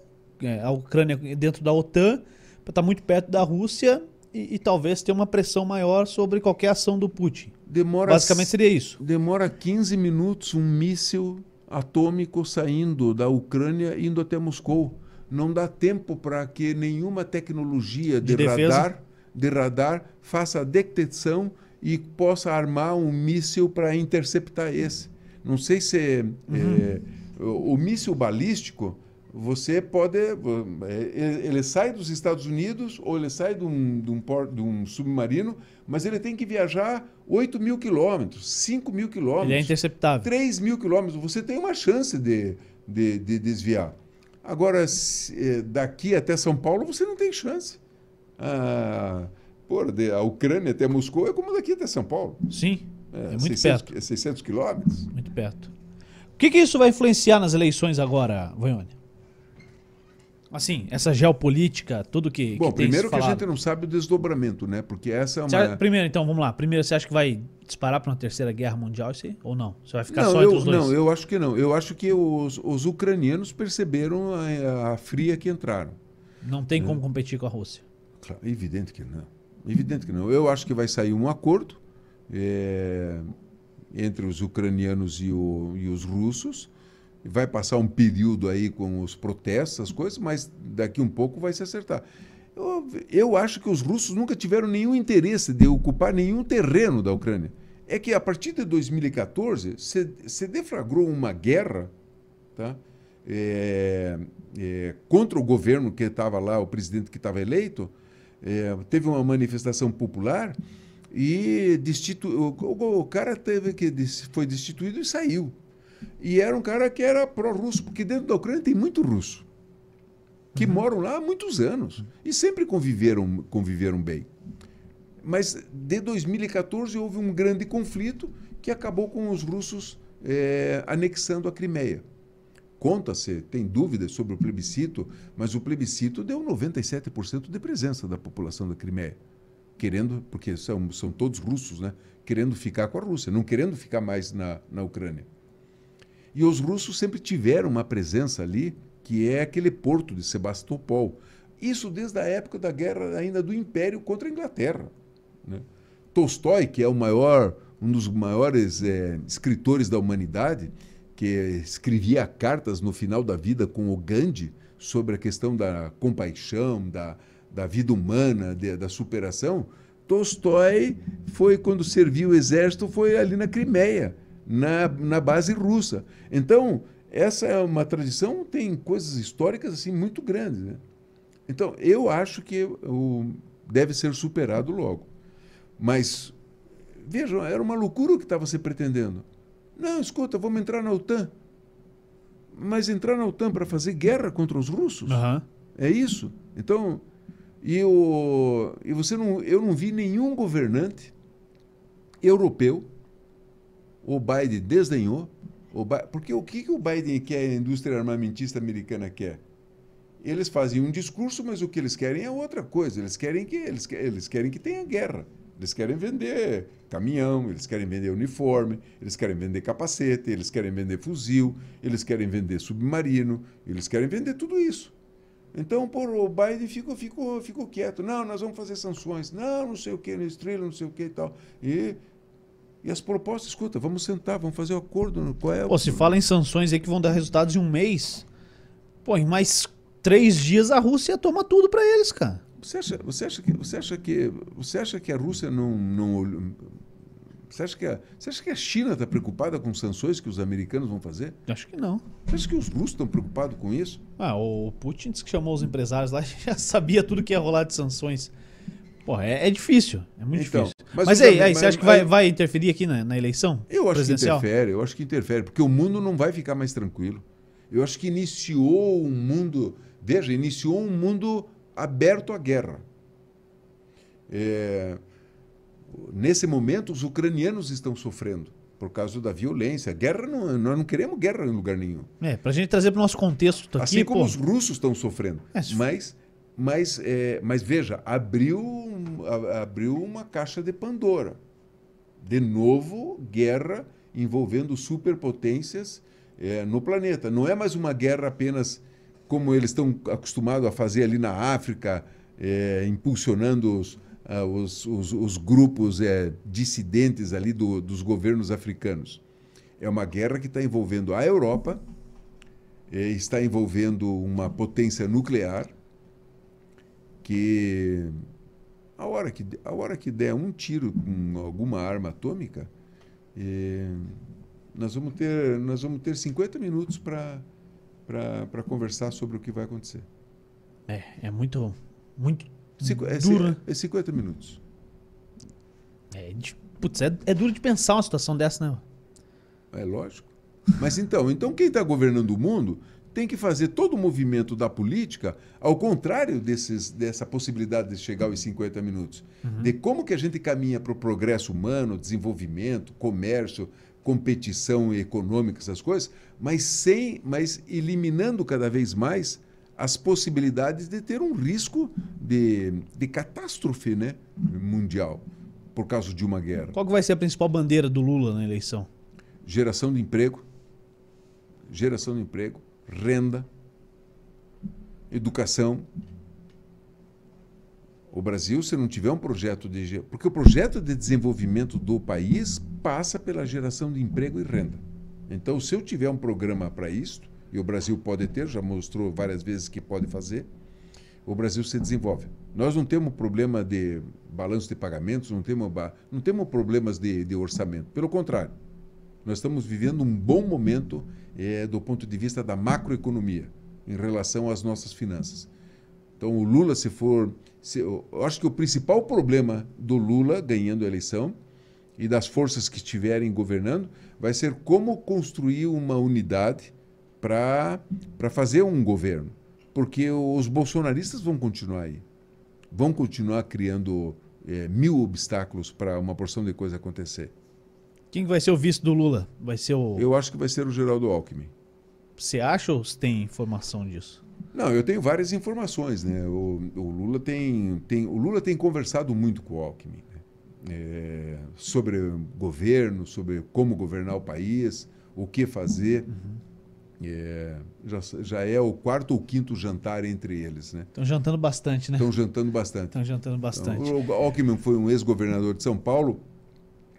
a Ucrânia dentro da OTAN, para estar muito perto da Rússia e, e talvez ter uma pressão maior sobre qualquer ação do Putin. demora Basicamente seria isso. Demora 15 minutos um míssil atômico saindo da Ucrânia indo até Moscou. Não dá tempo para que nenhuma tecnologia de, De radar, de radar faça a detecção e possa armar um míssil para interceptar esse. Não sei se é, o, o míssil balístico você pode é, ele, sai dos Estados Unidos ou ele sai de um, de um, por- de um submarino, mas ele tem que viajar 8 mil quilômetros, 5 mil Ele é quilômetros, interceptável. 3 mil quilômetros. Você tem uma chance de, de, de desviar. Agora, se, eh, daqui até São Paulo, você não tem chance. Ah, de- a Ucrânia até Moscou é como daqui até São Paulo. Sim, é, muito 600, perto. é 600 quilômetros. Muito perto. O que, que isso vai influenciar nas eleições agora, Vanhone? Assim, essa geopolítica, tudo que, Bom, que primeiro que a falado. gente não sabe o desdobramento, né? Porque essa é uma... acha- primeiro, então, vamos lá. Primeiro, você acha que vai disparar para uma terceira guerra mundial isso? Ou não? Você vai ficar não, só eu, entre os dois? não, eu acho que não. Eu acho que os, os ucranianos perceberam a, a fria que entraram. Não tem como competir com a Rússia. Claro, evidente que não. Evidente que não. Eu acho que vai sair um acordo é, entre os ucranianos e, o- e os russos. Vai passar um período aí com os protestos, as coisas, mas daqui um pouco vai se acertar. Eu, eu acho que os russos nunca tiveram nenhum interesse de ocupar nenhum terreno da Ucrânia. É que a partir de 2014 se, se deflagrou uma guerra tá? É, é, contra o governo que estava lá, o presidente que estava eleito, é, teve uma manifestação popular e destitu... o, o- o cara teve que foi destituído e saiu. E era um cara que era pró-russo, porque dentro da Ucrânia tem muito russo que moram lá há muitos anos e sempre conviveram, conviveram bem. Mas de 2014 houve um grande conflito que acabou com os russos eh, anexando a Crimeia. Conta-se, tem dúvidas sobre o plebiscito, mas o plebiscito deu 97% de presença da população da Crimeia. Querendo, porque são, são todos russos, né? Querendo ficar com a Rússia, não querendo ficar mais na, na Ucrânia. E os russos sempre tiveram uma presença ali, que é aquele porto de Sebastopol. Isso desde a época da guerra ainda do Império contra a Inglaterra. né? Tolstói, que é o maior, um dos maiores eh, escritores da humanidade, que escrevia cartas no final da vida com o Gandhi sobre a questão da compaixão, da, da vida humana, de- da superação. Tolstói foi, quando serviu o exército, foi ali na Crimeia, na, na base russa. Então, essa é uma tradição, tem coisas históricas assim muito grandes. Né? Então, eu acho que o, deve ser superado logo. Mas, vejam, era uma loucura o que estava se pretendendo. Não, escuta, vamos entrar na OTAN. Mas entrar na OTAN para fazer guerra contra os russos? Aham. É isso. Então, e, o, e você não, eu não vi nenhum governante europeu, o Biden desdenhou, o Bi- porque o que, que o Biden quer, a indústria armamentista americana quer? Eles fazem um discurso, mas o que eles querem é outra coisa. Eles querem que eles, eles querem que tenha guerra. Eles querem vender caminhão, eles querem vender uniforme, eles querem vender capacete, eles querem vender fuzil, eles querem vender submarino, eles querem vender tudo isso. Então, por o Biden ficou, ficou, ficou quieto. Não, nós vamos fazer sanções. Não, não sei o que, no estrela, não sei o que e tal. E, e as propostas, escuta, vamos sentar, vamos fazer o acordo. no- Qual é o Pô, se fala em sanções aí que vão dar resultados em um mês, pô, em mais três dias a Rússia toma tudo pra eles, cara. Você acha, você acha que você acha que você acha que a Rússia não não você acha que a, você acha que a China está preocupada com sanções que os americanos vão fazer? Acho que não. Você acha que os russos estão preocupados com isso? Ah, o Putin disse que chamou os empresários lá e já sabia tudo que ia rolar de sanções. Pô, é, é difícil. É muito Então, difícil. mas Mas, aí, aí, você acha que vai, aí- vai interferir aqui na, na eleição? Eu acho que interfere, eu acho que interfere, porque o mundo não vai ficar mais tranquilo. Eu acho que iniciou um mundo, veja, iniciou um mundo aberto à guerra. É, nesse momento, os ucranianos estão sofrendo por causa da violência. Guerra não, nós não queremos guerra em lugar nenhum. É, pra gente trazer pro nosso contexto aqui, assim como pô. os russos estão sofrendo. É, mas, mas, é, mas veja, abriu, abriu uma caixa de Pandora. De novo, guerra envolvendo superpotências é, no planeta. Não é mais uma guerra apenas como eles estão acostumados a fazer ali na África, é, impulsionando os, ah, os, os- os grupos é, dissidentes ali do- dos governos africanos. É uma guerra que está envolvendo a Europa, eh, está envolvendo uma potência nuclear que a hora que, a hora que der um tiro com alguma arma atômica, eh, nós vamos ter nós vamos ter 50 minutos para para conversar sobre o que vai acontecer. É, é muito, muito Cinco, é, duro. né? é 50 minutos. É, putz, é, é duro de pensar uma situação dessa, né? É lógico. Mas então, então quem está governando o mundo tem que fazer todo o movimento da política ao contrário desses, dessa possibilidade de chegar aos 50 minutos. De como que a gente caminha para o progresso humano, desenvolvimento, comércio, competição econômica, essas coisas, mas sem, mas eliminando cada vez mais as possibilidades de ter um risco de, de catástrofe né, mundial por causa de uma guerra. Qual que vai ser a principal bandeira do Lula na eleição? geração de emprego, geração de emprego, renda, educação. O Brasil, se não tiver um projeto de. Porque o projeto de desenvolvimento do país passa pela geração de emprego e renda. Então, se eu tiver um programa para isso, e o Brasil pode ter, já mostrou várias vezes que pode fazer, o Brasil se desenvolve. Nós não temos problema de balanço de pagamentos, não temos, não temos problemas de, de orçamento. Pelo contrário, nós estamos vivendo um bom momento eh, do ponto de vista da macroeconomia em relação às nossas finanças. Então, o Lula, se for. se- eu acho que o principal problema do Lula ganhando a eleição e das forças que estiverem governando vai ser como construir uma unidade para fazer um governo. Porque os bolsonaristas vão continuar aí. Vão continuar criando eh, mil obstáculos para uma porção de coisa acontecer. Quem vai ser o vice do Lula? Vai ser o. Eu acho que vai ser o Geraldo Alckmin. Você acha ou você tem informação disso? Não, eu tenho várias informações, né? O, o Lula tem, tem, o Lula tem conversado muito com o Alckmin né? É, sobre governo, sobre como governar o país, o que fazer. É, já, já é o quarto ou quinto jantar entre eles, né? Estão jantando bastante, né? Estão jantando bastante. Estão jantando bastante. O Alckmin foi um ex-governador de São Paulo,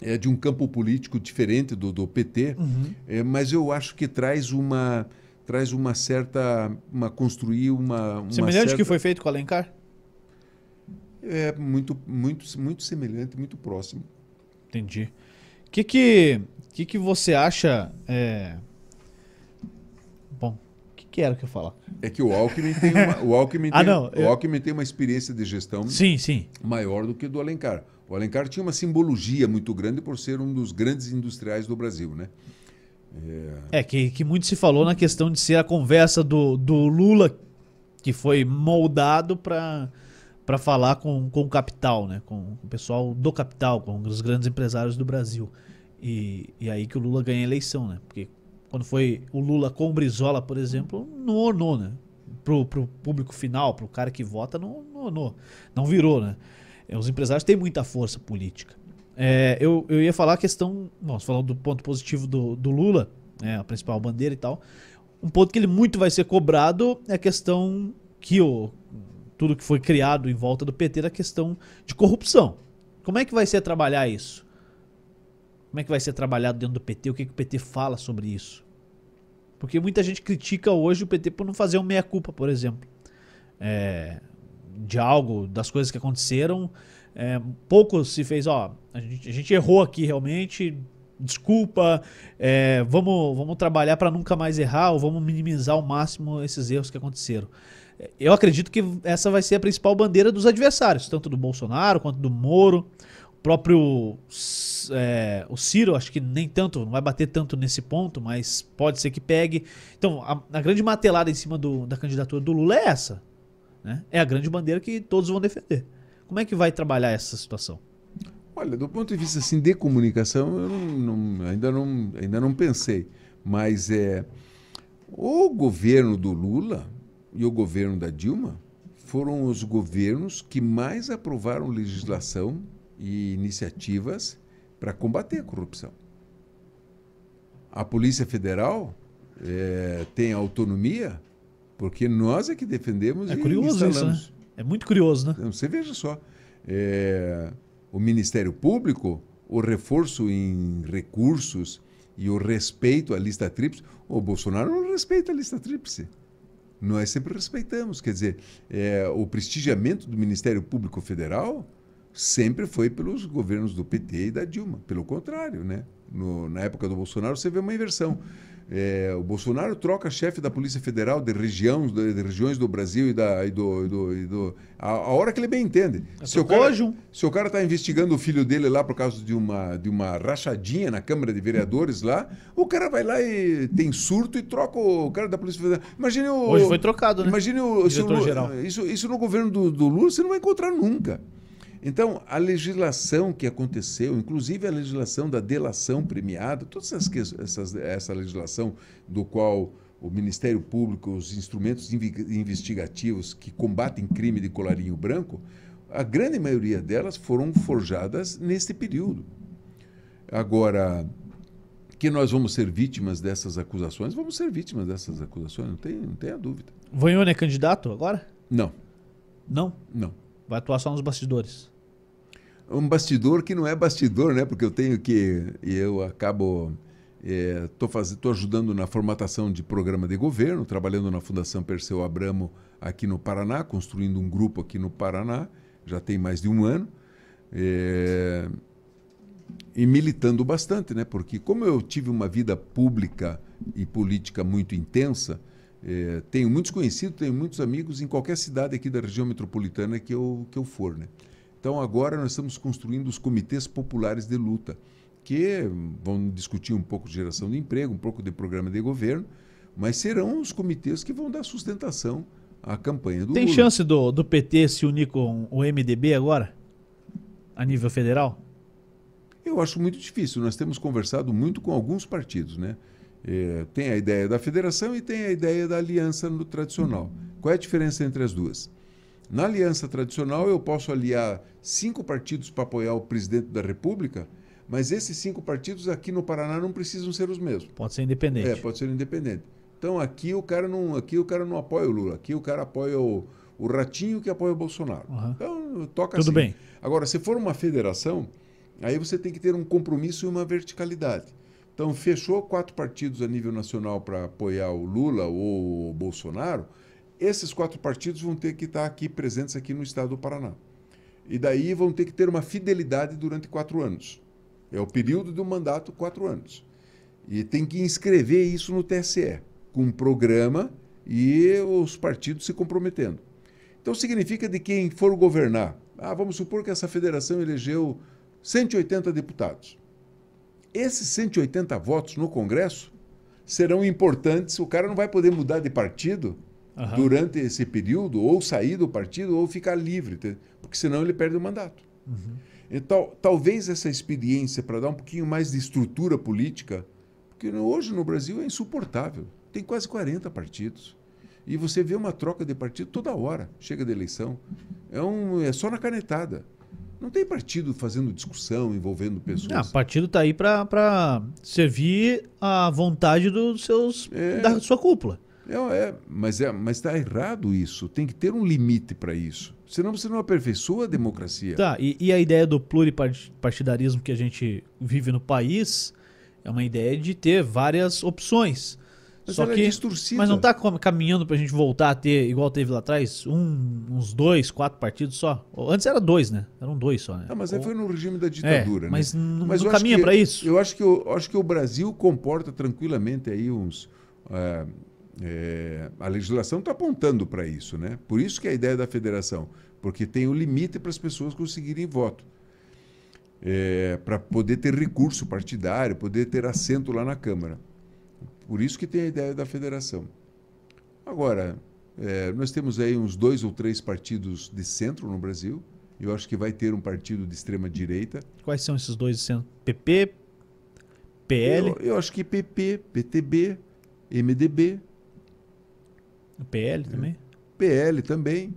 é de um campo político diferente do, do PT, Uhum. é, mas eu acho que traz uma traz uma certa uma construir uma, uma Semelhante certa, que foi feito com o Alencar? é muito muito muito semelhante, muito próximo. Entendi. O que que, que que você acha... é, Bom, o que, que era que eu falar. É que o Alckmin tem uma, o Alckmin Ah, tem, não, o Alckmin tem uma experiência de gestão Sim, sim. maior do que do Alencar. O Alencar tinha uma simbologia muito grande por ser um dos grandes industriais do Brasil, né? É, que, que muito se falou na questão de ser a conversa do, do Lula que foi moldado para para falar com, com o capital, né? Com o pessoal do capital, com os grandes empresários do Brasil. E, e aí que o Lula ganha a eleição, né? Porque quando foi o Lula com o Brizola, por exemplo, não ornou, né? Pro, pro público final, pro cara que vota, não, não. Não virou, né? É, Os empresários têm muita força política. É, eu, eu ia falar a questão. Você falou do ponto positivo do, do Lula, né, a principal bandeira e tal. Um ponto que ele muito vai ser cobrado é a questão que o, tudo que foi criado em volta do PT da questão de corrupção. Como é que vai ser trabalhar isso? Como é que vai ser trabalhado dentro do PT? O que, que o PT fala sobre isso? Porque muita gente critica hoje o PT por não fazer um meia-culpa, por exemplo. É, de algo, das coisas que aconteceram. É, pouco se fez, ó, a gente, a gente errou aqui realmente, desculpa, é, vamos, vamos trabalhar para nunca mais errar ou vamos minimizar ao máximo esses erros que aconteceram. É, Eu acredito que essa vai ser a principal bandeira dos adversários, tanto do Bolsonaro quanto do Moro. O próprio é, o Ciro, acho que nem tanto, não vai bater tanto nesse ponto, mas pode ser que pegue. Então, a, a grande matelada em cima do- da candidatura do Lula é essa. Né? É a grande bandeira que todos vão defender. Como é que vai trabalhar essa situação? Olha, do ponto de vista assim, de comunicação, eu não- não- ainda, não, ainda não pensei. Mas é, o governo do Lula e o governo da Dilma foram os governos que mais aprovaram legislação e iniciativas para combater a corrupção. A Polícia Federal eh, tem autonomia porque nós é que defendemos É e curioso isso, né? instalamos. É muito curioso, né? Então, Você veja só, é, o Ministério Público, o reforço em recursos e o respeito à lista tríplice, o Bolsonaro não respeita a lista tríplice. Nós sempre respeitamos. Quer dizer, é, o prestigiamento do Ministério Público Federal sempre foi pelos governos do PT e da Dilma. Pelo contrário, né? No- na época do Bolsonaro, você vê uma inversão. É, o Bolsonaro troca chefe da Polícia Federal de, região, de, de regiões do Brasil e, da, e do. e do- e do- a, a hora que ele bem entende. Se o, cara, se o cara está investigando o filho dele lá por causa de uma, de uma rachadinha na Câmara de Vereadores lá, o cara vai lá e tem surto e troca o cara da Polícia Federal. Imagine o. Hoje foi trocado, né? Imagine o. se o Diretor-geral. isso, isso no governo do, do Lula você não vai encontrar nunca. Então, a legislação que aconteceu, inclusive a legislação da delação premiada, toda essa legislação do qual o Ministério Público, os instrumentos investigativos que combatem crime de colarinho branco, a grande maioria delas foram forjadas nesse período. Agora, que nós vamos ser vítimas dessas acusações, vamos ser vítimas dessas acusações, não tem, não tenha dúvida. Vanhone é candidato agora? Não, Não. não. Vai atuar só nos bastidores. Um bastidor que não é bastidor, né? Porque eu tenho que eu acabo estou fazendo, tô ajudando na formatação de programa de governo, trabalhando na Fundação Perseu Abramo aqui no Paraná, construindo um grupo aqui no Paraná, já tem mais de um ano, é, e militando bastante, né? Porque como eu tive uma vida pública e política muito intensa, é, tenho muitos conhecidos, tenho muitos amigos em qualquer cidade aqui da região metropolitana que eu, que eu for, né? Então agora nós estamos construindo os comitês populares de luta, que vão discutir um pouco de geração de emprego, um pouco de programa de governo, mas serão os comitês que vão dar sustentação à campanha do Tem Lula. chance do, do PT se unir com o MDB agora? A nível federal? Eu acho muito difícil. Nós temos conversado muito com alguns partidos, né? É, tem a ideia da federação e tem a ideia da aliança no tradicional. Qual é a diferença entre as duas? Na aliança tradicional, eu posso aliar cinco partidos para apoiar o presidente da República, mas esses cinco partidos aqui no Paraná não precisam ser os mesmos. Pode ser independente. É, pode ser independente. Então aqui o cara não, aqui o cara não apoia o Lula, aqui o cara apoia o, o Ratinho que apoia o Bolsonaro. Aham. Então toca Tudo assim. bem. Agora, se for uma federação, aí você tem que ter um compromisso e uma verticalidade. Então, fechou quatro partidos a nível nacional para apoiar o Lula ou o Bolsonaro, esses quatro partidos vão ter que estar aqui presentes aqui no estado do Paraná. E daí vão ter que ter uma fidelidade durante quatro anos. É o período do mandato, quatro anos. E tem que inscrever isso no TSE, com um programa e os partidos se comprometendo. Então significa de quem for governar. Ah, vamos supor que essa federação elegeu 180 deputados. Esses 180 votos no Congresso serão importantes. O cara não vai poder mudar de partido Aham. durante esse período, ou sair do partido, ou ficar livre, porque senão ele perde o mandato. Então, talvez essa experiência para dar um pouquinho mais de estrutura política, porque hoje no Brasil é insuportável. Tem quase 40 partidos. E você vê uma troca de partido toda hora, chega da eleição. É, um, é só na canetada. Não tem partido fazendo discussão, envolvendo pessoas. Ah, o partido tá aí pra servir a vontade dos seus, É. da sua cúpula. É, é, mas é, mas está errado isso. Tem que ter um limite para isso. Senão você não aperfeiçoa a democracia. Tá, e, e a ideia do pluripartidarismo que a gente vive no país é uma ideia de ter várias opções. Mas Só é que, distorcida. mas não tá com- caminhando pra gente voltar a ter, igual teve lá atrás, um, uns dois, quatro partidos só? Antes era dois, né? Eram dois só, né? Ah, mas aí Ou- foi no regime da É, ditadura. né? mas não, Mas não caminha pra isso. Eu acho que o, eu acho que o Brasil comporta tranquilamente aí uns. ah, é, a legislação está apontando para isso, né? Por isso que é a ideia da federação, porque tem o limite para as pessoas conseguirem voto. para poder ter recurso partidário, poder ter assento lá na Câmara. Por isso que tem a ideia da federação. Agora, é, nós temos aí uns dois ou três partidos de centro no Brasil. Eu acho que vai ter um partido de extrema direita. Quais são esses dois sendo? PP, PL, Eu, eu acho que PP, PTB, MDB, PL também? PL também.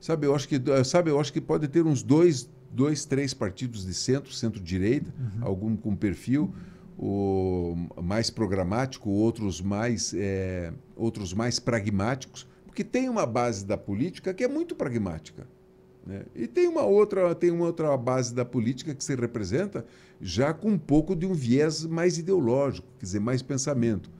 Sabe, eu acho que sabe, eu acho que pode ter uns dois, dois, três partidos de centro, centro-direita, algum com perfil o mais programático, outros mais é, outros mais pragmáticos, porque tem uma base da política que é muito pragmática. né? E tem uma outra tem uma outra base da política que se representa já com um pouco de um viés mais ideológico, quer dizer, mais pensamento.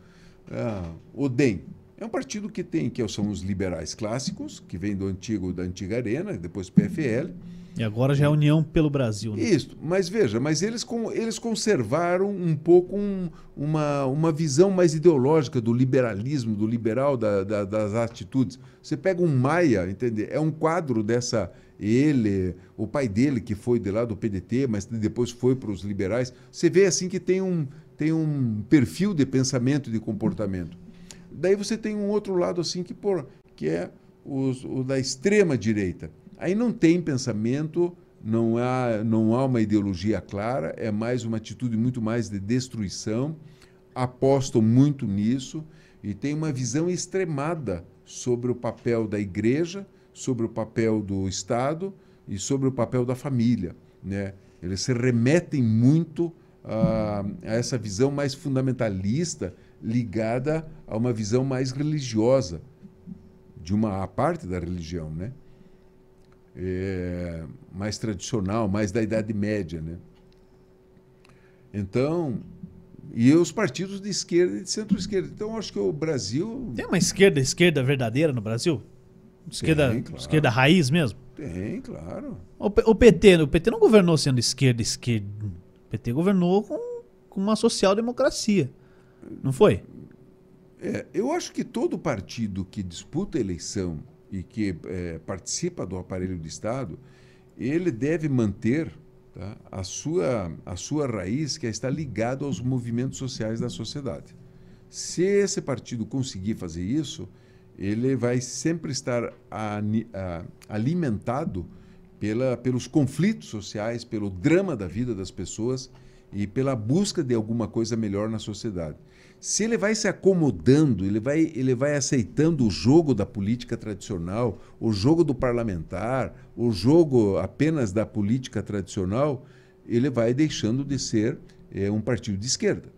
Ah, o DEM é um partido que tem que são os liberais clássicos, que vem do antigo da antiga Arena, depois PFL. E agora já é União pelo Brasil, né? Isso, mas veja, mas eles, com, eles conservaram um pouco um- uma, uma visão mais ideológica do liberalismo, do liberal, da- da- das atitudes. Você pega um Maia, entende? é um quadro dessa. Ele, o pai dele, que foi de lá do PDT, mas depois foi para os liberais. Você vê assim que tem um, tem um perfil de pensamento e de comportamento. Daí você tem um outro lado assim que, por, que é os- o da extrema direita. Aí não tem pensamento, não há, não há uma ideologia clara, é mais uma atitude muito mais de destruição, apostam muito nisso e tem uma visão extremada sobre o papel da igreja, sobre o papel do Estado e sobre o papel da família. Né? Eles se remetem muito a, a essa visão mais fundamentalista ligada a uma visão mais religiosa de uma parte da religião, né? É, mais tradicional, mais da Idade Média, né? Então, e os partidos de esquerda e de centro-esquerda. Então, acho que o Brasil Tem uma esquerda, esquerda verdadeira no Brasil? Esquerda, Tem, claro. esquerda raiz mesmo? tem, claro. O, o PT, o PT não governou sendo esquerda, esquerda. O PT governou com, com uma social-democracia. Não foi? É, eu acho que todo partido que disputa a eleição e que é, participa do aparelho do Estado, ele deve manter tá, a, sua, a sua raiz que está ligada aos movimentos sociais da sociedade. Se esse partido conseguir fazer isso, ele vai sempre estar ani- a- alimentado pela, pelos conflitos sociais, pelo drama da vida das pessoas e pela busca de alguma coisa melhor na sociedade. Se ele vai se acomodando, ele vai, ele vai aceitando o jogo da política tradicional, o jogo do parlamentar, o jogo apenas da política tradicional, ele vai deixando de ser eh, um partido de esquerda,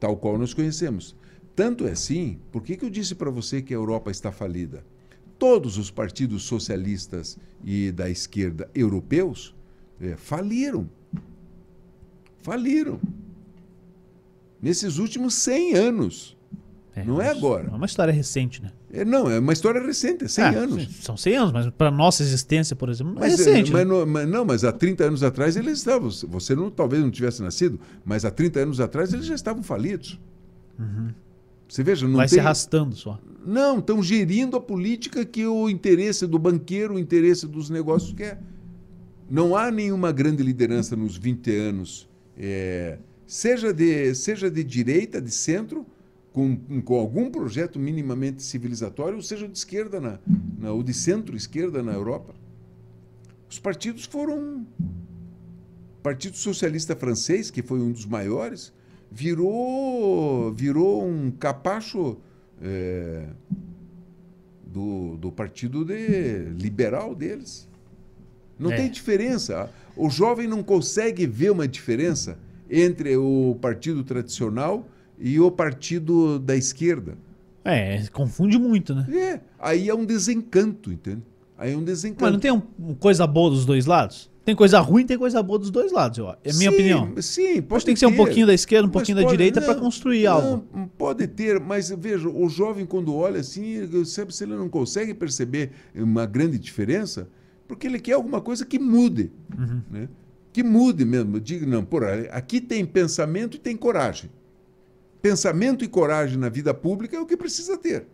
tal qual nós conhecemos. Tanto é assim, por que, que eu disse para você que a Europa está falida? Todos os partidos socialistas e da esquerda europeus eh, faliram. Faliram. Nesses últimos 100 anos. Não é agora. É uma história recente, né? É, não, é uma história recente, é 100 Ah, anos. São 100 anos, mas para nossa existência, por exemplo, não é Mas, recente. é, mas, né? não, mas não, mas há 30 anos atrás eles estavam. Você não, talvez não tivesse nascido, mas há 30 anos atrás eles já estavam falidos. Você veja, não Vai tem... se arrastando só. Não, estão gerindo a política que o interesse do banqueiro, o interesse dos negócios quer. Não há nenhuma grande liderança nos 20 anos, é, seja, de, seja de direita, de centro, com, com algum projeto minimamente civilizatório, ou seja de esquerda na, na, ou de centro-esquerda na Europa. Os partidos foram. O Partido Socialista Francês, que foi um dos maiores, virou, virou um capacho é, do, do partido de, liberal deles. Não É. tem diferença. O jovem não consegue ver uma diferença entre o partido tradicional e o partido da esquerda. É, confunde muito, né? É, aí é um desencanto, entende? Aí é um desencanto. Mas não tem um, um coisa boa dos dois lados? Tem coisa ruim tem coisa boa dos dois lados, eu, é a minha Sim, opinião. Sim, pode que tem que ser um ter. pouquinho da esquerda, um Mas pouquinho da pode- direita para construir não, algo. Pode ter, mas veja, o jovem quando olha assim, sabe se ele não consegue perceber uma grande diferença, porque ele quer alguma coisa que mude, Uhum. né? Que mude mesmo. Diga não, por aqui tem pensamento e tem coragem. Pensamento e coragem na vida pública é o que precisa ter.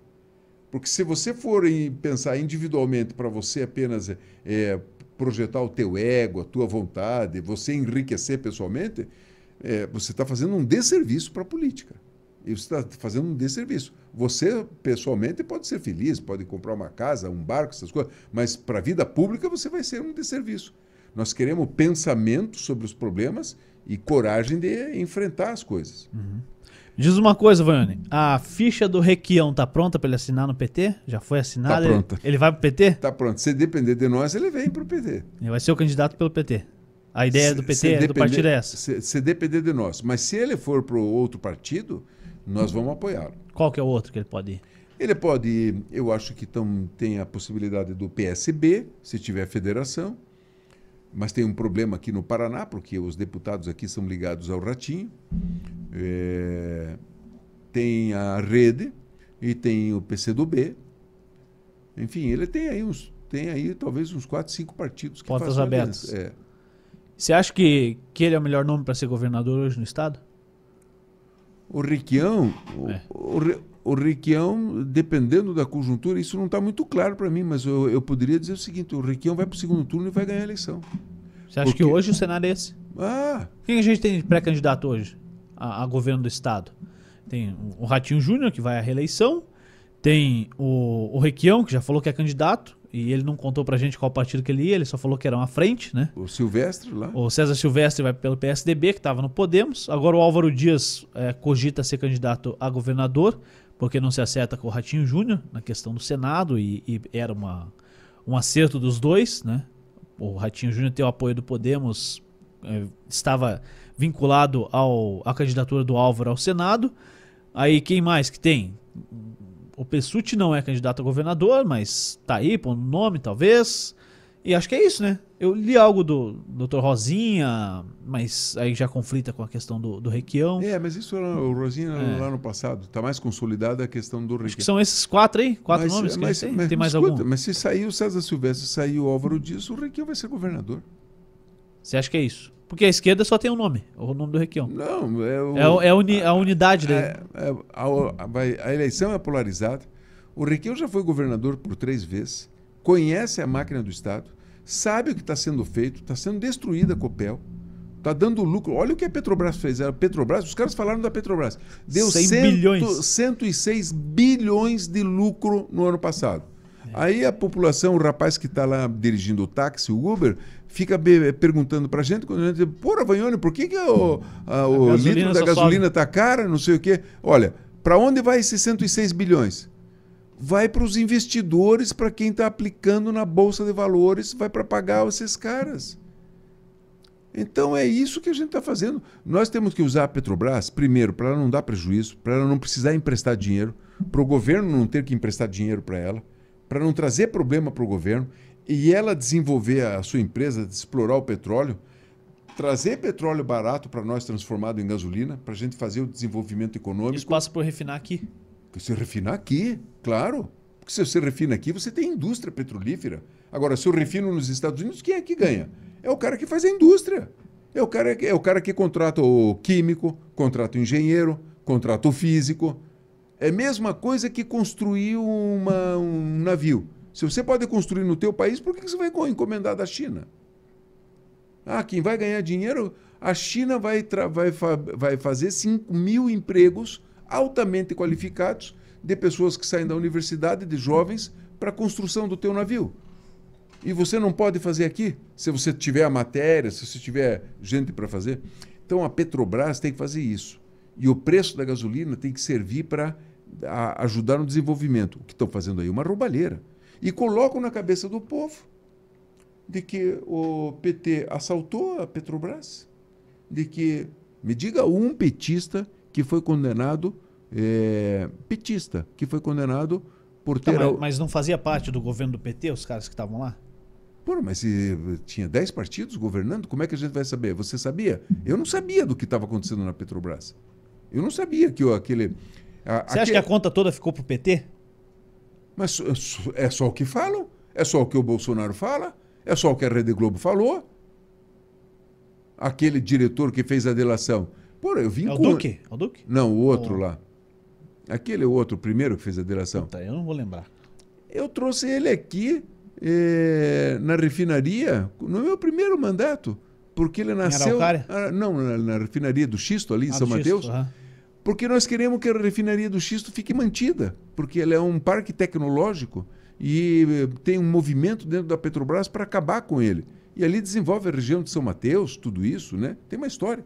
Porque se você for pensar individualmente para você apenas é, projetar o teu ego, a tua vontade, você enriquecer pessoalmente, é, você está fazendo um desserviço para a política. E você está fazendo um desserviço. Você, pessoalmente, pode ser feliz, pode comprar uma casa, um barco, essas coisas, mas para a vida pública você vai ser um desserviço. Nós queremos pensamento sobre os problemas e coragem de enfrentar as coisas. Diz uma coisa, Vaiane. A ficha do Requião tá pronta para ele assinar no PT? Já foi assinada? Tá Ele- pronta. Ele, vai pro PT? Tá pronto. Se depender de nós, ele vem para o PT. Ele vai ser o candidato pelo PT. A ideia do PT, Se é do depender- partido é essa. Se, se depender de nós. Mas se ele for para outro partido, nós vamos apoiá-lo. Qual que é o outro que ele pode ir? Ele pode, ir, eu acho que tam, tem a possibilidade do PSB, se tiver federação, mas tem um problema aqui no Paraná, porque os deputados aqui são ligados ao Ratinho. É, tem a Rede e tem o PCdoB. Enfim, ele tem aí uns, tem aí talvez uns 4, 5 partidos que Portas abertas. É. Você acha que, que ele é o melhor nome para ser governador hoje no estado? O Requião, o, É. o, Re- o Requião, dependendo da conjuntura, isso não está muito claro para mim, mas eu, eu poderia dizer o seguinte: o Requião vai para o segundo turno e vai ganhar a eleição. Você acha Por que hoje o cenário é esse? Ah, Quem a gente tem de pré-candidato hoje a, a governo do estado? Tem o Ratinho Júnior, que vai à reeleição. Tem o, o Requião, que já falou que é candidato. E ele não contou pra gente qual partido que ele ia, ele só falou que era uma frente, né? o Silvestre lá. O César Silvestre vai pelo PSDB, que estava no Podemos. Agora o Álvaro Dias eh, cogita ser candidato a governador, porque não se acerta com o Ratinho Júnior na questão do Senado e, e era uma, um acerto dos dois, né? O Ratinho Júnior tem o apoio do Podemos, eh, estava vinculado ao, à candidatura do Álvaro ao Senado. Aí quem mais que tem? O Pessuti não é candidato a governador, mas tá aí, pondo nome talvez. E acho que é isso, né? Eu li algo do Dr. Rosinha, mas aí já conflita com a questão do, do Requião. É, mas isso era o Rosinha É. lá no passado. Está mais consolidada a questão do Acho que Requião. são esses quatro aí, quatro Mas- nomes mas, mas tem mais escuta, algum? Mas se sair o César Silvestre, sair o Álvaro Dias, o Requião vai ser governador. Você acha que é isso? Porque a esquerda só tem um nome, o nome do Requião. Não, é o. É, o- é a, uni- a unidade dele. É, é, a, a- a eleição é polarizada. O Requião já foi governador por três vezes, conhece a máquina do Estado, sabe o que está sendo feito, está sendo destruída a Copel, está dando lucro. Olha o que a Petrobras fez. A Petrobras, os caras falaram da Petrobras. Deu 100 cento- bilhões. 106 bilhões de lucro no ano passado. Aí a população, o rapaz que está lá dirigindo o táxi, o Uber, fica perguntando para a gente, quando a gente diz, porra, Vanhone, por que, que o, a- o litro da gasolina está cara, não sei o quê? Olha, para onde vai esses 106 bilhões? Vai para os investidores, para quem está aplicando na Bolsa de Valores, vai para pagar esses caras. Então é isso que a gente está fazendo. Nós temos que usar a Petrobras, primeiro, para ela não dar prejuízo, para ela não precisar emprestar dinheiro, para o governo não ter que emprestar dinheiro para ela, para não trazer problema para o governo e ela desenvolver a sua empresa, de explorar o petróleo, trazer petróleo barato para nós transformado em gasolina, para a gente fazer o desenvolvimento econômico. Isso passa por refinar aqui. Se refinar aqui, claro. Porque se você refina aqui, você tem indústria petrolífera. Agora, se eu refino nos Estados Unidos, quem é que ganha? É o cara que faz a indústria. É o cara, é o cara que contrata o químico, contrata o engenheiro, contrata o físico. É a mesma coisa que construir uma- um navio. Se você pode construir no teu país, por que você vai encomendar da China? Ah, quem vai ganhar dinheiro, a China vai, vai, fa- vai fazer 5 mil empregos altamente qualificados de pessoas que saem da universidade, de jovens, para a construção do teu navio. E você não pode fazer aqui, se você tiver a matéria, se você tiver gente para fazer. Então a Petrobras tem que fazer isso. E o preço da gasolina tem que servir para ajudar no desenvolvimento. O que estão fazendo aí? Uma roubalheira. E colocam na cabeça do povo de que o PT assaltou a Petrobras, de que me diga um petista que foi condenado, é, petista, que foi condenado por Tá, ter. mas, al- mas não fazia parte do governo do PT, os caras que estavam lá? Pô, mas se tinha 10 partidos governando, como é que a gente vai saber? Você sabia? Eu não sabia do que estava acontecendo na Petrobras. Eu não sabia que o- aquele. a- Você acha que a conta toda ficou pro PT? Mas so- é só o que falam? É só o que o Bolsonaro fala? É só o que a Rede Globo falou? Aquele diretor que fez a delação. Pô, eu vim É o com. Duque? É o Duque? Não, o outro O- lá. Aquele outro, o primeiro que fez a delação. Puta, eu não vou lembrar. Eu trouxe ele aqui eh, na refinaria no meu primeiro mandato. Porque ele nasceu. Ah, não, na, na refinaria do Xisto, ali em Ah, São Mateus. Xisto. Porque nós queremos que a refinaria do Xisto fique mantida, porque ela é um parque tecnológico e eh, tem um movimento dentro da Petrobras para acabar com ele. E ali desenvolve a região de São Mateus, tudo isso, né? Tem uma história.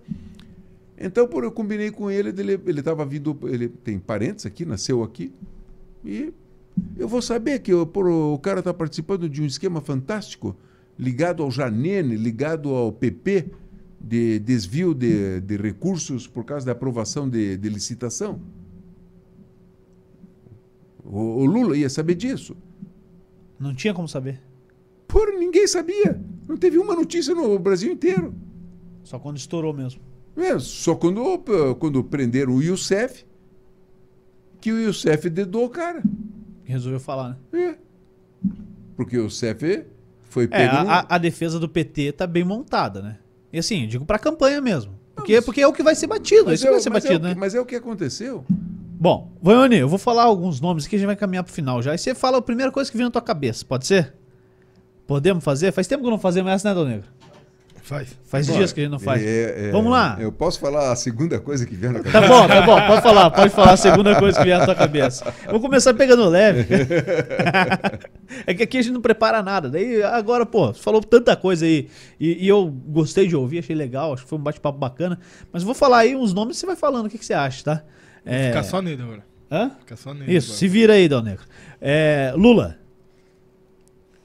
Então, por eu combinei com ele, dele- ele estava vindo, ele tem parentes aqui, nasceu aqui, e eu vou saber que o, por, o cara está participando de um esquema fantástico ligado ao Janene, ligado ao PP, de desvio de, de recursos por causa da aprovação de, de licitação. O, o Lula ia saber disso. Não tinha como saber. Porra, ninguém sabia. Não teve uma notícia no Brasil inteiro. Só quando estourou mesmo. É, só quando, quando prenderam o Youssef, que o Youssef dedou o cara. Resolveu falar, né? É. Porque o Youssef foi É, pego a, no- a- a defesa do PT tá bem montada, né? E assim, eu digo pra campanha mesmo. Porque, porque é o que vai ser batido, é isso é, vai ser mas é batido, o que- né? mas é o que aconteceu. Bom, Vaione, eu vou falar alguns nomes aqui, a gente vai caminhar pro final já. E você fala a primeira coisa que vem na tua cabeça, pode ser? Podemos fazer? Faz tempo que não fazemos essa, né, Dom Negro? Faz. Faz dias que a gente não faz. É, é, Vamos lá. Eu posso falar a segunda coisa que vem na Tá cabeça? bom, tá bom, pode falar, pode falar a segunda coisa que vier na tua cabeça. Vou começar pegando leve. é que aqui a gente não prepara nada. Daí agora, pô, você falou tanta coisa aí e, e eu gostei de ouvir, achei legal, acho que foi um bate-papo bacana. Mas vou falar aí uns nomes e você vai falando o que, que você acha, tá? É... Fica só nele agora. Hã? Fica só nele. Isso, agora. se vira aí, Dal Negro. É, Lula.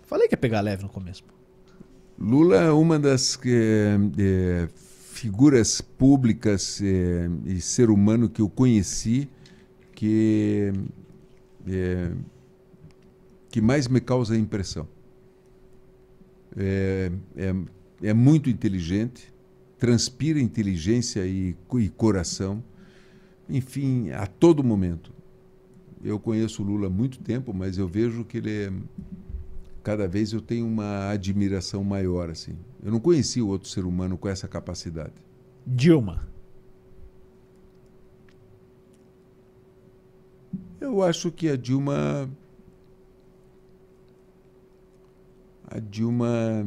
Falei que ia pegar leve no começo. Lula é uma das eh, figuras públicas eh, e ser humano que eu conheci que, que mais me causa impressão. É, é, é muito inteligente, transpira inteligência e, e coração, enfim, a todo momento. Eu conheço o Lula há muito tempo, mas eu vejo que ele é cada vez eu tenho uma admiração maior assim. Eu não conhecia o outro ser humano com essa capacidade. Dilma. Eu acho que a Dilma a Dilma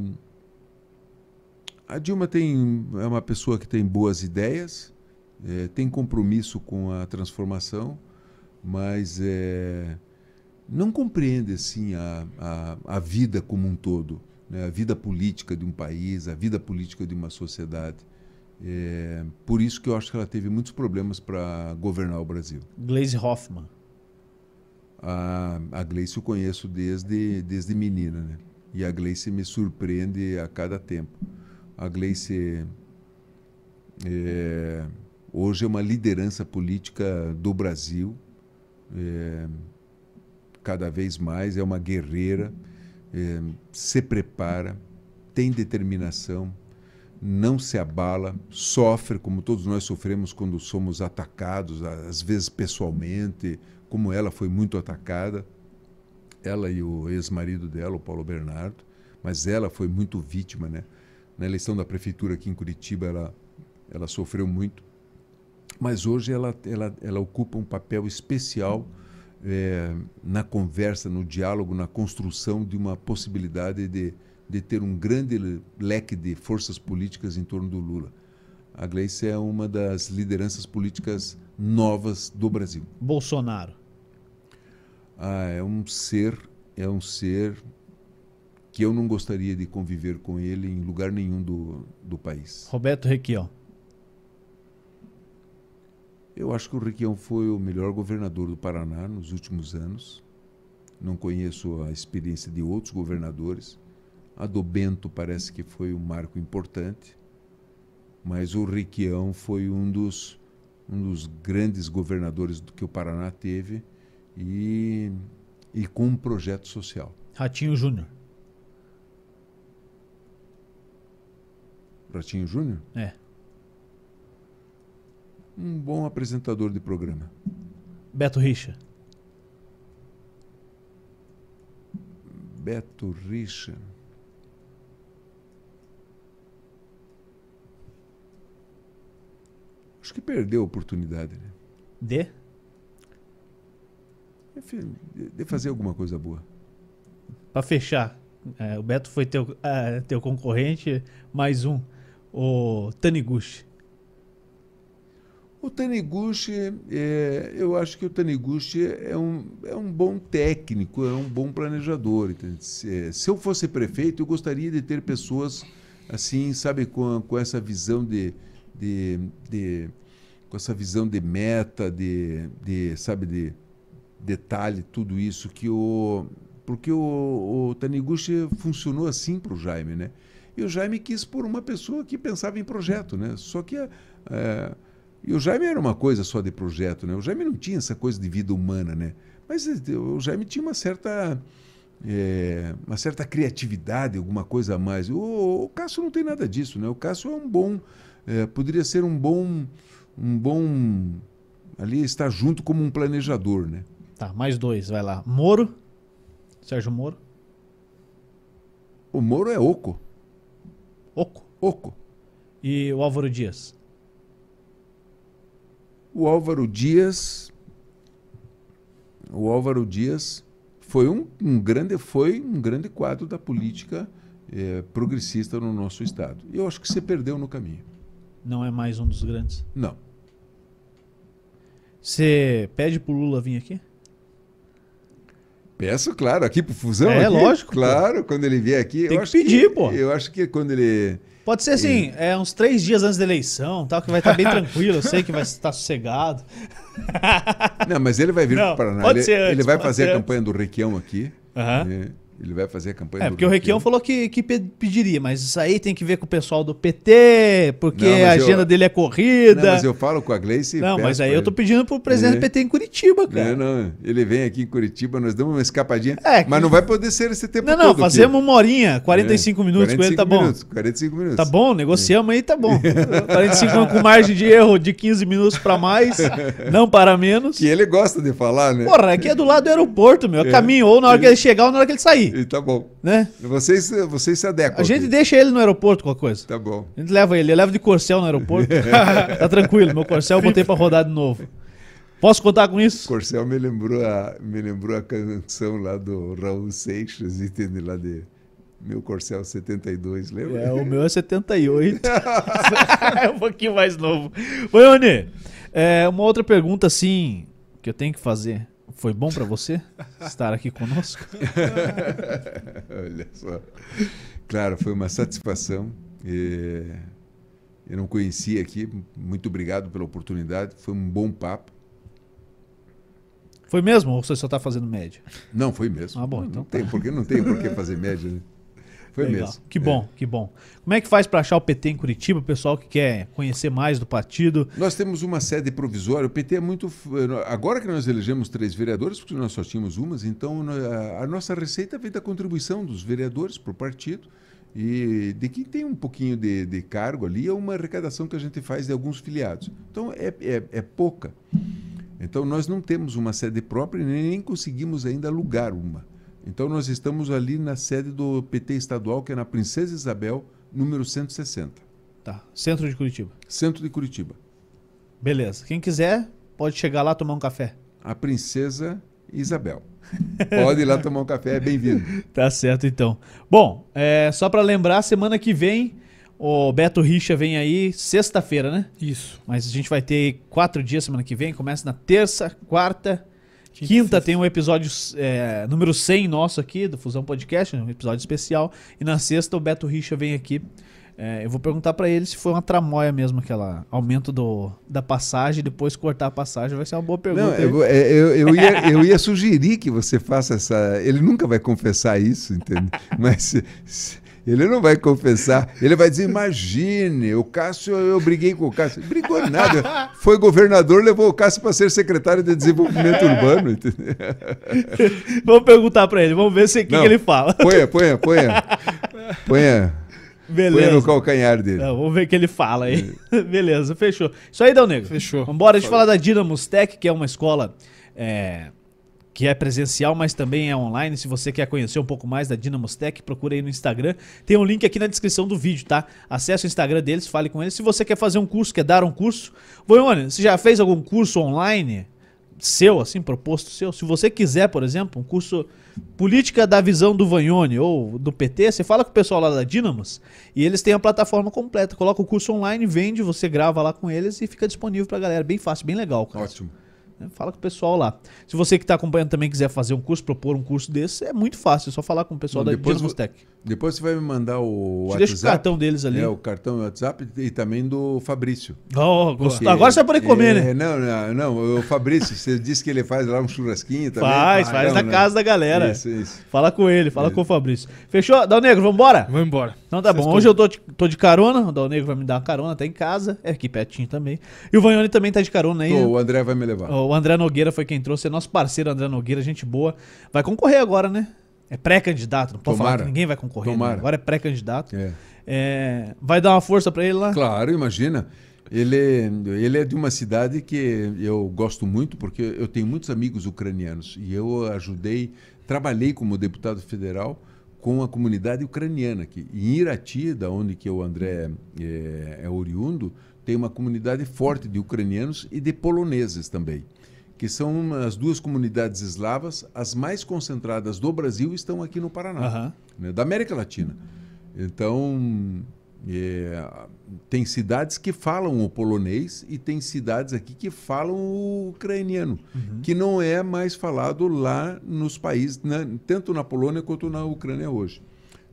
a Dilma tem é uma pessoa que tem boas ideias, eh, tem compromisso com a transformação, mas eh, não compreende assim a, a, a vida como um todo, né? a vida política de um país, a vida política de uma sociedade. É, por isso que eu acho que ela teve muitos problemas para governar o Brasil. Glaze Hoffman. A, a Gleice eu conheço desde, desde menina, né? E a Gleice me surpreende a cada tempo. A Gleice é, hoje é uma liderança política do Brasil. É, cada vez mais é uma guerreira, é, se prepara, tem determinação, não se abala, sofre como todos nós sofremos quando somos atacados, às vezes pessoalmente, como ela foi muito atacada, ela e o ex-marido dela, o Paulo Bernardo, mas ela foi muito vítima, né? Na eleição da prefeitura aqui em Curitiba, ela, ela sofreu muito. Mas hoje ela, ela, ela ocupa um papel especial é, na conversa, no diálogo, na construção de uma possibilidade de, de ter um grande leque de forças políticas em torno do Lula. A Gleice é uma das lideranças políticas novas do Brasil. Bolsonaro. Ah, é um ser, é um ser que eu não gostaria de conviver com ele em lugar nenhum do, do país. Roberto Requião. Eu acho que o Requião foi o melhor governador do Paraná nos últimos anos. Não conheço a experiência de outros governadores. A do Bento parece que foi um marco importante, mas o Requião foi um dos, um dos grandes governadores do que o Paraná teve e, e com um projeto social. Ratinho Júnior. Ratinho Júnior? É. Um bom apresentador de programa. Beto Richa. Beto Richa. Acho que perdeu a oportunidade, né? De? De fazer alguma coisa boa. Pra fechar. é, o Beto foi teu, ah, teu concorrente, mais um. O Taniguchi. O Taniguchi, é, eu acho que o Taniguchi é um, é um bom técnico, é um bom planejador. Se, se eu fosse prefeito, eu gostaria de ter pessoas assim, sabe, com, com essa visão de, de, de- com essa visão de meta, de, de sabe, de detalhe, tudo isso que o porque o, o Taniguchi funcionou assim para o Jaime, né? E o Jaime quis por uma pessoa que pensava em projeto, né? Só que é, e o Jaime era uma coisa só de projeto, né? O Jaime não tinha essa coisa de vida humana, né? Mas eh, o Jaime tinha uma certa é, uma certa criatividade, alguma coisa a mais. O, o Cássio não tem nada disso, né? O Cássio é um bom, é, poderia ser um bom, um bom ali estar junto como um planejador, né? Tá, mais dois, vai lá. Moro. Sérgio Moro. O Moro é oco, Oco. oco. E o Álvaro Dias. O Álvaro Dias, o Álvaro Dias foi um, um grande, foi um grande quadro da política eh, progressista no nosso estado. E eu acho que você perdeu no caminho. Não é mais um dos grandes. Não. Você pede pro Lula vir aqui? Peço, claro, aqui pro Fusão. É, aqui, lógico, pô. Claro, quando ele vier aqui. Tem eu que acho pedir, pô. Eu acho que quando ele. Pode ser assim, é uns três dias antes da eleição, tal, que vai estar bem tranquilo, eu sei que vai estar sossegado. Não, mas ele vai vir para o Paraná. pode ele, ser antes, ele vai fazer a antes. campanha do Requião aqui. Aham. né? Ele vai fazer a campanha É, do porque o Requião falou que, que pe- pediria, mas isso aí tem que ver com o pessoal do PT, porque Não, a eu- agenda dele é corrida. Não, mas eu falo com a Gleice. Não, mas aí eu tô pedindo pro presidente É. do PT em Curitiba, cara. Não, não. Ele vem aqui em Curitiba, nós damos uma escapadinha. É, que- Mas não vai poder ser esse tempo Não, todo. não, aqui. fazemos uma horinha, 45 É, minutos com ele, tá 45 bom. Minutos, 45 minutos. Tá bom, negociamos aí, tá bom. 45 com margem de erro de 15 minutos pra mais, não para menos. Que ele gosta de falar, né? Porra, aqui é do lado do aeroporto, meu. É É. caminho, ou na hora que ele chegar ou na hora que ele sair, E tá bom. né? Vocês, vocês se adequam. A gente aqui. deixa ele no aeroporto com a coisa. Tá bom. A gente leva ele, eu levo de corcel no aeroporto. tá tranquilo, meu corcel eu botei pra rodar de novo. Posso contar com isso? Corcel me lembrou a, me lembrou a canção lá do Raul Seixas, entende? Lá de Meu Corcel 72, lembra? É, o meu é 78. é um pouquinho mais novo. Oi, Oni. É, uma outra pergunta, assim, que eu tenho que fazer. Foi bom pra você estar aqui conosco? Olha só. Claro, foi uma satisfação. Eu não conhecia aqui. Muito obrigado pela oportunidade. Foi um bom papo. Foi mesmo ou você só tá fazendo média? Não, foi mesmo. Ah, bom, então não tem, porque não tem por que fazer média, né? Foi Legal. mesmo. Que bom, que bom. Como é que faz pra achar o PT em Curitiba, o pessoal que quer conhecer mais do partido? Nós temos uma sede provisória. O PT é muito. Agora que nós elegemos três vereadores, porque nós só tínhamos umas, então a- nossa receita vem da contribuição dos vereadores para o partido. E de quem tem um pouquinho de, de cargo ali, é uma arrecadação que a gente faz de alguns filiados. Então é, é, é pouca. Então nós não temos uma sede própria e nem conseguimos ainda alugar uma. Então nós estamos ali na sede do PT estadual, que é na Princesa Isabel, número 160, Tá, centro de Curitiba. centro de Curitiba. Beleza. Quem quiser, pode chegar lá tomar um café. A princesa Isabel. Pode ir lá tomar um café, é bem-vindo. Tá certo, então. Bom, é, só pra lembrar, semana que vem, o Beto Richa vem aí sexta-feira, né? Isso. Mas a gente vai ter quatro dias semana que vem. Começa na terça, quarta, Quinta, quinta. tem um episódio é, número 100 nosso aqui, do Fusão Podcast, um episódio especial. E na sexta o Beto Richa vem aqui. É, eu vou perguntar pra ele se foi uma tramóia mesmo, aquela aumento do, da passagem, depois cortar a passagem. Vai ser uma boa pergunta. Não, eu, é, eu, eu, ia, eu ia sugerir que você faça essa. Ele nunca vai confessar isso, entende? Mas ele não vai confessar. Ele vai dizer: imagine, o Cássio, eu briguei com o Cássio. Brigou nada. Foi governador, levou o Cássio para ser secretário de desenvolvimento urbano, entendeu? Vamos perguntar pra ele, vamos ver se o que, Não. que ele fala. Ponha, ponha, ponha. Ponha, ponha Beleza. no calcanhar dele. Não, vamos ver o que ele fala aí. Beleza, fechou. Isso aí, Dal Negro. Fechou. Vambora, deixa eu falar da Dynamos Tech, que é uma escola é, que é presencial, mas também é online. Se você quer conhecer um pouco mais da Dynamos Tech, procura aí no Instagram. Tem um link aqui na descrição do vídeo, tá? Acesse o Instagram deles, fale com eles. Se você quer fazer um curso, quer dar um curso... Voione, você já fez algum curso online seu, assim, proposto seu? Se você quiser, por exemplo, um curso Política da Visão do Vanhone ou do PT, você fala com o pessoal lá da Dynamos e eles têm a plataforma completa. Coloca o curso online, vende, você grava lá com eles e fica disponível pra galera. Bem fácil, bem legal, cara. Ótimo. Fala com o pessoal lá. Se você que tá acompanhando também quiser fazer um curso, propor um curso desse, é muito fácil. É só falar com o pessoal Bom, da Tech. Depois você vai me mandar o Te deixa o WhatsApp. cartão deles ali. É, o cartão e o WhatsApp e também do Fabrício. Oh, gostou. Porque- Agora você vai poder comer, é, né? Não, não, não, o Fabrício, você disse que ele faz lá um churrasquinho também. Faz, Ah, faz não, na né? casa da galera. Isso, isso. Fala com ele, fala Isso. com o Fabrício. Fechou? Dal Negro, vambora? Vamos embora. Então tá bom. Sextou. Hoje eu tô de, tô de carona. O Dal Negro vai me dar uma carona, tá em casa. É aqui pertinho também. E o Vanhone também tá de carona aí. Tô, o André vai me levar. O André Nogueira foi quem trouxe, é nosso parceiro André Nogueira, gente boa. Vai concorrer agora, né? É pré-candidato, não pode falar Tomara. que ninguém vai concorrer. né? Agora é pré-candidato. É. É, vai dar uma força pra ele lá? Claro, imagina. Ele, ele é de uma cidade que eu gosto muito, porque eu tenho muitos amigos ucranianos. E eu ajudei, trabalhei como deputado federal com a comunidade ucraniana aqui. Em Irati, da onde que o André é, é oriundo, tem uma comunidade forte de ucranianos e de poloneses também, que são as duas comunidades eslavas, as mais concentradas do Brasil, estão aqui no Paraná Aham. né, da América Latina. Então, é, tem cidades que falam o polonês e tem cidades aqui que falam o ucraniano, que não é mais falado lá nos países, né, tanto na Polônia quanto na Ucrânia hoje.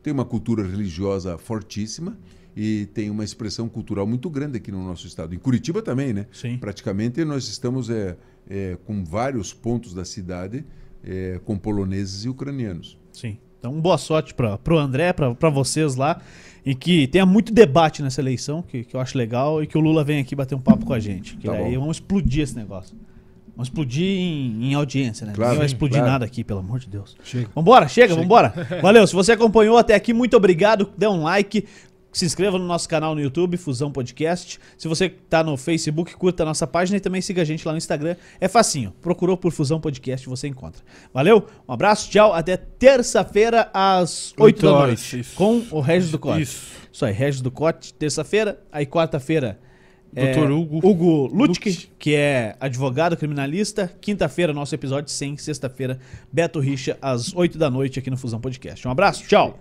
Tem uma cultura religiosa fortíssima e tem uma expressão cultural muito grande aqui no nosso estado. Em Curitiba também, né? Sim. Praticamente nós estamos é, é, com vários pontos da cidade é, com poloneses e ucranianos. Sim. Então, boa sorte pra, pro André, pra, pra vocês lá. E que tenha muito debate nessa eleição, que, que eu acho legal. E que o Lula venha aqui bater um papo com a gente. Que Tá aí bom. vamos explodir esse negócio. Vamos explodir em, em audiência, né? Claro, Ninguém vai explodir claro. nada aqui, pelo amor de Deus. Chega. Vambora, chega, vambora. Valeu, se você acompanhou até aqui, muito obrigado. Dê um like. Se inscreva no nosso canal no YouTube, Fusão Podcast. Se você tá no Facebook, curta a nossa página e também siga a gente lá no Instagram. É facinho. Procurou por Fusão Podcast, você encontra. Valeu, um abraço, tchau. Até terça-feira às 8 Oito da horas, noite. isso. Com o Regis do Cote. Isso. Isso aí, Regis do Cote, terça-feira. Aí quarta-feira. Dr. Hugo Hugo Lutke, Lutke. que é advogado criminalista. Quinta-feira, nosso episódio 100. Sexta-feira, Beto Richa, às 8 da noite aqui no Fusão Podcast. Um abraço, tchau.